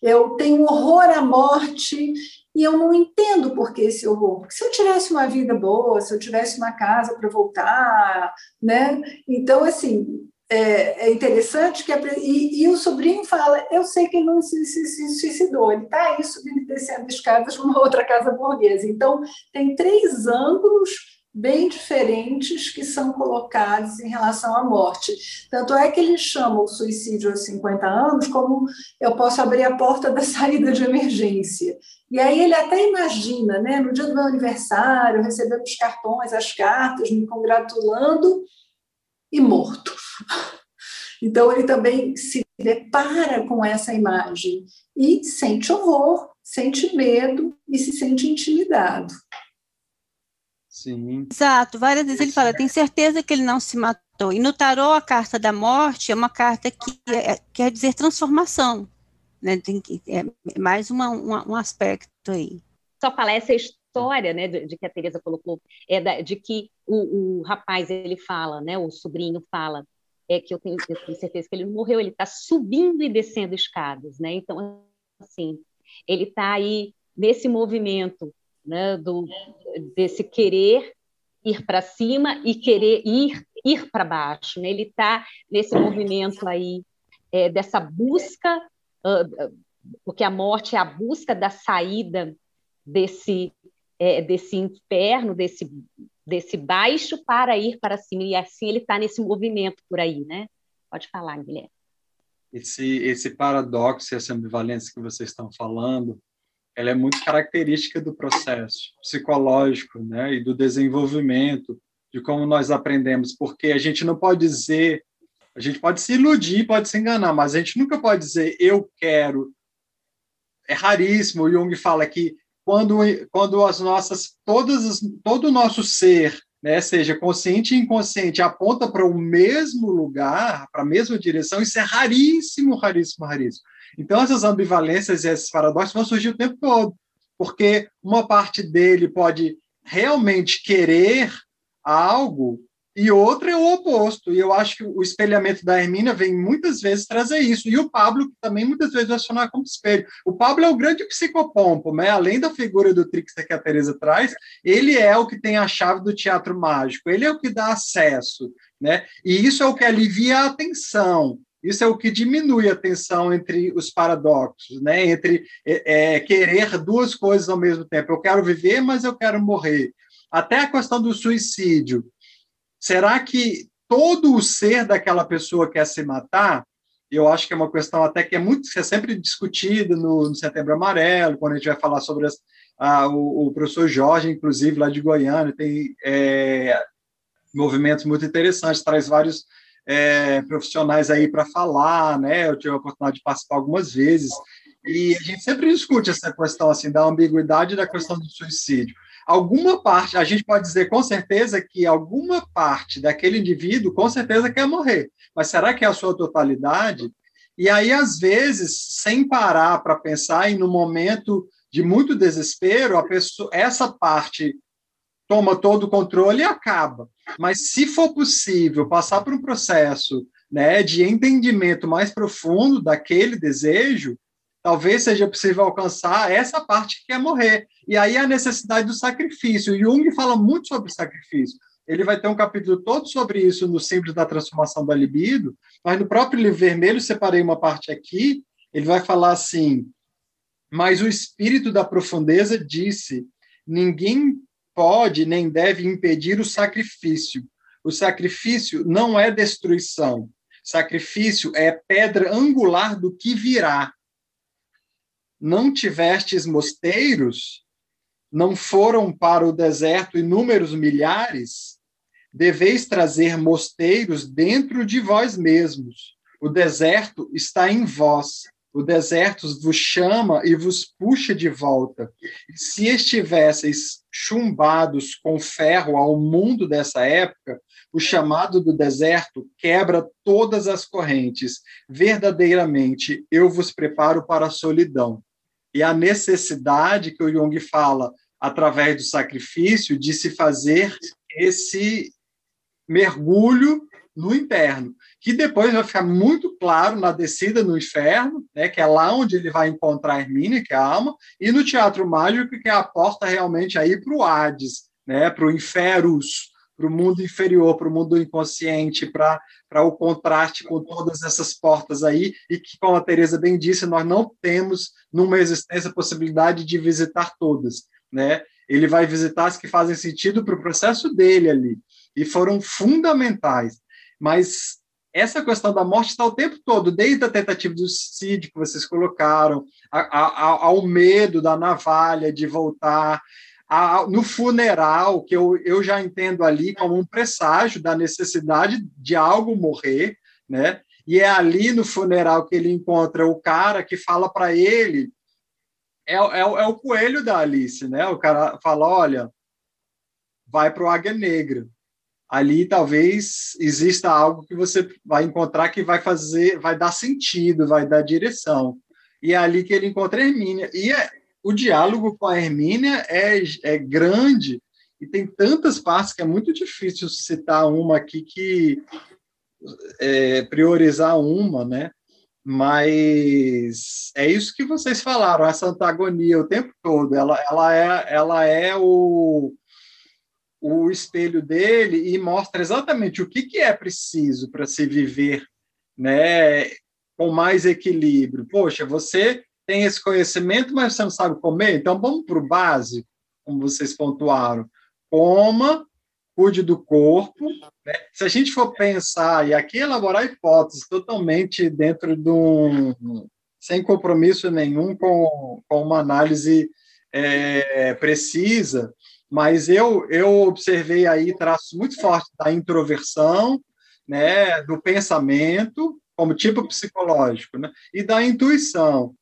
Eu tenho horror à morte e eu não entendo por que esse horror. Porque se eu tivesse uma vida boa, se eu tivesse uma casa para voltar, né? Então, assim, é, é interessante que a, e, e, o sobrinho fala, eu sei que ele não se, se, se suicidou, ele está aí subindo e descendo escadas numa outra casa burguesa. Então, tem três ângulos bem diferentes que são colocados em relação à morte. Tanto é que ele chama o suicídio aos 50 anos como eu posso abrir a porta da saída de emergência. E aí ele até imagina, né, no dia do meu aniversário, recebendo os cartões, as cartas, me congratulando e morto. Então, ele também se depara com essa imagem e sente horror, sente medo e se sente intimidado. Sim. Exato, várias vezes ele fala, tem certeza que ele não se matou. E no tarô, a carta da morte é uma carta que é, quer dizer transformação. Né? Tem que, é mais uma, uma, um aspecto aí. Só falar essa história né, de, de que a Teresa colocou, é da, de que o, o rapaz, ele fala, né, o sobrinho fala, é que eu tenho, eu tenho certeza que ele não morreu, ele está subindo e descendo escadas, né? Então, assim, ele está aí nesse movimento, né, do, desse querer ir para cima e querer ir ir para baixo, né? Ele está nesse movimento aí é, dessa busca, uh, porque a morte é a busca da saída desse é, desse inferno, desse desse baixo para ir para cima, e assim ele está nesse movimento por aí, né? Pode falar, Guilherme. Esse, esse paradoxo, essa ambivalência que vocês estão falando, ela é muito característica do processo psicológico, né, e do desenvolvimento, de como nós aprendemos, porque a gente não pode dizer, a gente pode se iludir, pode se enganar, mas a gente nunca pode dizer eu quero. É raríssimo. O Jung fala que quando, quando as nossas, todas, todo o nosso ser, né, seja consciente e inconsciente, aponta para o mesmo lugar, para a mesma direção, isso é raríssimo, raríssimo, raríssimo. Então, essas ambivalências e esses paradoxos vão surgir o tempo todo, porque uma parte dele pode realmente querer algo e outra é o oposto. E eu acho que o espelhamento da Hermínia vem muitas vezes trazer isso. E o Pablo também muitas vezes vai funcionar como espelho. O Pablo é o grande psicopompo, né? além da figura do trickster que a Teresa traz, ele é o que tem a chave do teatro mágico, ele é o que dá acesso. Né? E isso é o que alivia a atenção. Isso é o que diminui a tensão entre os paradoxos, né? entre é, é, querer duas coisas ao mesmo tempo. Eu quero viver, mas eu quero morrer. Até a questão do suicídio Será que todo o ser daquela pessoa quer se matar? Eu acho que é uma questão até que é muito que é sempre discutida no, no Setembro Amarelo, quando a gente vai falar sobre as, a, o, o, professor Jorge, inclusive lá de Goiânia, tem é, movimentos muito interessantes, traz vários é, profissionais aí para falar, né? Eu tive a oportunidade de participar algumas vezes e a gente sempre discute essa questão assim da ambiguidade da questão do suicídio alguma parte, a gente pode dizer com certeza que alguma parte daquele indivíduo com certeza quer morrer, mas será que é a sua totalidade? E aí, às vezes, sem parar para pensar, e no momento de muito desespero, a pessoa, essa parte toma todo o controle e acaba. Mas se for possível passar por um processo né, de entendimento mais profundo daquele desejo, talvez seja possível alcançar essa parte que quer morrer. E aí a necessidade do sacrifício. Jung fala muito sobre sacrifício. ele vai ter um capítulo todo sobre isso no Simples da Transformação da Libido, mas no próprio livro vermelho, separei uma parte aqui, ele vai falar assim, mas o espírito da profundeza disse, ninguém pode nem deve impedir o sacrifício. O sacrifício não é destruição. Sacrifício é pedra angular do que virá. Não tivestes mosteiros? Não foram para o deserto inúmeros milhares? Deveis trazer mosteiros dentro de vós mesmos. O deserto está em vós. O deserto vos chama e vos puxa de volta. se estivesseis chumbados com ferro ao mundo dessa época, o chamado do deserto quebra todas as correntes. Verdadeiramente, eu vos preparo para a solidão. E a necessidade que o Jung fala através do sacrifício de se fazer esse mergulho no interno, que depois vai ficar muito claro na descida no inferno, né, que é lá onde ele vai encontrar a Hermínia, que é a alma, e no teatro mágico, que é a porta realmente aí para o Hades, né, para o Inferus, para o mundo inferior, para o mundo inconsciente, para o contraste com todas essas portas aí, e que, como a Teresa bem disse, nós não temos numa existência a possibilidade de visitar todas. Né? Ele vai visitar as que fazem sentido para o processo dele ali, e foram fundamentais. Mas essa questão da morte está o tempo todo, desde a tentativa do suicídio que vocês colocaram, a, a, ao medo da navalha de voltar, a, no funeral, que eu, eu já entendo ali como um presságio da necessidade de algo morrer, né? E é ali no funeral que ele encontra o cara que fala para ele, é, é, é, o coelho da Alice, né? O cara fala, olha, vai para o Águia Negra ali talvez exista algo que você vai encontrar que vai fazer, vai dar sentido, vai dar direção. E é ali que ele encontra Hermínia. E é, o diálogo com a Hermínia é, é grande e tem tantas partes que é muito difícil citar uma aqui que é, priorizar uma, né? Mas é isso que vocês falaram, essa antagonia o tempo todo. Ela, ela é, ela é o, o espelho dele e mostra exatamente o que, que é preciso para se viver né, com mais equilíbrio. Poxa, você tem esse conhecimento, mas você não sabe comer, então vamos para o básico, como vocês pontuaram. Coma, cuide do corpo. Né? Se a gente for pensar, e aqui elaborar hipóteses totalmente dentro de um. sem compromisso nenhum com, com uma análise é, precisa, mas eu, eu observei aí traços muito fortes da introversão, né, do pensamento, como tipo psicológico, né, e da intuição.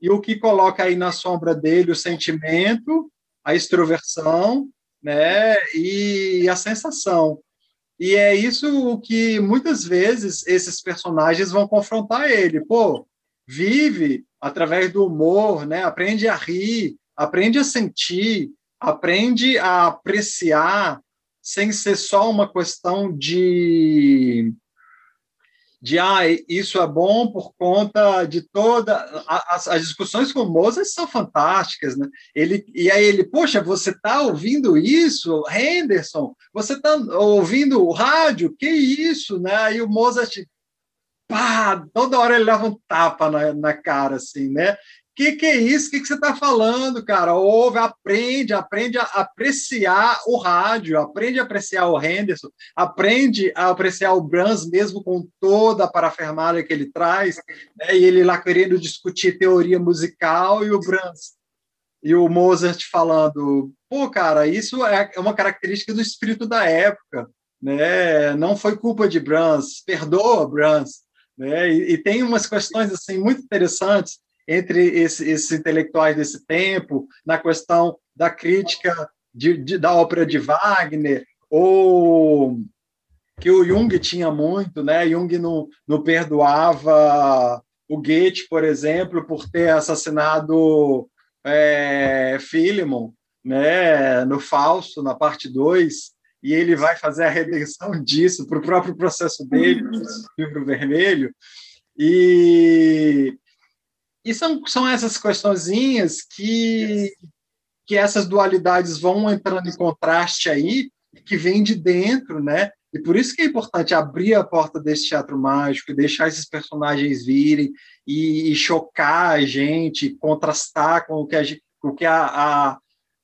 E o que coloca aí na sombra dele o sentimento, a extroversão, né, e a sensação. E é isso que muitas vezes esses personagens vão confrontar ele. Pô, vive através do humor, né? Aprende a rir, aprende a sentir, aprende a apreciar sem ser só uma questão de de ah, isso é bom por conta de toda as, as discussões com o Mozart são fantásticas, né? Ele e aí ele, poxa, você está ouvindo isso, Henderson? Você está ouvindo o rádio? Que isso, né? Aí o Mozart pá, toda hora ele leva um tapa na, na cara assim, né? Que, que é isso? O que, que você está falando, cara? Ouve, aprende, aprende a apreciar o rádio, aprende a apreciar o Henderson, aprende a apreciar o Brahms, mesmo com toda a parafernália que ele traz, né? e ele lá querendo discutir teoria musical e o Brahms e o Mozart falando, pô, cara, isso é, é uma característica do espírito da época, né? Não foi culpa de Brahms, perdoa Brahms, né? E, e tem umas questões assim muito interessantes entre esses, esses intelectuais desse tempo, na questão da crítica de, de, da ópera de Wagner, ou que o Jung tinha muito, né? Jung não, não perdoava o Goethe, por exemplo, por ter assassinado é, Philemon, né? No Fausto, na parte 2, e ele vai fazer a redenção disso para o próprio processo dele, livro vermelho. E e são, são essas questõezinhas que, que essas dualidades vão entrando em contraste aí, que vem de dentro, né? E por isso que é importante abrir a porta desse teatro mágico, deixar esses personagens virem e, e chocar a gente, contrastar com o que a, o que a, a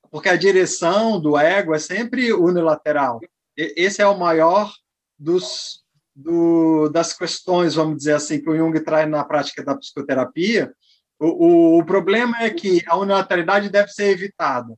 porque a direção do ego é sempre unilateral. Esse é o maior dos do, das questões, vamos dizer assim, que o Jung traz na prática da psicoterapia. O, o, o problema é que a unilateralidade deve ser evitada,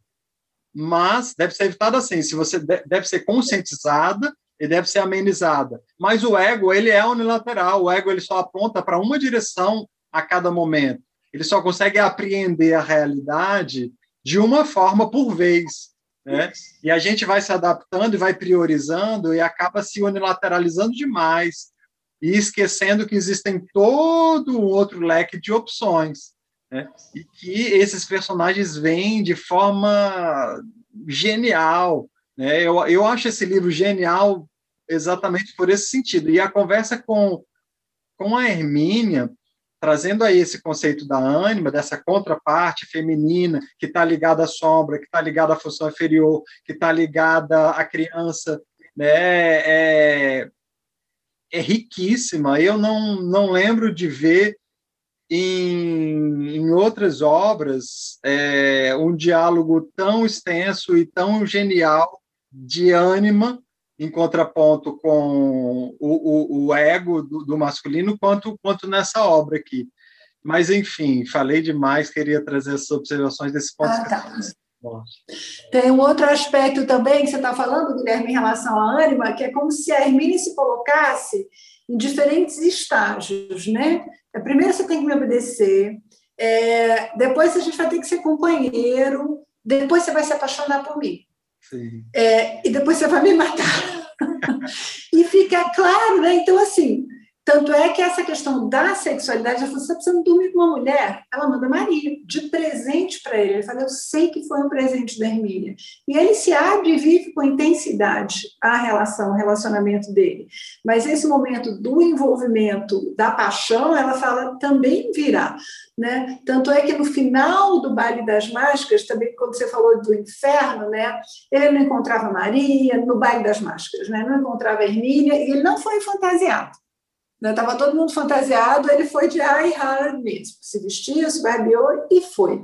mas deve ser evitada assim, se você deve ser conscientizada e deve ser amenizada. Mas o ego, ele é unilateral, o ego ele só aponta para uma direção a cada momento. Ele só consegue apreender a realidade de uma forma por vez. Né? E a gente vai se adaptando e vai priorizando e acaba se unilateralizando demais e esquecendo que existem todo um outro leque de opções. Né? E que esses personagens vêm de forma genial. Né? Eu, eu acho esse livro genial exatamente por esse sentido. E a conversa com, com a Hermínia, trazendo aí esse conceito da ânima, dessa contraparte feminina, que está ligada à sombra, que está ligada à função inferior, que está ligada à criança, né, é, é riquíssima. Eu não, não lembro de ver em, em outras obras é, um diálogo tão extenso e tão genial de ânima em contraponto com o, o, o ego do, do, masculino, quanto, quanto nessa obra aqui. Mas, enfim, falei demais, queria trazer essas observações desse ponto. Ah, tá. Tem um outro aspecto também que você está falando, Guilherme, em relação à ânima, que é como se a Hermínia se colocasse em diferentes estágios, né? Primeiro você tem que me obedecer, é, depois a gente vai ter que ser companheiro, depois você vai se apaixonar por mim. É, e depois você vai me matar. e fica claro, né? Então, assim, tanto é que essa questão da sexualidade, ela falou, você precisa dormir com uma mulher. Ela manda Maria de presente para ele. Ele fala, eu sei que foi um presente da Hermínia. E ele se abre e vive com intensidade a relação, o relacionamento dele. Mas esse momento do envolvimento, da paixão, ela fala, também virá. Né? Tanto é que no final do Baile das Máscaras, também quando você falou do inferno, né? ele não encontrava Maria no Baile das Máscaras, né? não encontrava Hermínia, e ele não foi fantasiado. Né? todo mundo fantasiado, ele foi de ai Harald mesmo. Se vestiu, se barbeou e foi.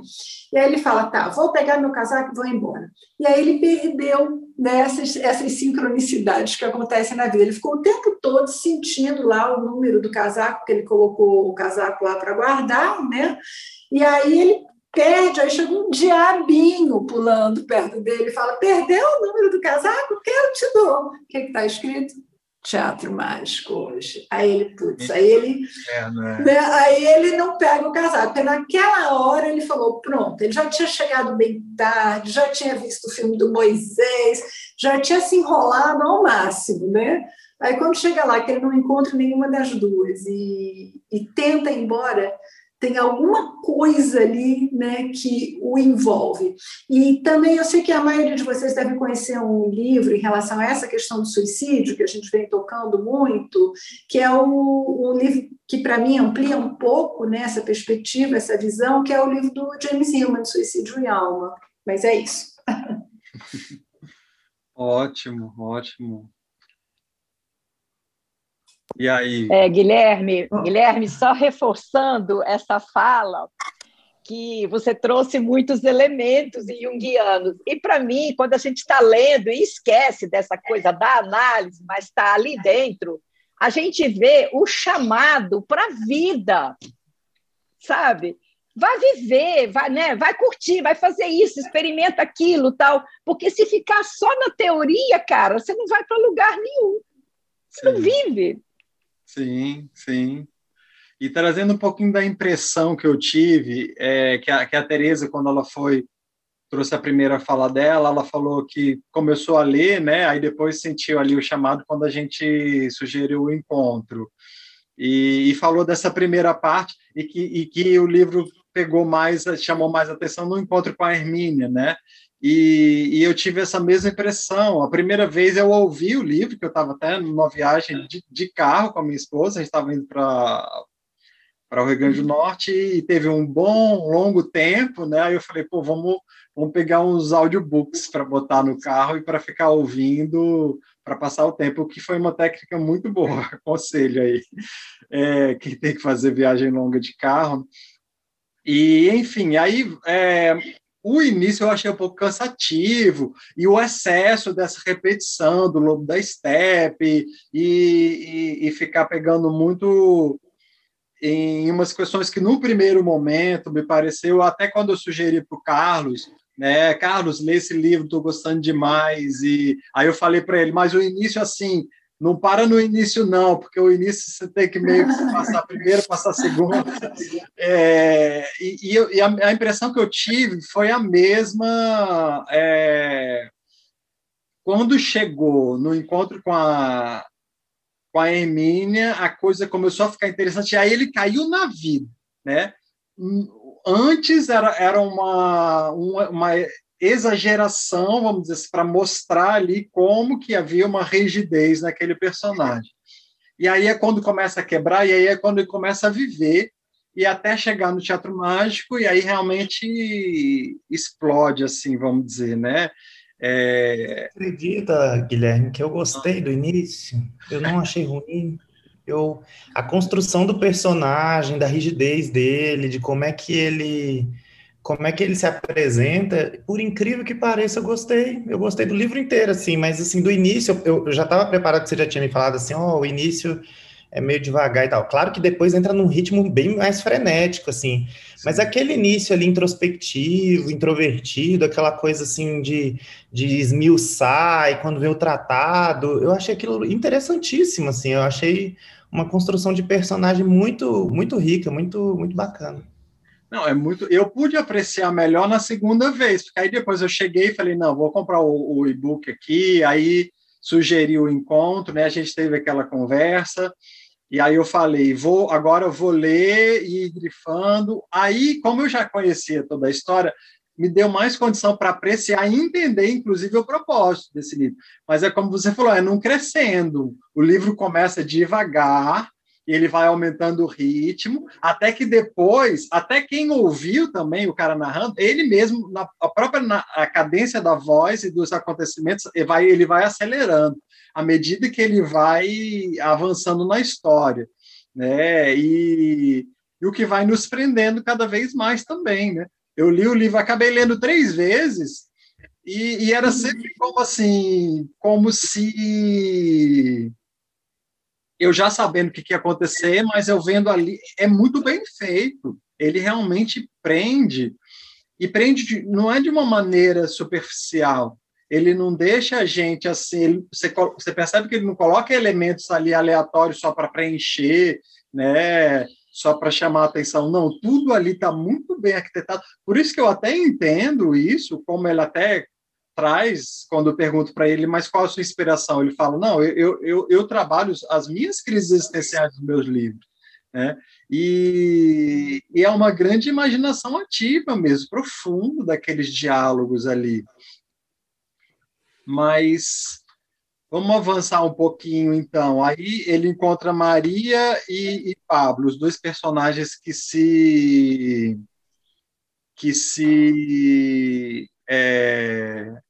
E aí ele fala: tá, vou pegar meu casaco e vou embora. E aí ele perdeu né, essas, sincronicidades que acontecem na vida. Ele ficou o tempo todo sentindo lá o número do casaco, porque ele colocou o casaco lá para guardar, né? E aí ele perde, aí chega um diabinho pulando perto dele e fala: perdeu o número do casaco? Quero te dou. O que está escrito? Teatro mágico hoje. Aí ele, putz, aí ele, é, é? Né, aí ele não pega o casaco, porque naquela hora ele falou, pronto, ele já tinha chegado bem tarde, já tinha visto o filme do Moisés, já tinha se enrolado ao máximo, né? Aí quando chega lá, que ele não encontra nenhuma das duas e, e tenta ir embora, tem alguma coisa ali né, que o envolve. E também eu sei que a maioria de vocês deve conhecer um livro em relação a essa questão do suicídio, que a gente vem tocando muito, que é o, livro que, para mim, amplia um pouco né, essa perspectiva, essa visão, que é o livro do James Hillman, Suicídio e Alma. Mas é isso. ótimo, ótimo. E aí? É, Guilherme, Guilherme, só reforçando essa fala, que você trouxe muitos elementos junguianos. E, para mim, quando a gente está lendo e esquece dessa coisa da análise, mas está ali dentro, a gente vê o chamado para a vida, sabe? Vai viver, vai, né? vai curtir, vai fazer isso, experimenta aquilo, tal. Porque se ficar só na teoria, cara, você não vai para lugar nenhum. Você Sim. não vive. Sim, sim. E trazendo um pouquinho da impressão que eu tive, é, que, a, que a Tereza, quando ela foi, trouxe a primeira fala dela, ela falou que começou a ler, né, aí depois sentiu ali o chamado quando a gente sugeriu o encontro. E, e falou dessa primeira parte, e que, e que o livro pegou mais, chamou mais atenção no encontro com a Hermínia, né, e, e, eu tive essa mesma impressão. A primeira vez eu ouvi o livro, que eu estava até numa viagem de, de, carro com a minha esposa, a gente estava indo para para o Rio Grande do Norte e teve um bom, longo tempo, né? Aí eu falei, pô, vamos, vamos pegar uns audiobooks para botar no carro e para ficar ouvindo para passar o tempo, o que foi uma técnica muito boa, aconselho aí, é, quem tem que fazer viagem longa de carro. E, enfim, aí é, o início eu achei um pouco cansativo, e o excesso dessa repetição do lobo da steppe, e, e, e ficar pegando muito em umas questões que, no primeiro momento, me pareceu, até quando eu sugeri para o Carlos, né, Carlos, lê esse livro, estou gostando demais, e aí eu falei para ele, mas o início, assim, não para no início, não, porque o início você tem que meio que passar primeiro, passar segundo. É, e, e a, a, impressão que eu tive foi a mesma é, quando chegou no encontro com a, com a Hermínia, a coisa começou a ficar interessante, e aí ele caiu na vida, né? Antes era, era uma, uma, uma exageração, vamos dizer assim, para mostrar ali como que havia uma rigidez naquele personagem. E aí é quando começa a quebrar, e aí é quando ele começa a viver, e até chegar no teatro mágico, e aí realmente explode, assim, vamos dizer, né? É... Acredita, Guilherme, que eu gostei do início, eu não achei ruim. Eu, a construção do personagem, da rigidez dele, de como é que ele como é que ele se apresenta, por incrível que pareça, eu gostei. Eu gostei do livro inteiro, assim, mas assim, do início, eu, eu já estava preparado que você já tinha me falado assim, ó, oh, o início é meio devagar e tal. Claro que depois entra num ritmo bem mais frenético, assim. Mas aquele início ali introspectivo, introvertido, aquela coisa assim de, de esmiuçar, e quando vê o tratado, eu achei aquilo interessantíssimo, assim. Eu achei uma construção de personagem muito, muito rica, muito, muito bacana. Não, é muito. Eu pude apreciar melhor na segunda vez, porque aí depois eu cheguei e falei, não, vou comprar o, o e-book aqui, aí sugeri o encontro, né? A gente teve aquela conversa. E aí eu falei, vou agora eu vou ler e ir grifando. Aí, como eu já conhecia toda a história, me deu mais condição para apreciar e entender, inclusive, o propósito desse livro. Mas é como você falou, é não crescendo. O livro começa devagar, ele vai aumentando o ritmo, até que depois, até quem ouviu também o cara narrando, ele mesmo, na a própria na, a cadência da voz e dos acontecimentos, ele vai, ele vai acelerando à medida que ele vai avançando na história, né? E, e o que vai nos prendendo cada vez mais também, né? Eu li o livro, acabei lendo três vezes e, e era sempre como assim, como se eu já sabendo o que, que ia acontecer, mas eu vendo ali, é muito bem feito. Ele realmente prende, e prende, de, não é de uma maneira superficial. Ele não deixa a gente assim, ele, você, você percebe que ele não coloca elementos ali aleatórios só para preencher, né? só para chamar a atenção. Não, tudo ali está muito bem arquitetado. Por isso que eu até entendo isso, como ele até traz, quando eu pergunto para ele, mas qual a sua inspiração? Ele fala, não, eu, eu, eu trabalho as minhas crises existenciais dos meus livros. Né? E, e, é uma grande imaginação ativa mesmo, profundo daqueles diálogos ali. Mas vamos avançar um pouquinho então. Aí ele encontra Maria e, e Pablo, os dois personagens que se que se é,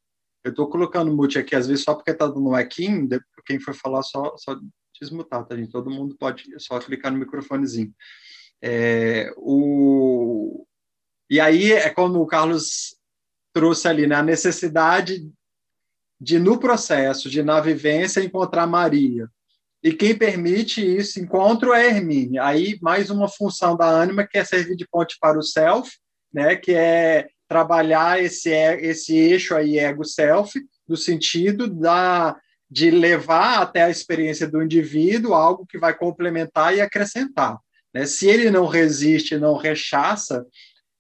eu estou colocando mute aqui, às vezes, só porque está dando um equinho, quem for falar, só, só desmutar, tá, gente? Todo mundo pode só clicar no microfonezinho. É, o... E aí é como o Carlos trouxe ali, né, a necessidade de, no processo, de na vivência, encontrar Maria. E quem permite isso, encontro é Hermínia. Aí, mais uma função da ânima, que é servir de ponte para o self, né, que é trabalhar esse, esse eixo aí ego-self, no sentido da, de levar até a experiência do indivíduo algo que vai complementar e acrescentar. Né? Se ele não resiste, não rechaça,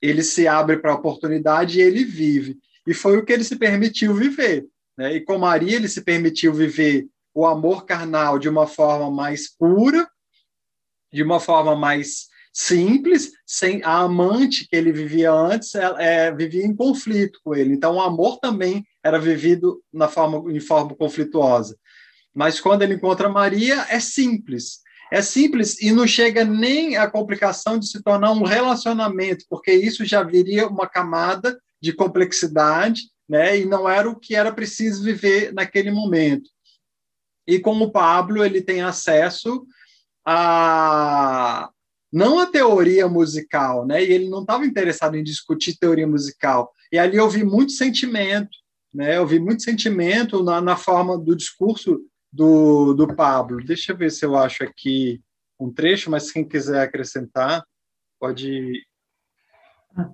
ele se abre para a oportunidade e ele vive. E foi o que ele se permitiu viver. Né? E com Maria, ele se permitiu viver o amor carnal de uma forma mais pura, de uma forma mais simples, sem a amante que ele vivia antes, é, vivia em conflito com ele. Então, o amor também era vivido na forma, em forma conflituosa. Mas quando ele encontra Maria, é simples. É simples e não chega nem a complicação de se tornar um relacionamento, porque isso já viria uma camada de complexidade, né? E não era o que era preciso viver naquele momento. E como o Pablo ele tem acesso a não a teoria musical, né? E ele não estava interessado em discutir teoria musical. E ali eu vi muito sentimento, né? Eu vi muito sentimento na, na forma do discurso do, do Pablo. Deixa eu ver se eu acho aqui um trecho, mas quem quiser acrescentar, pode.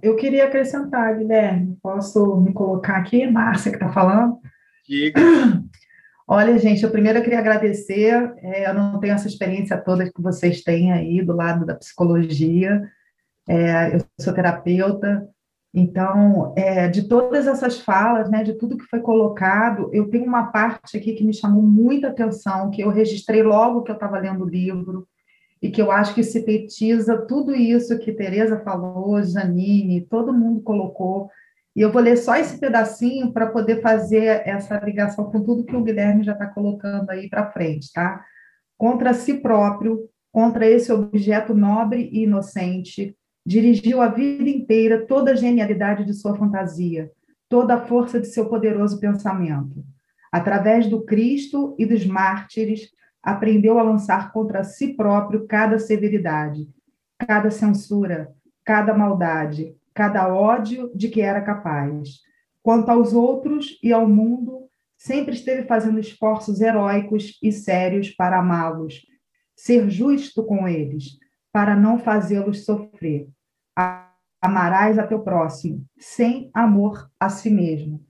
Eu queria acrescentar, Guilherme. Posso me colocar aqui, Márcia, que está falando? Diga. Olha, gente, eu primeiro queria agradecer. É, eu não tenho essa experiência toda que vocês têm aí do lado da psicologia. É, eu sou terapeuta, então, é, de todas essas falas, né, de tudo que foi colocado, eu tenho uma parte aqui que me chamou muita atenção, que eu registrei logo que eu estava lendo o livro, e que eu acho que sintetiza tudo isso que Tereza falou, Janine, todo mundo colocou. E eu vou ler só esse pedacinho para poder fazer essa ligação com tudo que o Guilherme já está colocando aí para frente, tá? Contra si próprio, contra esse objeto nobre e inocente, Dirigiu a vida inteira toda a genialidade de sua fantasia, toda a força de seu poderoso pensamento. Através do Cristo e dos mártires, aprendeu a lançar contra si próprio cada severidade, cada censura, cada maldade, cada ódio de que era capaz. Quanto aos outros e ao mundo, sempre esteve fazendo esforços heróicos e sérios para amá-los, ser justo com eles, para não fazê-los sofrer. Amarás a teu próximo, sem amor a si mesmo.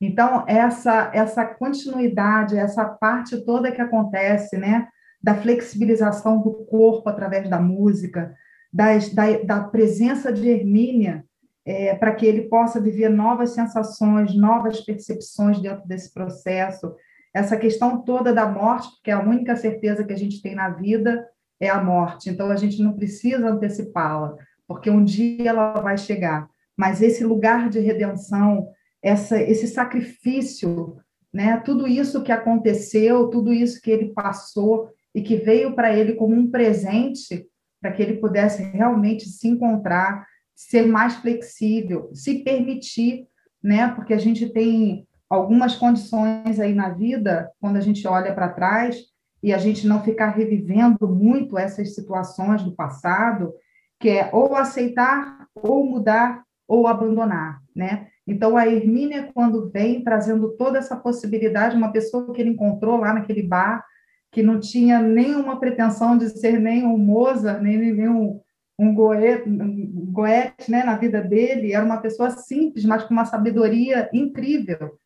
Então, essa, essa continuidade, essa parte toda que acontece, né, da flexibilização do corpo através da música, das, da, da presença de Hermínia, é, para que ele possa viver novas sensações, novas percepções dentro desse processo, essa questão toda da morte, porque a única certeza que a gente tem na vida é a morte, então a gente não precisa antecipá-la, porque um dia ela vai chegar. Mas esse lugar de redenção, essa, esse sacrifício, né, tudo isso que aconteceu, tudo isso que ele passou e que veio para ele como um presente, para que ele pudesse realmente se encontrar, ser mais flexível, se permitir, né, porque a gente tem algumas condições aí na vida, quando a gente olha para trás, e a gente não ficar revivendo muito essas situações do passado, que é ou aceitar, ou mudar, ou abandonar, né? Então, a Hermínia, quando vem trazendo toda essa possibilidade, uma pessoa que ele encontrou lá naquele bar, que não tinha nenhuma pretensão de ser nem um Mozart, nem, nem um, Goethe, um né, na vida dele, era uma pessoa simples, mas com uma sabedoria incrível,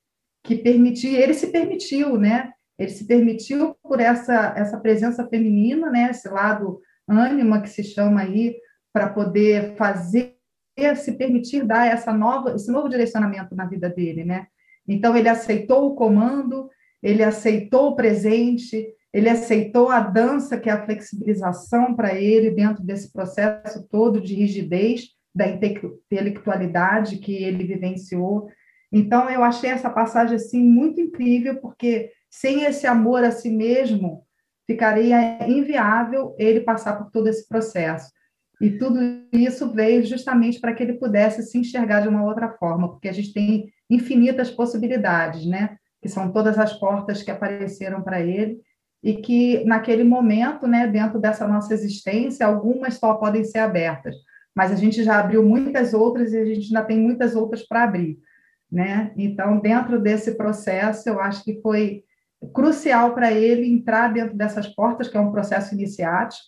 que permitia, ele se permitiu, né? Ele se permitiu por essa, essa presença feminina, né? Esse lado ânima que se chama aí, para poder fazer, se permitir dar essa nova, esse novo direcionamento na vida dele, né? Então ele aceitou o comando, ele aceitou o presente, ele aceitou a dança, que é a flexibilização para ele dentro desse processo todo de rigidez da intelectualidade que ele vivenciou. Então eu achei essa passagem assim muito incrível, porque sem esse amor a si mesmo, ficaria inviável ele passar por todo esse processo. E tudo isso veio justamente para que ele pudesse se enxergar de uma outra forma, porque a gente tem infinitas possibilidades, né? Que são todas as portas que apareceram para ele e que naquele momento, né, dentro dessa nossa existência, algumas só podem ser abertas, mas a gente já abriu muitas outras e a gente ainda tem muitas outras para abrir, né? Então, dentro desse processo, eu acho que foi crucial para ele entrar dentro dessas portas, que é um processo iniciático,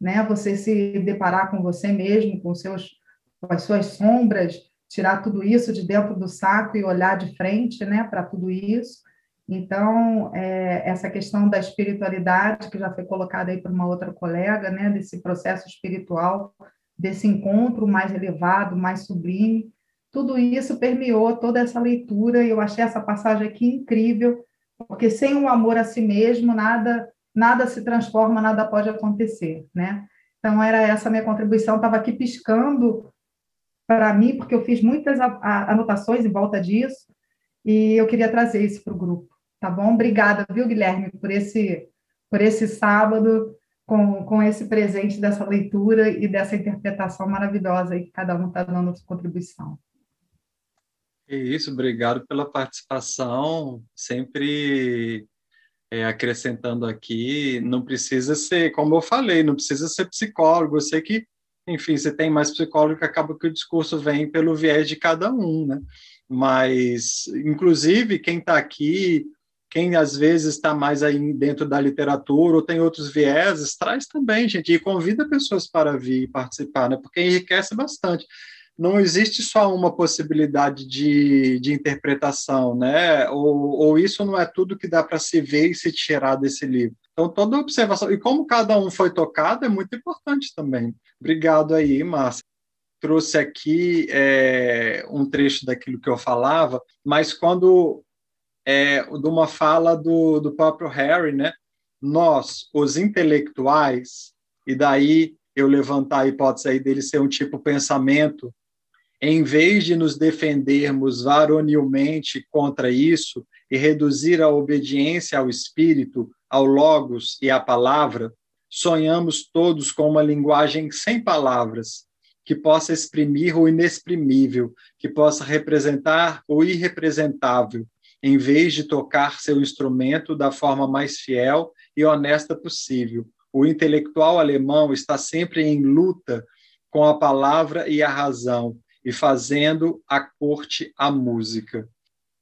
né? Você se deparar com você mesmo, com seus com as suas sombras, tirar tudo isso de dentro do saco e olhar de frente, né, para tudo isso. Então, é, essa questão da espiritualidade, que já foi colocada aí por uma outra colega, né, desse processo espiritual, desse encontro mais elevado, mais sublime, tudo isso permeou toda essa leitura e eu achei essa passagem aqui incrível, porque sem o amor a si mesmo, nada nada se transforma, nada pode acontecer, né? Então, era essa minha contribuição, estava aqui piscando para mim, porque eu fiz muitas anotações em volta disso, e eu queria trazer isso para o grupo, tá bom? Obrigada, viu, Guilherme, por esse, por esse sábado com, com esse presente dessa leitura e dessa interpretação maravilhosa que cada um está dando sua contribuição. É isso, obrigado pela participação. Sempre é, acrescentando aqui, não precisa ser, como eu falei, não precisa ser psicólogo. Eu sei que, enfim, você tem mais psicólogo, acaba que o discurso vem pelo viés de cada um, né? Mas, inclusive, quem está aqui, quem às vezes está mais aí dentro da literatura ou tem outros vieses, traz também, gente, e convida pessoas para vir participar, né? Porque enriquece bastante não existe só uma possibilidade de, de interpretação, né? Ou, ou isso não é tudo que dá para se ver e se tirar desse livro. Então, toda observação, e como cada um foi tocado, é muito importante também. Obrigado aí, Márcia. Trouxe aqui é, um trecho daquilo que eu falava, mas quando é, de uma fala do, do próprio Harry, né? Nós, os intelectuais, e daí eu levantar a hipótese aí dele ser um tipo pensamento em vez de nos defendermos varonilmente contra isso e reduzir a obediência ao Espírito, ao Logos e à palavra, sonhamos todos com uma linguagem sem palavras, que possa exprimir o inexprimível, que possa representar o irrepresentável, em vez de tocar seu instrumento da forma mais fiel e honesta possível. O intelectual alemão está sempre em luta com a palavra e a razão, e fazendo a corte à música.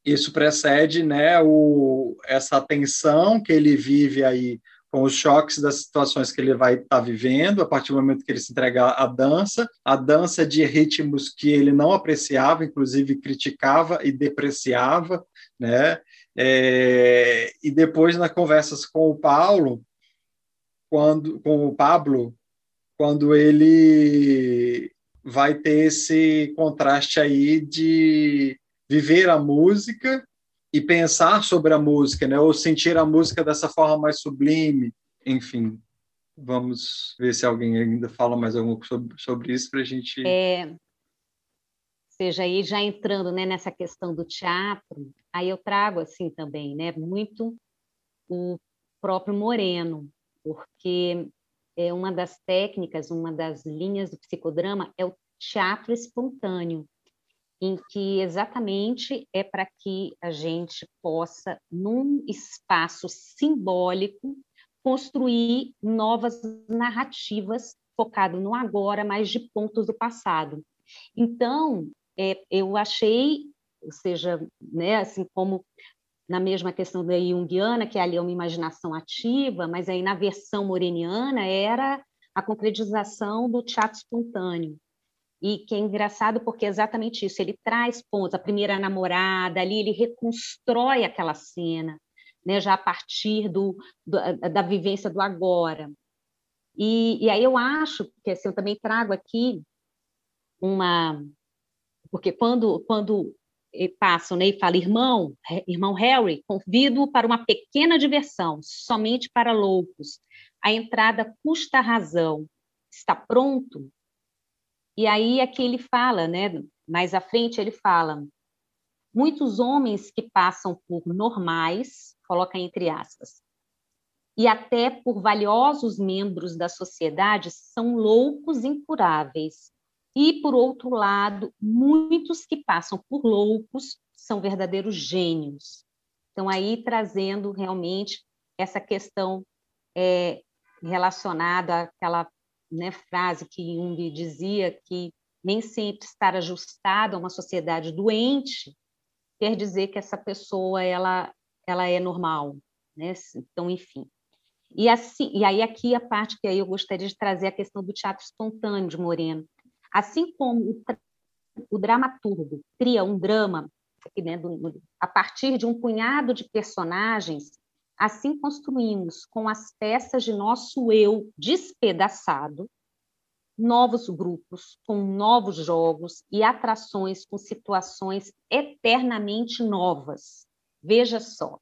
Isso precede né, o, essa tensão que ele vive aí com os choques das situações que ele vai estar tá vivendo, a partir do momento que ele se entrega à dança, a dança de ritmos que ele não apreciava, inclusive criticava e depreciava, né? É, e depois nas conversas com o Paulo, quando com o Pablo, quando ele vai ter esse contraste aí de viver a música e pensar sobre a música, né? Ou sentir a música dessa forma mais sublime, enfim. Vamos ver se alguém ainda fala mais alguma sobre, sobre isso para a gente. É, seja aí já entrando né, nessa questão do teatro, aí eu trago assim também, né? Muito o próprio Moreno, porque é uma das técnicas, uma das linhas do psicodrama é o teatro espontâneo, em que exatamente é para que a gente possa, num espaço simbólico, construir novas narrativas focado no agora, mas de pontos do passado. Então, é, eu achei, ou seja, né, assim como na mesma questão da Jungiana, que ali é uma imaginação ativa, mas aí na versão moreniana era a concretização do teatro espontâneo. E que é engraçado porque é exatamente isso, ele traz pontos, a primeira namorada, ali ele reconstrói aquela cena, né, já a partir do, do da vivência do agora. E, e, aí eu acho que assim, eu também trago aqui uma... Porque quando, quando passam né, e falam, irmão, irmão Harry, convido para uma pequena diversão, somente para loucos. A entrada custa a razão. Está pronto? E aí aqui ele fala, né, mais à frente ele fala, muitos homens que passam por normais, coloca entre aspas, e até por valiosos membros da sociedade são loucos incuráveis. E, por outro lado, muitos que passam por loucos são verdadeiros gênios. Então, aí trazendo realmente essa questão é, relacionada àquela né, frase que Jung dizia que nem sempre estar ajustado a uma sociedade doente quer dizer que essa pessoa ela ela é normal, né? Então, enfim. E assim, e aí aqui a parte que aí eu gostaria de trazer a questão do teatro espontâneo de Moreno. Assim como o, dramaturgo cria um drama né, do, a partir de um punhado de personagens Assim construímos com as peças de nosso eu despedaçado novos grupos com novos jogos e atrações com situações eternamente novas. Veja só.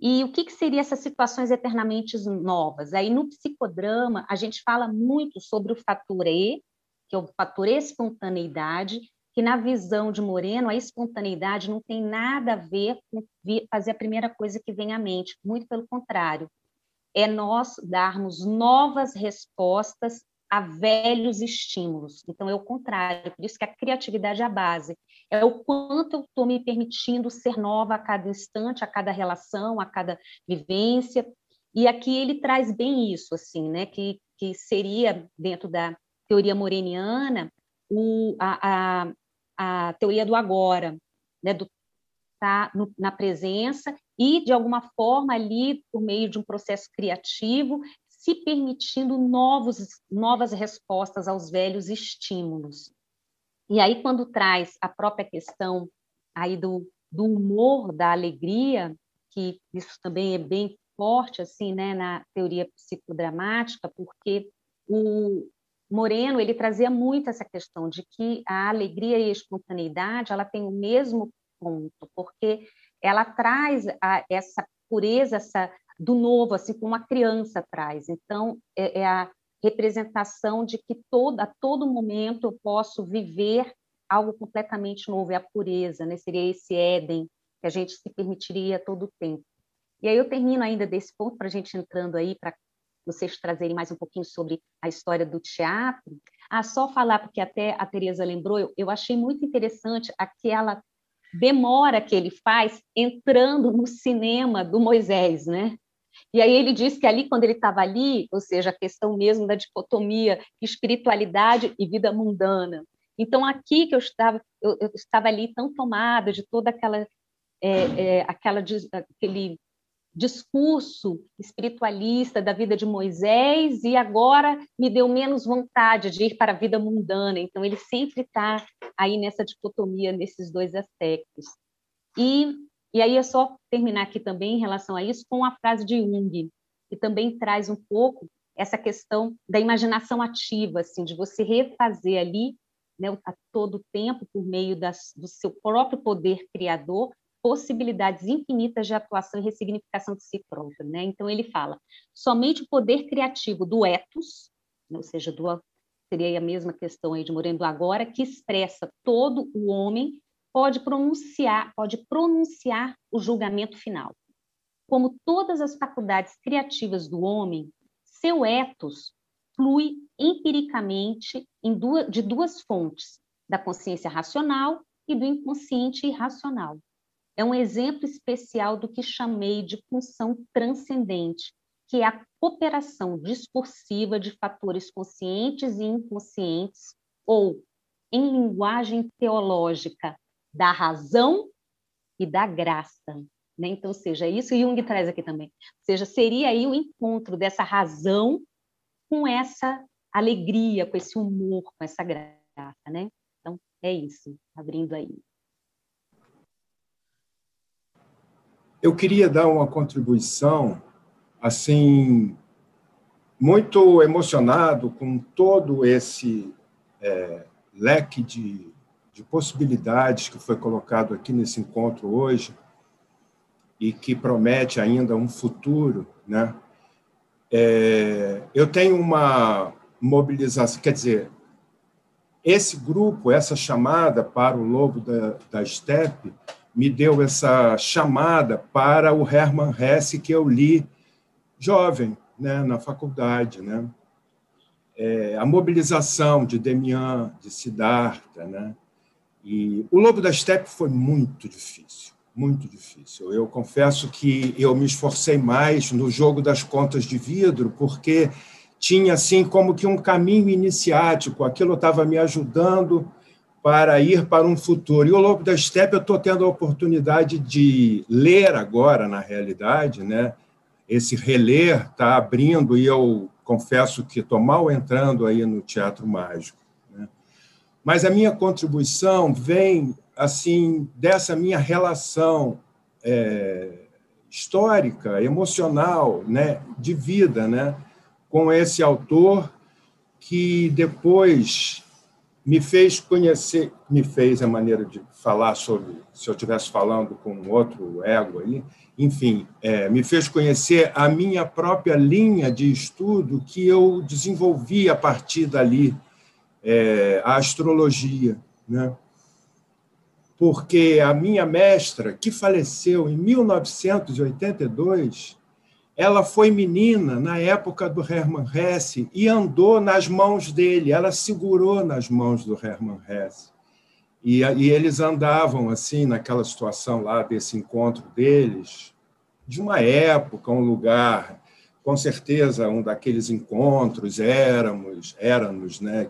E o que, que seriam essas situações eternamente novas? Aí no psicodrama a gente fala muito sobre o fator E, que é o fator espontaneidade, que na visão de Moreno, a espontaneidade não tem nada a ver com fazer a primeira coisa que vem à mente, muito pelo contrário. é nós darmos novas respostas a velhos estímulos. Então, é o contrário, por isso que a criatividade é a base. É o quanto eu estou me permitindo ser nova a cada instante, a cada relação, a cada vivência. E aqui ele traz bem isso, assim, né? Que, que seria, dentro da teoria moreniana, o, a, a, a teoria do agora, né? Do tá na presença e, de alguma forma, ali, por meio de um processo criativo, se permitindo novos, novas respostas aos velhos estímulos. E aí, quando traz a própria questão aí do, do humor, da alegria, que isso também é bem forte assim, né, na teoria psicodramática, porque o Moreno ele trazia muito essa questão de que a alegria e a espontaneidade ela tem o mesmo ponto, porque ela traz a, essa pureza, essa do novo, assim como a criança traz. Então, é, é a representação de que todo, a todo momento eu posso viver algo completamente novo, é a pureza, né? seria esse Éden que a gente se permitiria todo o tempo. E aí eu termino ainda desse ponto, para a gente entrando aí, para vocês trazerem mais um pouquinho sobre a história do teatro. Ah, só falar, porque até a Tereza lembrou, eu, eu achei muito interessante aquela demora que ele faz entrando no cinema do Moisés, né? E aí ele diz que ali, quando ele estava ali, ou seja, a questão mesmo da dicotomia espiritualidade e vida mundana. Então, aqui que eu estava, eu, eu estava ali tão tomada de toda aquela, é, é, aquela aquele discurso espiritualista da vida de Moisés e agora me deu menos vontade de ir para a vida mundana. Então, ele sempre está aí nessa dicotomia, nesses dois aspectos. E e aí é só terminar aqui também em relação a isso com a frase de Jung, que também traz um pouco essa questão da imaginação ativa, assim, de você refazer ali, né, a todo tempo, por meio das, do seu próprio poder criador, possibilidades infinitas de atuação e ressignificação de si próprio. Né? Então, ele fala, somente o poder criativo do ethos, né, ou seja, do, seria a mesma questão aí de Moreno Agora, que expressa todo o homem pode pronunciar, pode pronunciar o julgamento final. Como todas as faculdades criativas do homem, seu ethos flui empiricamente duas, de duas fontes, da consciência racional e do inconsciente irracional. É um exemplo especial do que chamei de função transcendente, que é a cooperação discursiva de fatores conscientes e inconscientes, ou, em linguagem teológica, da razão e da graça. Né? Então, seja isso, Jung traz aqui também. Ou seja, seria aí o encontro dessa razão com essa alegria, com esse humor, com essa graça. Né? Então, é isso, abrindo aí. Eu queria dar uma contribuição, assim, muito emocionado com todo esse é, leque de de possibilidades que foi colocado aqui nesse encontro hoje e que promete ainda um futuro, né? É, eu tenho uma mobilização, quer dizer, esse grupo, essa chamada para o Lobo da, da Steppe, me deu essa chamada para o Hermann Hesse que eu li jovem, né, na faculdade, né? É, a mobilização de Demian, de Siddhartha, né? E o Lobo da Steppe foi muito difícil, muito difícil. Eu confesso que eu me esforcei mais no jogo das contas de vidro, porque tinha assim como que um caminho iniciático, aquilo estava me ajudando para ir para um futuro. E o Lobo da Steppe eu estou tendo a oportunidade de ler agora, na realidade, né? Esse reler está abrindo e eu confesso que estou mal entrando aí no teatro mágico. Mas a minha contribuição vem assim dessa minha relação é, histórica, emocional, né, de vida, né, com esse autor que depois me fez conhecer, me fez a maneira de falar sobre, se eu estivesse falando com outro ego aí, enfim, é, me fez conhecer a minha própria linha de estudo que eu desenvolvi a partir dali, é, a astrologia, né? porque a minha mestra, que faleceu em 1982, ela foi menina na época do Hermann Hesse e andou nas mãos dele, ela segurou nas mãos do Hermann Hesse. E, e eles andavam assim, naquela situação lá desse encontro deles, de uma época, um lugar, com certeza um daqueles encontros éramos, éramos, né?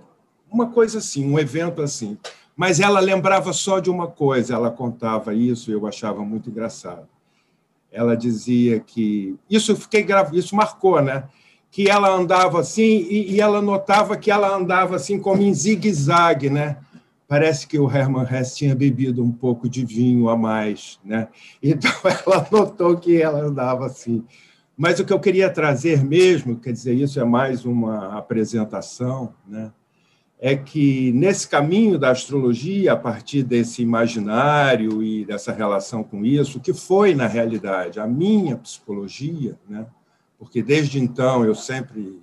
Uma coisa assim, um evento assim. Mas ela lembrava só de uma coisa, ela contava isso e eu achava muito engraçado. Ela dizia que isso fiquei isso marcou, né? Que ela andava assim e, e ela notava que ela andava assim como em zigue-zague, né? parece que o Hermann Hesse tinha bebido um pouco de vinho a mais, né? Então ela notou que ela andava assim. Mas o que eu queria trazer mesmo, quer dizer, isso é mais uma apresentação, né? É que nesse caminho da astrologia, a partir desse imaginário e dessa relação com isso, que foi na realidade a minha psicologia, né? Porque desde então eu sempre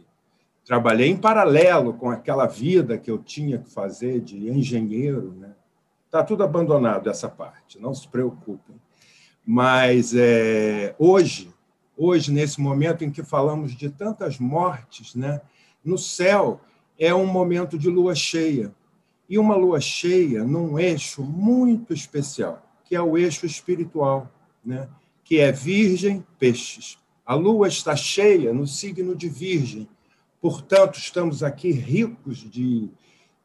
trabalhei em paralelo com aquela vida que eu tinha que fazer de engenheiro. Né? Está tudo abandonado essa parte, não se preocupem. Mas é, hoje, hoje, nesse momento em que falamos de tantas mortes, né? no céu é um momento de lua cheia. E uma lua cheia num eixo muito especial, que é o eixo espiritual, né? que é Virgem, Peixes. A lua está cheia no signo de Virgem, Portanto, estamos aqui ricos de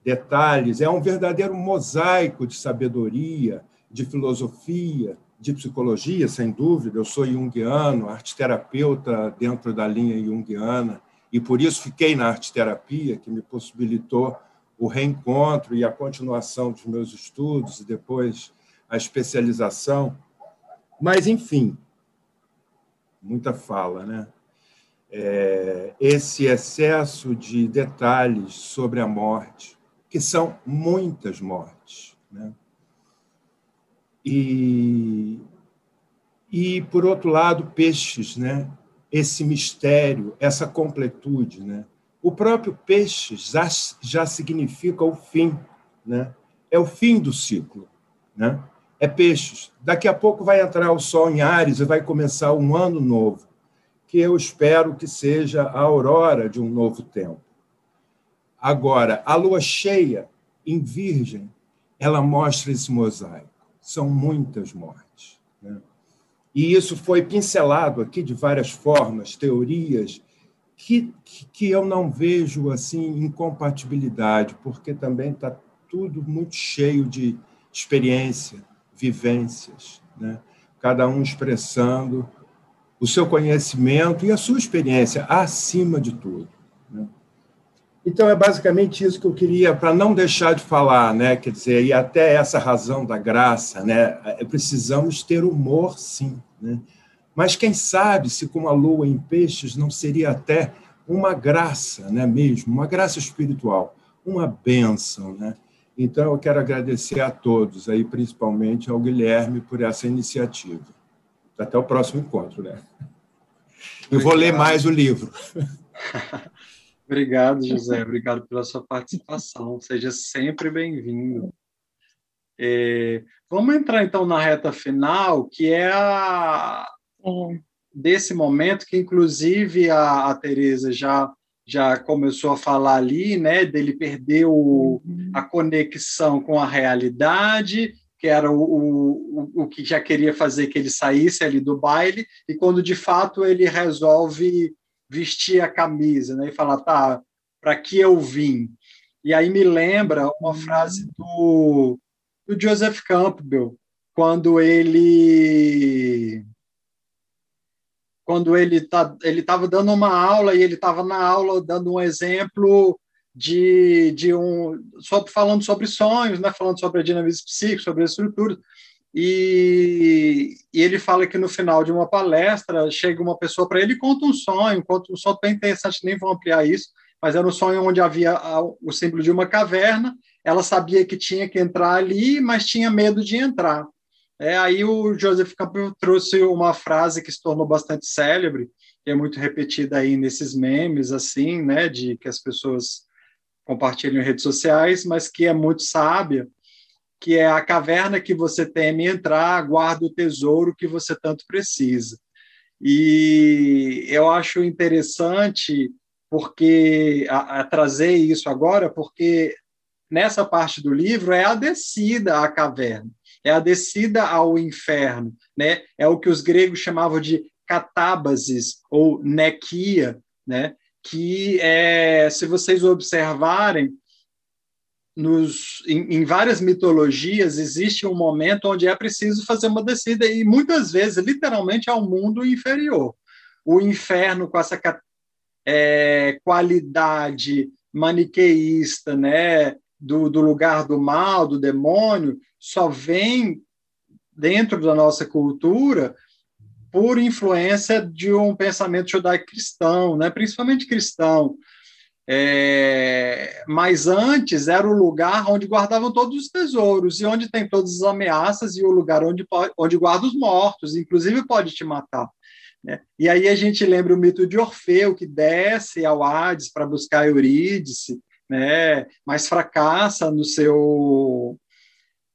detalhes. É um verdadeiro mosaico de sabedoria, de filosofia, de psicologia, sem dúvida. Eu sou junguiano, arteterapeuta dentro da linha junguiana, e por isso fiquei na arteterapia, que me possibilitou o reencontro e a continuação dos meus estudos e depois a especialização. Mas, enfim, muita fala, né? é, esse excesso de detalhes sobre a morte, que são muitas mortes. Né? E, e, por outro lado, peixes, né? Esse mistério, essa completude. Né? O próprio peixe já, já significa o fim, né? é o fim do ciclo. Né? É peixes. Daqui a pouco vai entrar o sol em Ares e vai começar um ano novo que eu espero que seja a aurora de um novo tempo. Agora, a lua cheia em Virgem, ela mostra esse mosaico. São muitas mortes. Né? E isso foi pincelado aqui de várias formas, teorias, que, que eu não vejo assim incompatibilidade, porque também está tudo muito cheio de experiência, vivências, né? cada um expressando o seu conhecimento e a sua experiência, acima de tudo. Então, é basicamente isso que eu queria, para não deixar de falar, né? quer dizer, e até essa razão da graça, né? É, precisamos ter humor, sim. Né? Mas quem sabe se com a lua em peixes não seria até uma graça, né? mesmo, uma graça espiritual, uma bênção. Né? Então, eu quero agradecer a todos, aí, principalmente ao Guilherme, por essa iniciativa. Até o próximo encontro, né? Eu vou ler mais o livro. Obrigado, José. Obrigado pela sua participação. Seja sempre bem-vindo. É, vamos entrar então na reta final, que é a é. desse momento que inclusive a, a Teresa já já começou a falar ali, né, dele perder o, uhum. a conexão com a realidade que era o, o, o que já queria fazer que ele saísse ali do baile, e quando de fato ele resolve vestir a camisa né, e falar, tá, para que eu vim? E aí me lembra uma frase do, do Joseph Campbell, quando ele quando ele tá, ele estava dando uma aula e ele estava na aula dando um exemplo de, de um sobre, falando sobre sonhos, né, falando sobre a dinamismo psíquica, sobre as estruturas. E, e, ele fala que no final de uma palestra chega uma pessoa para ele e conta um sonho, conta um sonho bem interessante, nem vou ampliar isso, mas era um sonho onde havia o símbolo de uma caverna. Ela sabia que tinha que entrar ali, mas tinha medo de entrar. É, aí o Joseph Campbell trouxe uma frase que se tornou bastante célebre, que é muito repetida aí nesses memes, assim, né, de que as pessoas compartilham em redes sociais, mas que é muito sábia, que é a caverna que você teme entrar, guarda o tesouro que você tanto precisa. E eu acho interessante porque a, a trazer isso agora, porque nessa parte do livro é a descida à caverna, é a descida ao inferno, né? É o que os gregos chamavam de catábasis ou nequia, né? Que é, se vocês observarem, nos, em, em, várias mitologias existe um momento onde é preciso fazer uma descida e muitas vezes literalmente ao mundo inferior o inferno com essa é, qualidade maniqueísta né do, do lugar do mal do demônio só vem dentro da nossa cultura por influência de um pensamento judaico-cristão, né? principalmente cristão, é, mas antes era o lugar onde guardavam todos os tesouros e onde tem todas as ameaças e o lugar onde, onde guarda os mortos, inclusive pode te matar. Né? E aí a gente lembra o mito de Orfeu, que desce ao Hades para buscar Eurídice, né? mas fracassa no seu,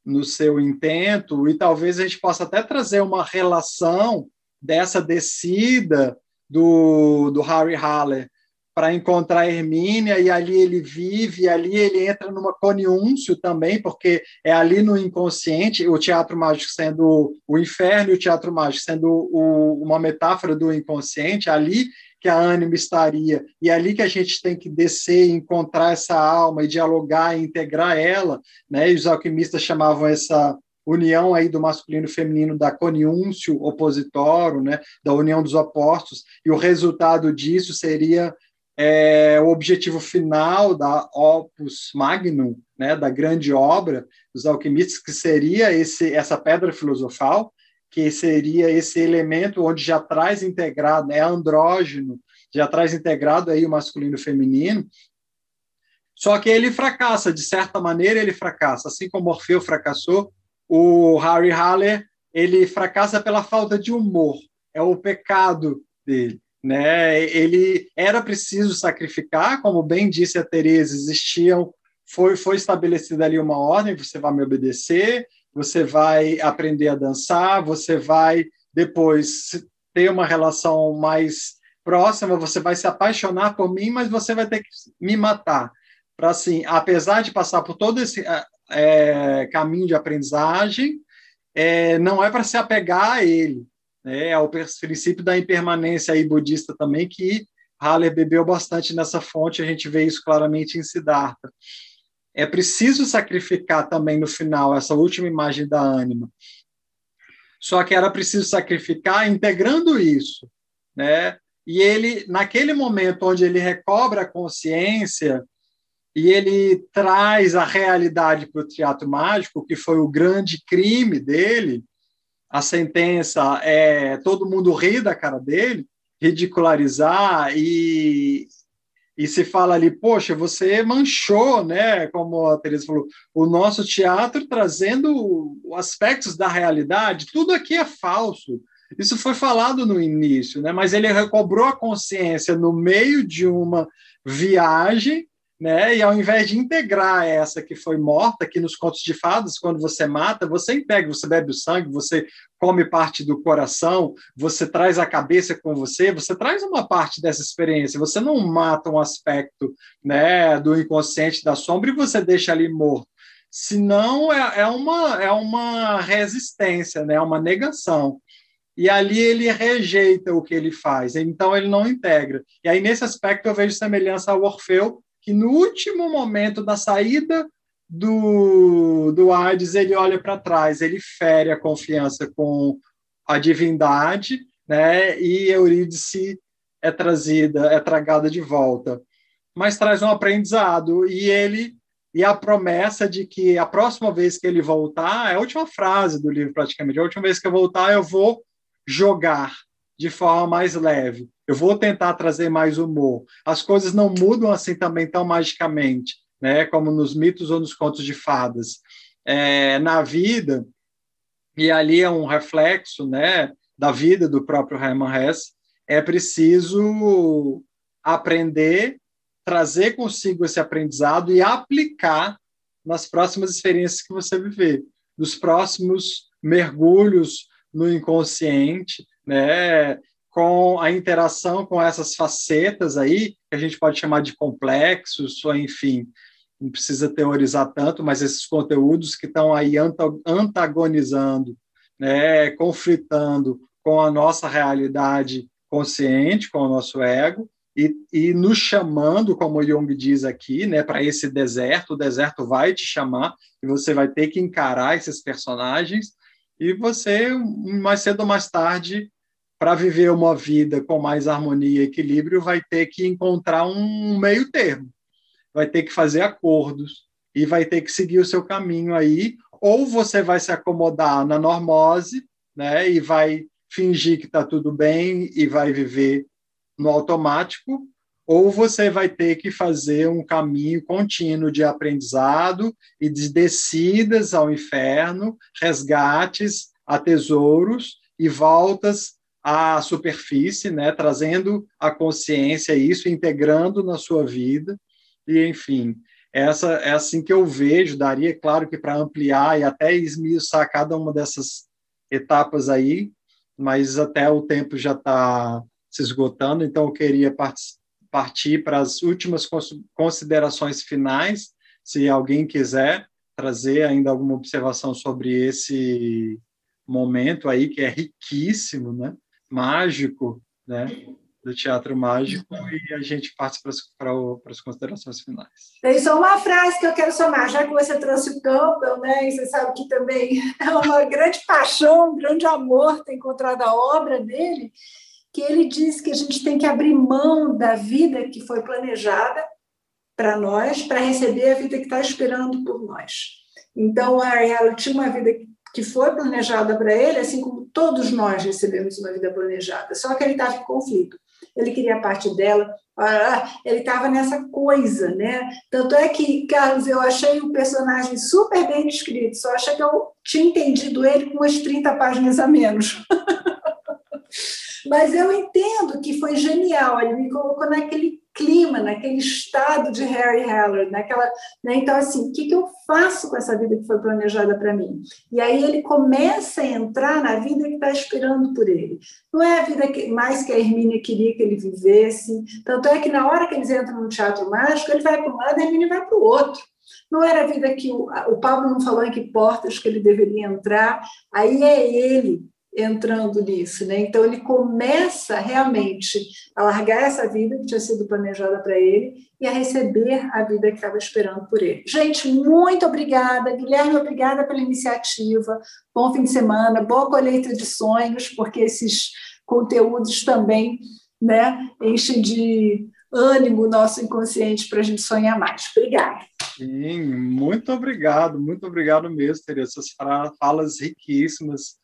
no seu intento, e talvez a gente possa até trazer uma relação dessa descida do, do Harry Haller para encontrar Hermínia, e ali ele vive, e ali ele entra numa coniúncio também, porque é ali no inconsciente, o teatro mágico sendo o inferno, e o teatro mágico sendo o, uma metáfora do inconsciente, ali que a ânima estaria, e ali que a gente tem que descer e encontrar essa alma, e dialogar, e integrar ela, né? e os alquimistas chamavam essa união aí do masculino e feminino da coniúncio opositório, né, da união dos opostos, e o resultado disso seria é, o objetivo final da opus magnum, né, da grande obra dos alquimistas, que seria esse, essa pedra filosofal, que seria esse elemento onde já traz integrado, é andrógeno, já traz integrado aí o masculino e o feminino, só que ele fracassa, de certa maneira ele fracassa, assim como Orfeu fracassou, o Harry Haller, ele fracassa pela falta de humor, é o pecado dele né? Ele era preciso sacrificar, como bem disse a Teresa, existiam foi foi estabelecida ali uma ordem, você vai me obedecer, você vai aprender a dançar, você vai depois ter uma relação mais próxima, você vai se apaixonar por mim, mas você vai ter que me matar. Para assim, apesar de passar por todo esse é, caminho de aprendizagem, é, não é para se apegar a ele, né, ao princípio da impermanência aí budista também, que Haller bebeu bastante nessa fonte, a gente vê isso claramente em Siddhartha. É preciso sacrificar também no final essa última imagem da ânima. Só que era preciso sacrificar integrando isso, né? E ele, naquele momento onde ele recobra a consciência e ele traz a realidade para o teatro mágico, que foi o grande crime dele, a sentença é todo mundo rir da cara dele, ridicularizar e, e se fala ali, poxa, você manchou, né, como a Teresa falou, o nosso teatro trazendo aspectos da realidade, tudo aqui é falso. Isso foi falado no início, né, mas ele recobrou a consciência no meio de uma viagem né? E ao invés de integrar essa que foi morta, que nos contos de fadas, quando você mata, você integra, você bebe o sangue, você come parte do coração, você traz a cabeça com você, você traz uma parte dessa experiência, você não mata um aspecto né, do inconsciente da sombra e você deixa ali morto. Senão é, é, uma, é uma resistência, né, é uma negação. E ali ele rejeita o que ele faz, então ele não integra. E aí, nesse aspecto, eu vejo semelhança ao Orfeu, que no último momento da saída do, do Hades, ele olha para trás, ele fere a confiança com a divindade, né? E Eurídice é trazida, é tragada de volta. Mas traz um aprendizado e ele e a promessa de que a próxima vez que ele voltar, é a última frase do livro praticamente, a última vez que eu voltar eu vou jogar de forma mais leve. Eu vou tentar trazer mais humor. As coisas não mudam assim também tão magicamente, né? Como nos mitos ou nos contos de fadas. É, na vida, e ali é um reflexo, né, da vida do próprio Hermann Hesse, é preciso aprender, trazer consigo esse aprendizado e aplicar nas próximas experiências que você viver, nos próximos mergulhos no inconsciente, né? com a interação com essas facetas aí, que a gente pode chamar de complexos, ou enfim, não precisa teorizar tanto, mas esses conteúdos que estão aí antagonizando, né, conflitando com a nossa realidade consciente, com o nosso ego, e, e nos chamando, como o Jung diz aqui, né, para esse deserto, o deserto vai te chamar, e você vai ter que encarar esses personagens, e você, mais cedo ou mais tarde, para viver uma vida com mais harmonia e equilíbrio, vai ter que encontrar um meio termo. Vai ter que fazer acordos e vai ter que seguir o seu caminho aí, ou você vai se acomodar na normose, né, e vai fingir que está tudo bem e vai viver no automático, ou você vai ter que fazer um caminho contínuo de aprendizado e de descidas ao inferno, resgates a tesouros e voltas à superfície, né, trazendo a consciência isso, integrando na sua vida e enfim, essa é assim que eu vejo, daria, claro que para ampliar e até esmiuçar cada uma dessas etapas aí, mas até o tempo já está se esgotando, então eu queria partir para as últimas considerações finais, se alguém quiser trazer ainda alguma observação sobre esse momento aí que é riquíssimo, né? Mágico, né? do Teatro Mágico e a gente parte para as, para, para as considerações finais. Tem só uma frase que eu quero somar, já que você trouxe o Campbell, né, e você sabe que também é uma grande paixão, um grande amor ter encontrado a obra dele, que ele diz que a gente tem que abrir mão da vida que foi planejada para nós, para receber a vida que está esperando por nós. Então, a Ariela tinha uma vida que foi planejada para ele, assim como todos nós recebemos uma vida planejada, só que ele estava em conflito ele queria parte dela, ah, ele estava nessa coisa, né? Tanto é que, Carlos, eu achei o personagem super bem descrito, só achei que eu tinha entendido ele com umas 30 páginas a menos. Mas eu entendo que foi genial, ele me colocou naquele clima, naquele estado de Harry Heller, naquela, né? então assim, o que, que eu faço com essa vida que foi planejada para mim? E aí ele começa a entrar na vida que está esperando por ele. Não é a vida que, mais que a Hermínia queria que ele vivesse, tanto é que na hora que eles entram no teatro mágico, ele vai para um lado e a Hermínia vai para o outro. Não era a vida que o, o Pablo não falou em que portas que ele deveria entrar, aí é ele entrando nisso, né? Então ele começa realmente a largar essa vida que tinha sido planejada para ele e a receber a vida que estava esperando por ele. Gente, muito obrigada, Guilherme, obrigada pela iniciativa. Bom fim de semana, boa colheita de sonhos, porque esses conteúdos também, né, enchem de ânimo o nosso inconsciente para a gente sonhar mais. Obrigada. Sim, muito obrigado, muito obrigado mesmo, Teresa. Essas falas riquíssimas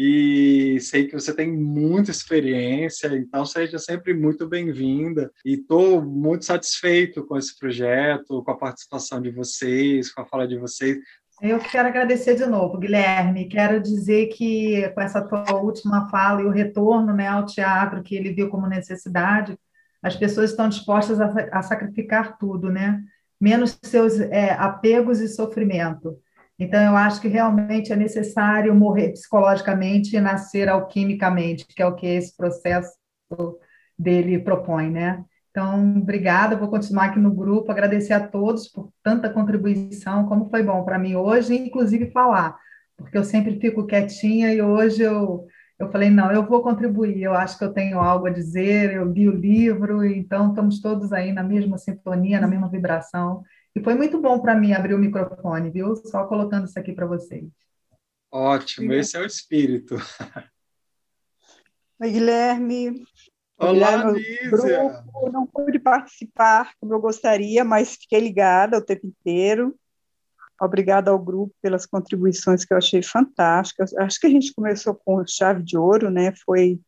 e sei que você tem muita experiência, então seja sempre muito bem-vinda. E estou muito satisfeito com esse projeto, com a participação de vocês, com a fala de vocês. Eu quero agradecer de novo, Guilherme. Quero dizer que com essa tua última fala e o retorno né, ao teatro que ele viu como necessidade, as pessoas estão dispostas a, a sacrificar tudo, né? Menos seus é, apegos e sofrimento. Então, eu acho que realmente é necessário morrer psicologicamente e nascer alquimicamente, que é o que esse processo dele propõe, né? Então, obrigada, vou continuar aqui no grupo, agradecer a todos por tanta contribuição, como foi bom para mim hoje, inclusive falar, porque eu sempre fico quietinha e hoje eu, eu falei, não, eu vou contribuir, eu acho que eu tenho algo a dizer, eu li o livro, então estamos todos aí na mesma sintonia, na mesma vibração, e foi muito bom para mim abrir o microfone, viu? Só colocando isso aqui para vocês. Ótimo, esse é o espírito. Oi, Guilherme. Olá, Lízia. Não pude participar como eu gostaria, mas fiquei ligada o tempo inteiro. Obrigada ao grupo pelas contribuições que eu achei fantásticas. Acho que a gente começou com chave de ouro, né? Foi,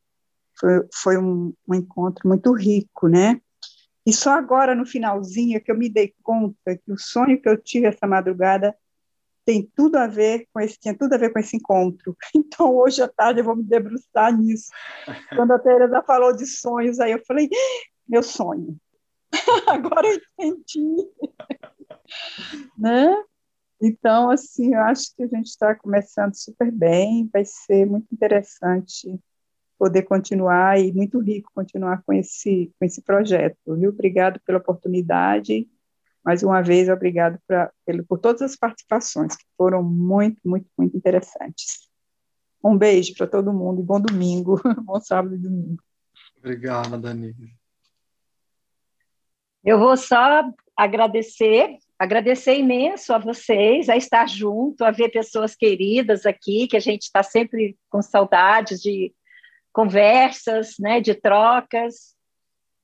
foi, foi um, um encontro muito rico, né? E só agora, no finalzinho, é que eu me dei conta que o sonho que eu tive essa madrugada tem tudo a ver com esse, tinha tudo a ver com esse encontro. Então, hoje à tarde eu vou me debruçar nisso. Quando a Teresa falou de sonhos, aí eu falei, meu sonho. Agora eu entendi. né? Então, assim, eu acho que a gente está começando super bem, vai ser muito interessante poder continuar e muito rico continuar com esse, com esse projeto. Viu? Obrigado pela oportunidade. Mais uma vez, obrigado pra, pelo, por todas as participações, que foram muito, muito, muito interessantes. Um beijo para todo mundo e bom domingo, bom sábado e domingo. Obrigado, Danilo. Eu vou só agradecer, agradecer imenso a vocês, a estar junto, a ver pessoas queridas aqui, que a gente está sempre com saudades de conversas, né, de trocas,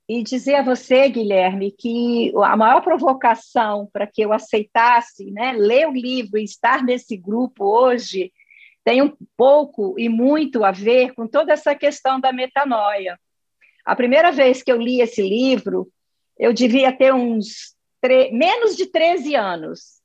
e dizer a você, Guilherme, que a maior provocação para que eu aceitasse né, ler o livro e estar nesse grupo hoje tem um pouco e muito a ver com toda essa questão da metanoia. A primeira vez que eu li esse livro, eu devia ter uns menos de 13 anos.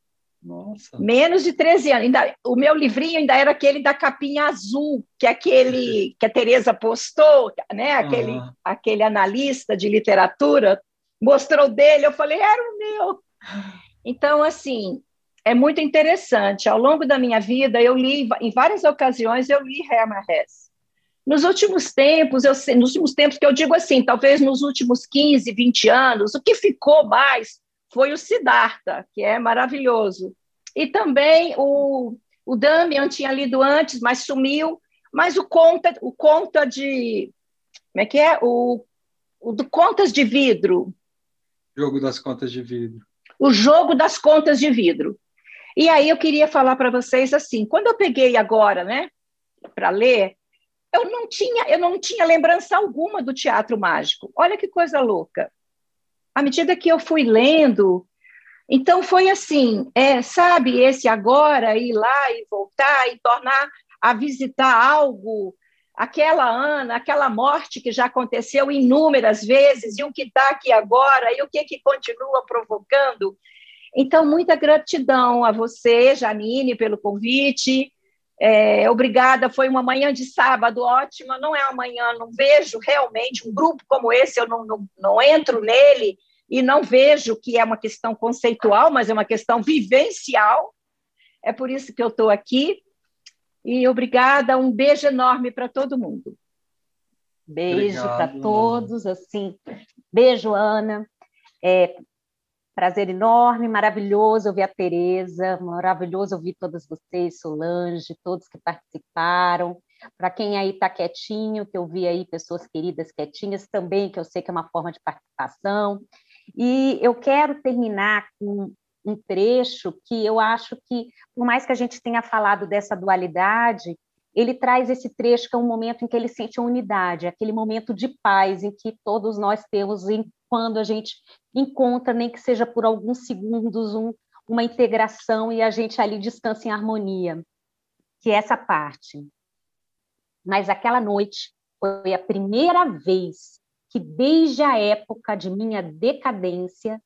Nossa. Menos de 13 anos. Ainda, o meu livrinho ainda era aquele da capinha azul, que é aquele que a Tereza postou, né? aquele, uhum. aquele analista de literatura mostrou dele, eu falei, era o meu. Então, assim, é muito interessante. Ao longo da minha vida, eu li, em várias ocasiões, eu li Hermann Hesse. Nos últimos tempos, eu, nos últimos tempos que eu digo assim, talvez nos últimos 15, 20 anos, o que ficou mais foi o Siddhartha, que é maravilhoso. E também o, o Damian tinha lido antes, mas sumiu. Mas o conta, o conta de. Como é que é? O, o do Contas de Vidro. Jogo das Contas de Vidro. O jogo das contas de vidro. E aí eu queria falar para vocês assim, quando eu peguei agora, né, para ler, eu não tinha, eu não tinha lembrança alguma do teatro mágico. Olha que coisa louca à medida que eu fui lendo, então foi assim, é, sabe, esse agora, ir lá e voltar e tornar a visitar algo, aquela Ana, aquela morte que já aconteceu inúmeras vezes, e o que está aqui agora, e o que, que continua provocando. Então, muita gratidão a você, Janine, pelo convite. É, obrigada, foi uma manhã de sábado ótima. Não é uma manhã, não vejo realmente um grupo como esse, eu não, não, não entro nele e não vejo que é uma questão conceitual, mas é uma questão vivencial. É por isso que eu estou aqui. E obrigada, um beijo enorme para todo mundo. Beijo para todos, assim. Beijo, Ana. É, Prazer enorme, maravilhoso ouvir a Tereza, maravilhoso ouvir todas vocês, Solange, todos que participaram. Para quem aí está quietinho, que eu vi aí pessoas queridas quietinhas também, que eu sei que é uma forma de participação. E eu quero terminar com um trecho que eu acho que, por mais que a gente tenha falado dessa dualidade, ele traz esse trecho que é um momento em que ele sente a unidade, aquele momento de paz em que todos nós temos em, quando a gente encontra, nem que seja por alguns segundos, um, uma integração e a gente ali descansa em harmonia, que é essa parte. Mas aquela noite foi a primeira vez que, desde a época de minha decadência,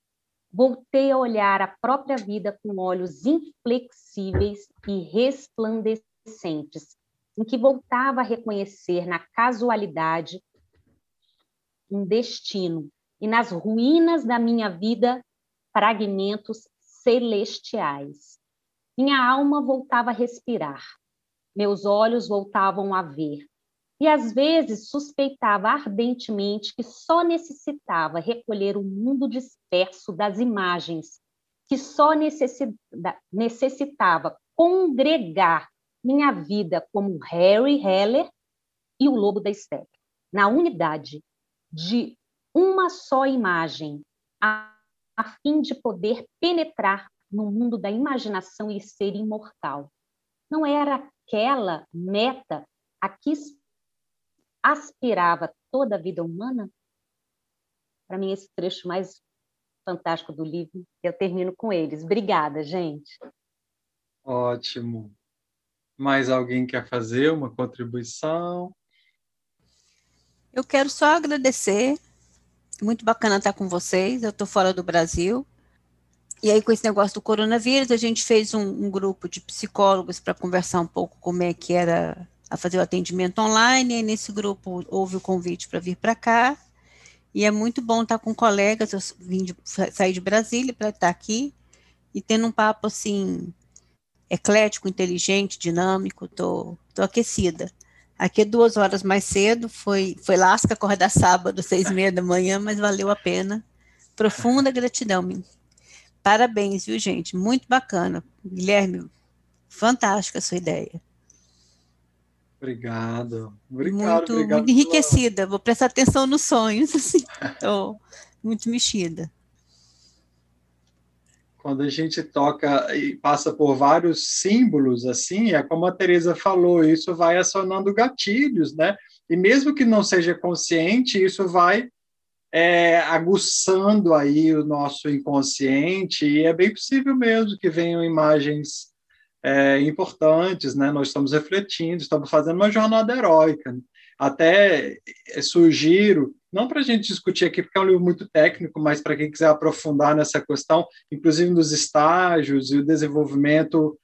voltei a olhar a própria vida com olhos inflexíveis e resplandecentes, em que voltava a reconhecer na casualidade um destino e nas ruínas da minha vida fragmentos celestiais. Minha alma voltava a respirar, meus olhos voltavam a ver, e às vezes suspeitava ardentemente que só necessitava recolher o mundo disperso das imagens, que só necessitava congregar minha vida como Harry Heller e o Lobo da Steppe, na unidade de uma só imagem, a, a fim de poder penetrar no mundo da imaginação e ser imortal. Não era aquela meta a que aspirava toda a vida humana? Para mim, esse trecho mais fantástico do livro, eu termino com eles. Obrigada, gente. Ótimo. Mais alguém quer fazer uma contribuição? Eu quero só agradecer. Muito bacana estar com vocês. Eu estou fora do Brasil. E aí, com esse negócio do coronavírus, a gente fez um, um grupo de psicólogos para conversar um pouco como é que era a fazer o atendimento online. E nesse grupo houve o convite para vir para cá. E é muito bom estar com colegas. Eu vim de, sair de Brasília para estar aqui e tendo um papo assim eclético, inteligente, dinâmico, tô, tô aquecida. Aqui duas horas mais cedo, foi, foi lasca acordar sábado, seis e meia da manhã, mas valeu a pena. Profunda gratidão, menino. Parabéns, viu, gente? Muito bacana. Guilherme, fantástica a sua ideia. Obrigado. Obrigado, muito, obrigado muito enriquecida. Pela... Vou prestar atenção nos sonhos, assim. Estou muito mexida. Quando a gente toca e passa por vários símbolos, assim, é como a Teresa falou, isso vai acionando gatilhos, né? E mesmo que não seja consciente, isso vai é, aguçando aí o nosso inconsciente, e é bem possível mesmo que venham imagens é, importantes, né? Nós estamos refletindo, estamos fazendo uma jornada heróica. Até sugiro, não para a gente discutir aqui, porque é um livro muito técnico, mas para quem quiser aprofundar nessa questão, inclusive nos estágios e o desenvolvimento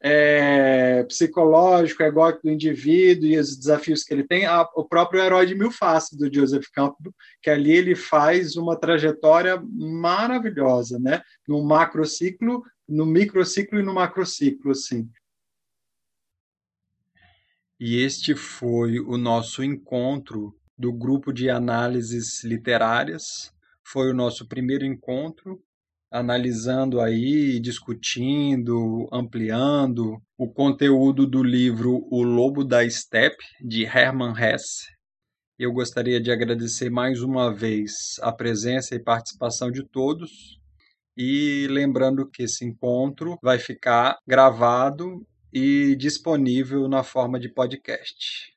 é, psicológico, egóico do indivíduo e os desafios que ele tem, a, o próprio Herói de Mil Faces, do Joseph Campbell, que ali ele faz uma trajetória maravilhosa, né? no macrociclo, no microciclo e no macrociclo, assim. E este foi o nosso encontro do grupo de análises literárias. Foi o nosso primeiro encontro analisando aí, discutindo, ampliando o conteúdo do livro O Lobo da Steppe, de Hermann Hesse. Eu gostaria de agradecer mais uma vez a presença e participação de todos e lembrando que esse encontro vai ficar gravado e disponível na forma de podcast.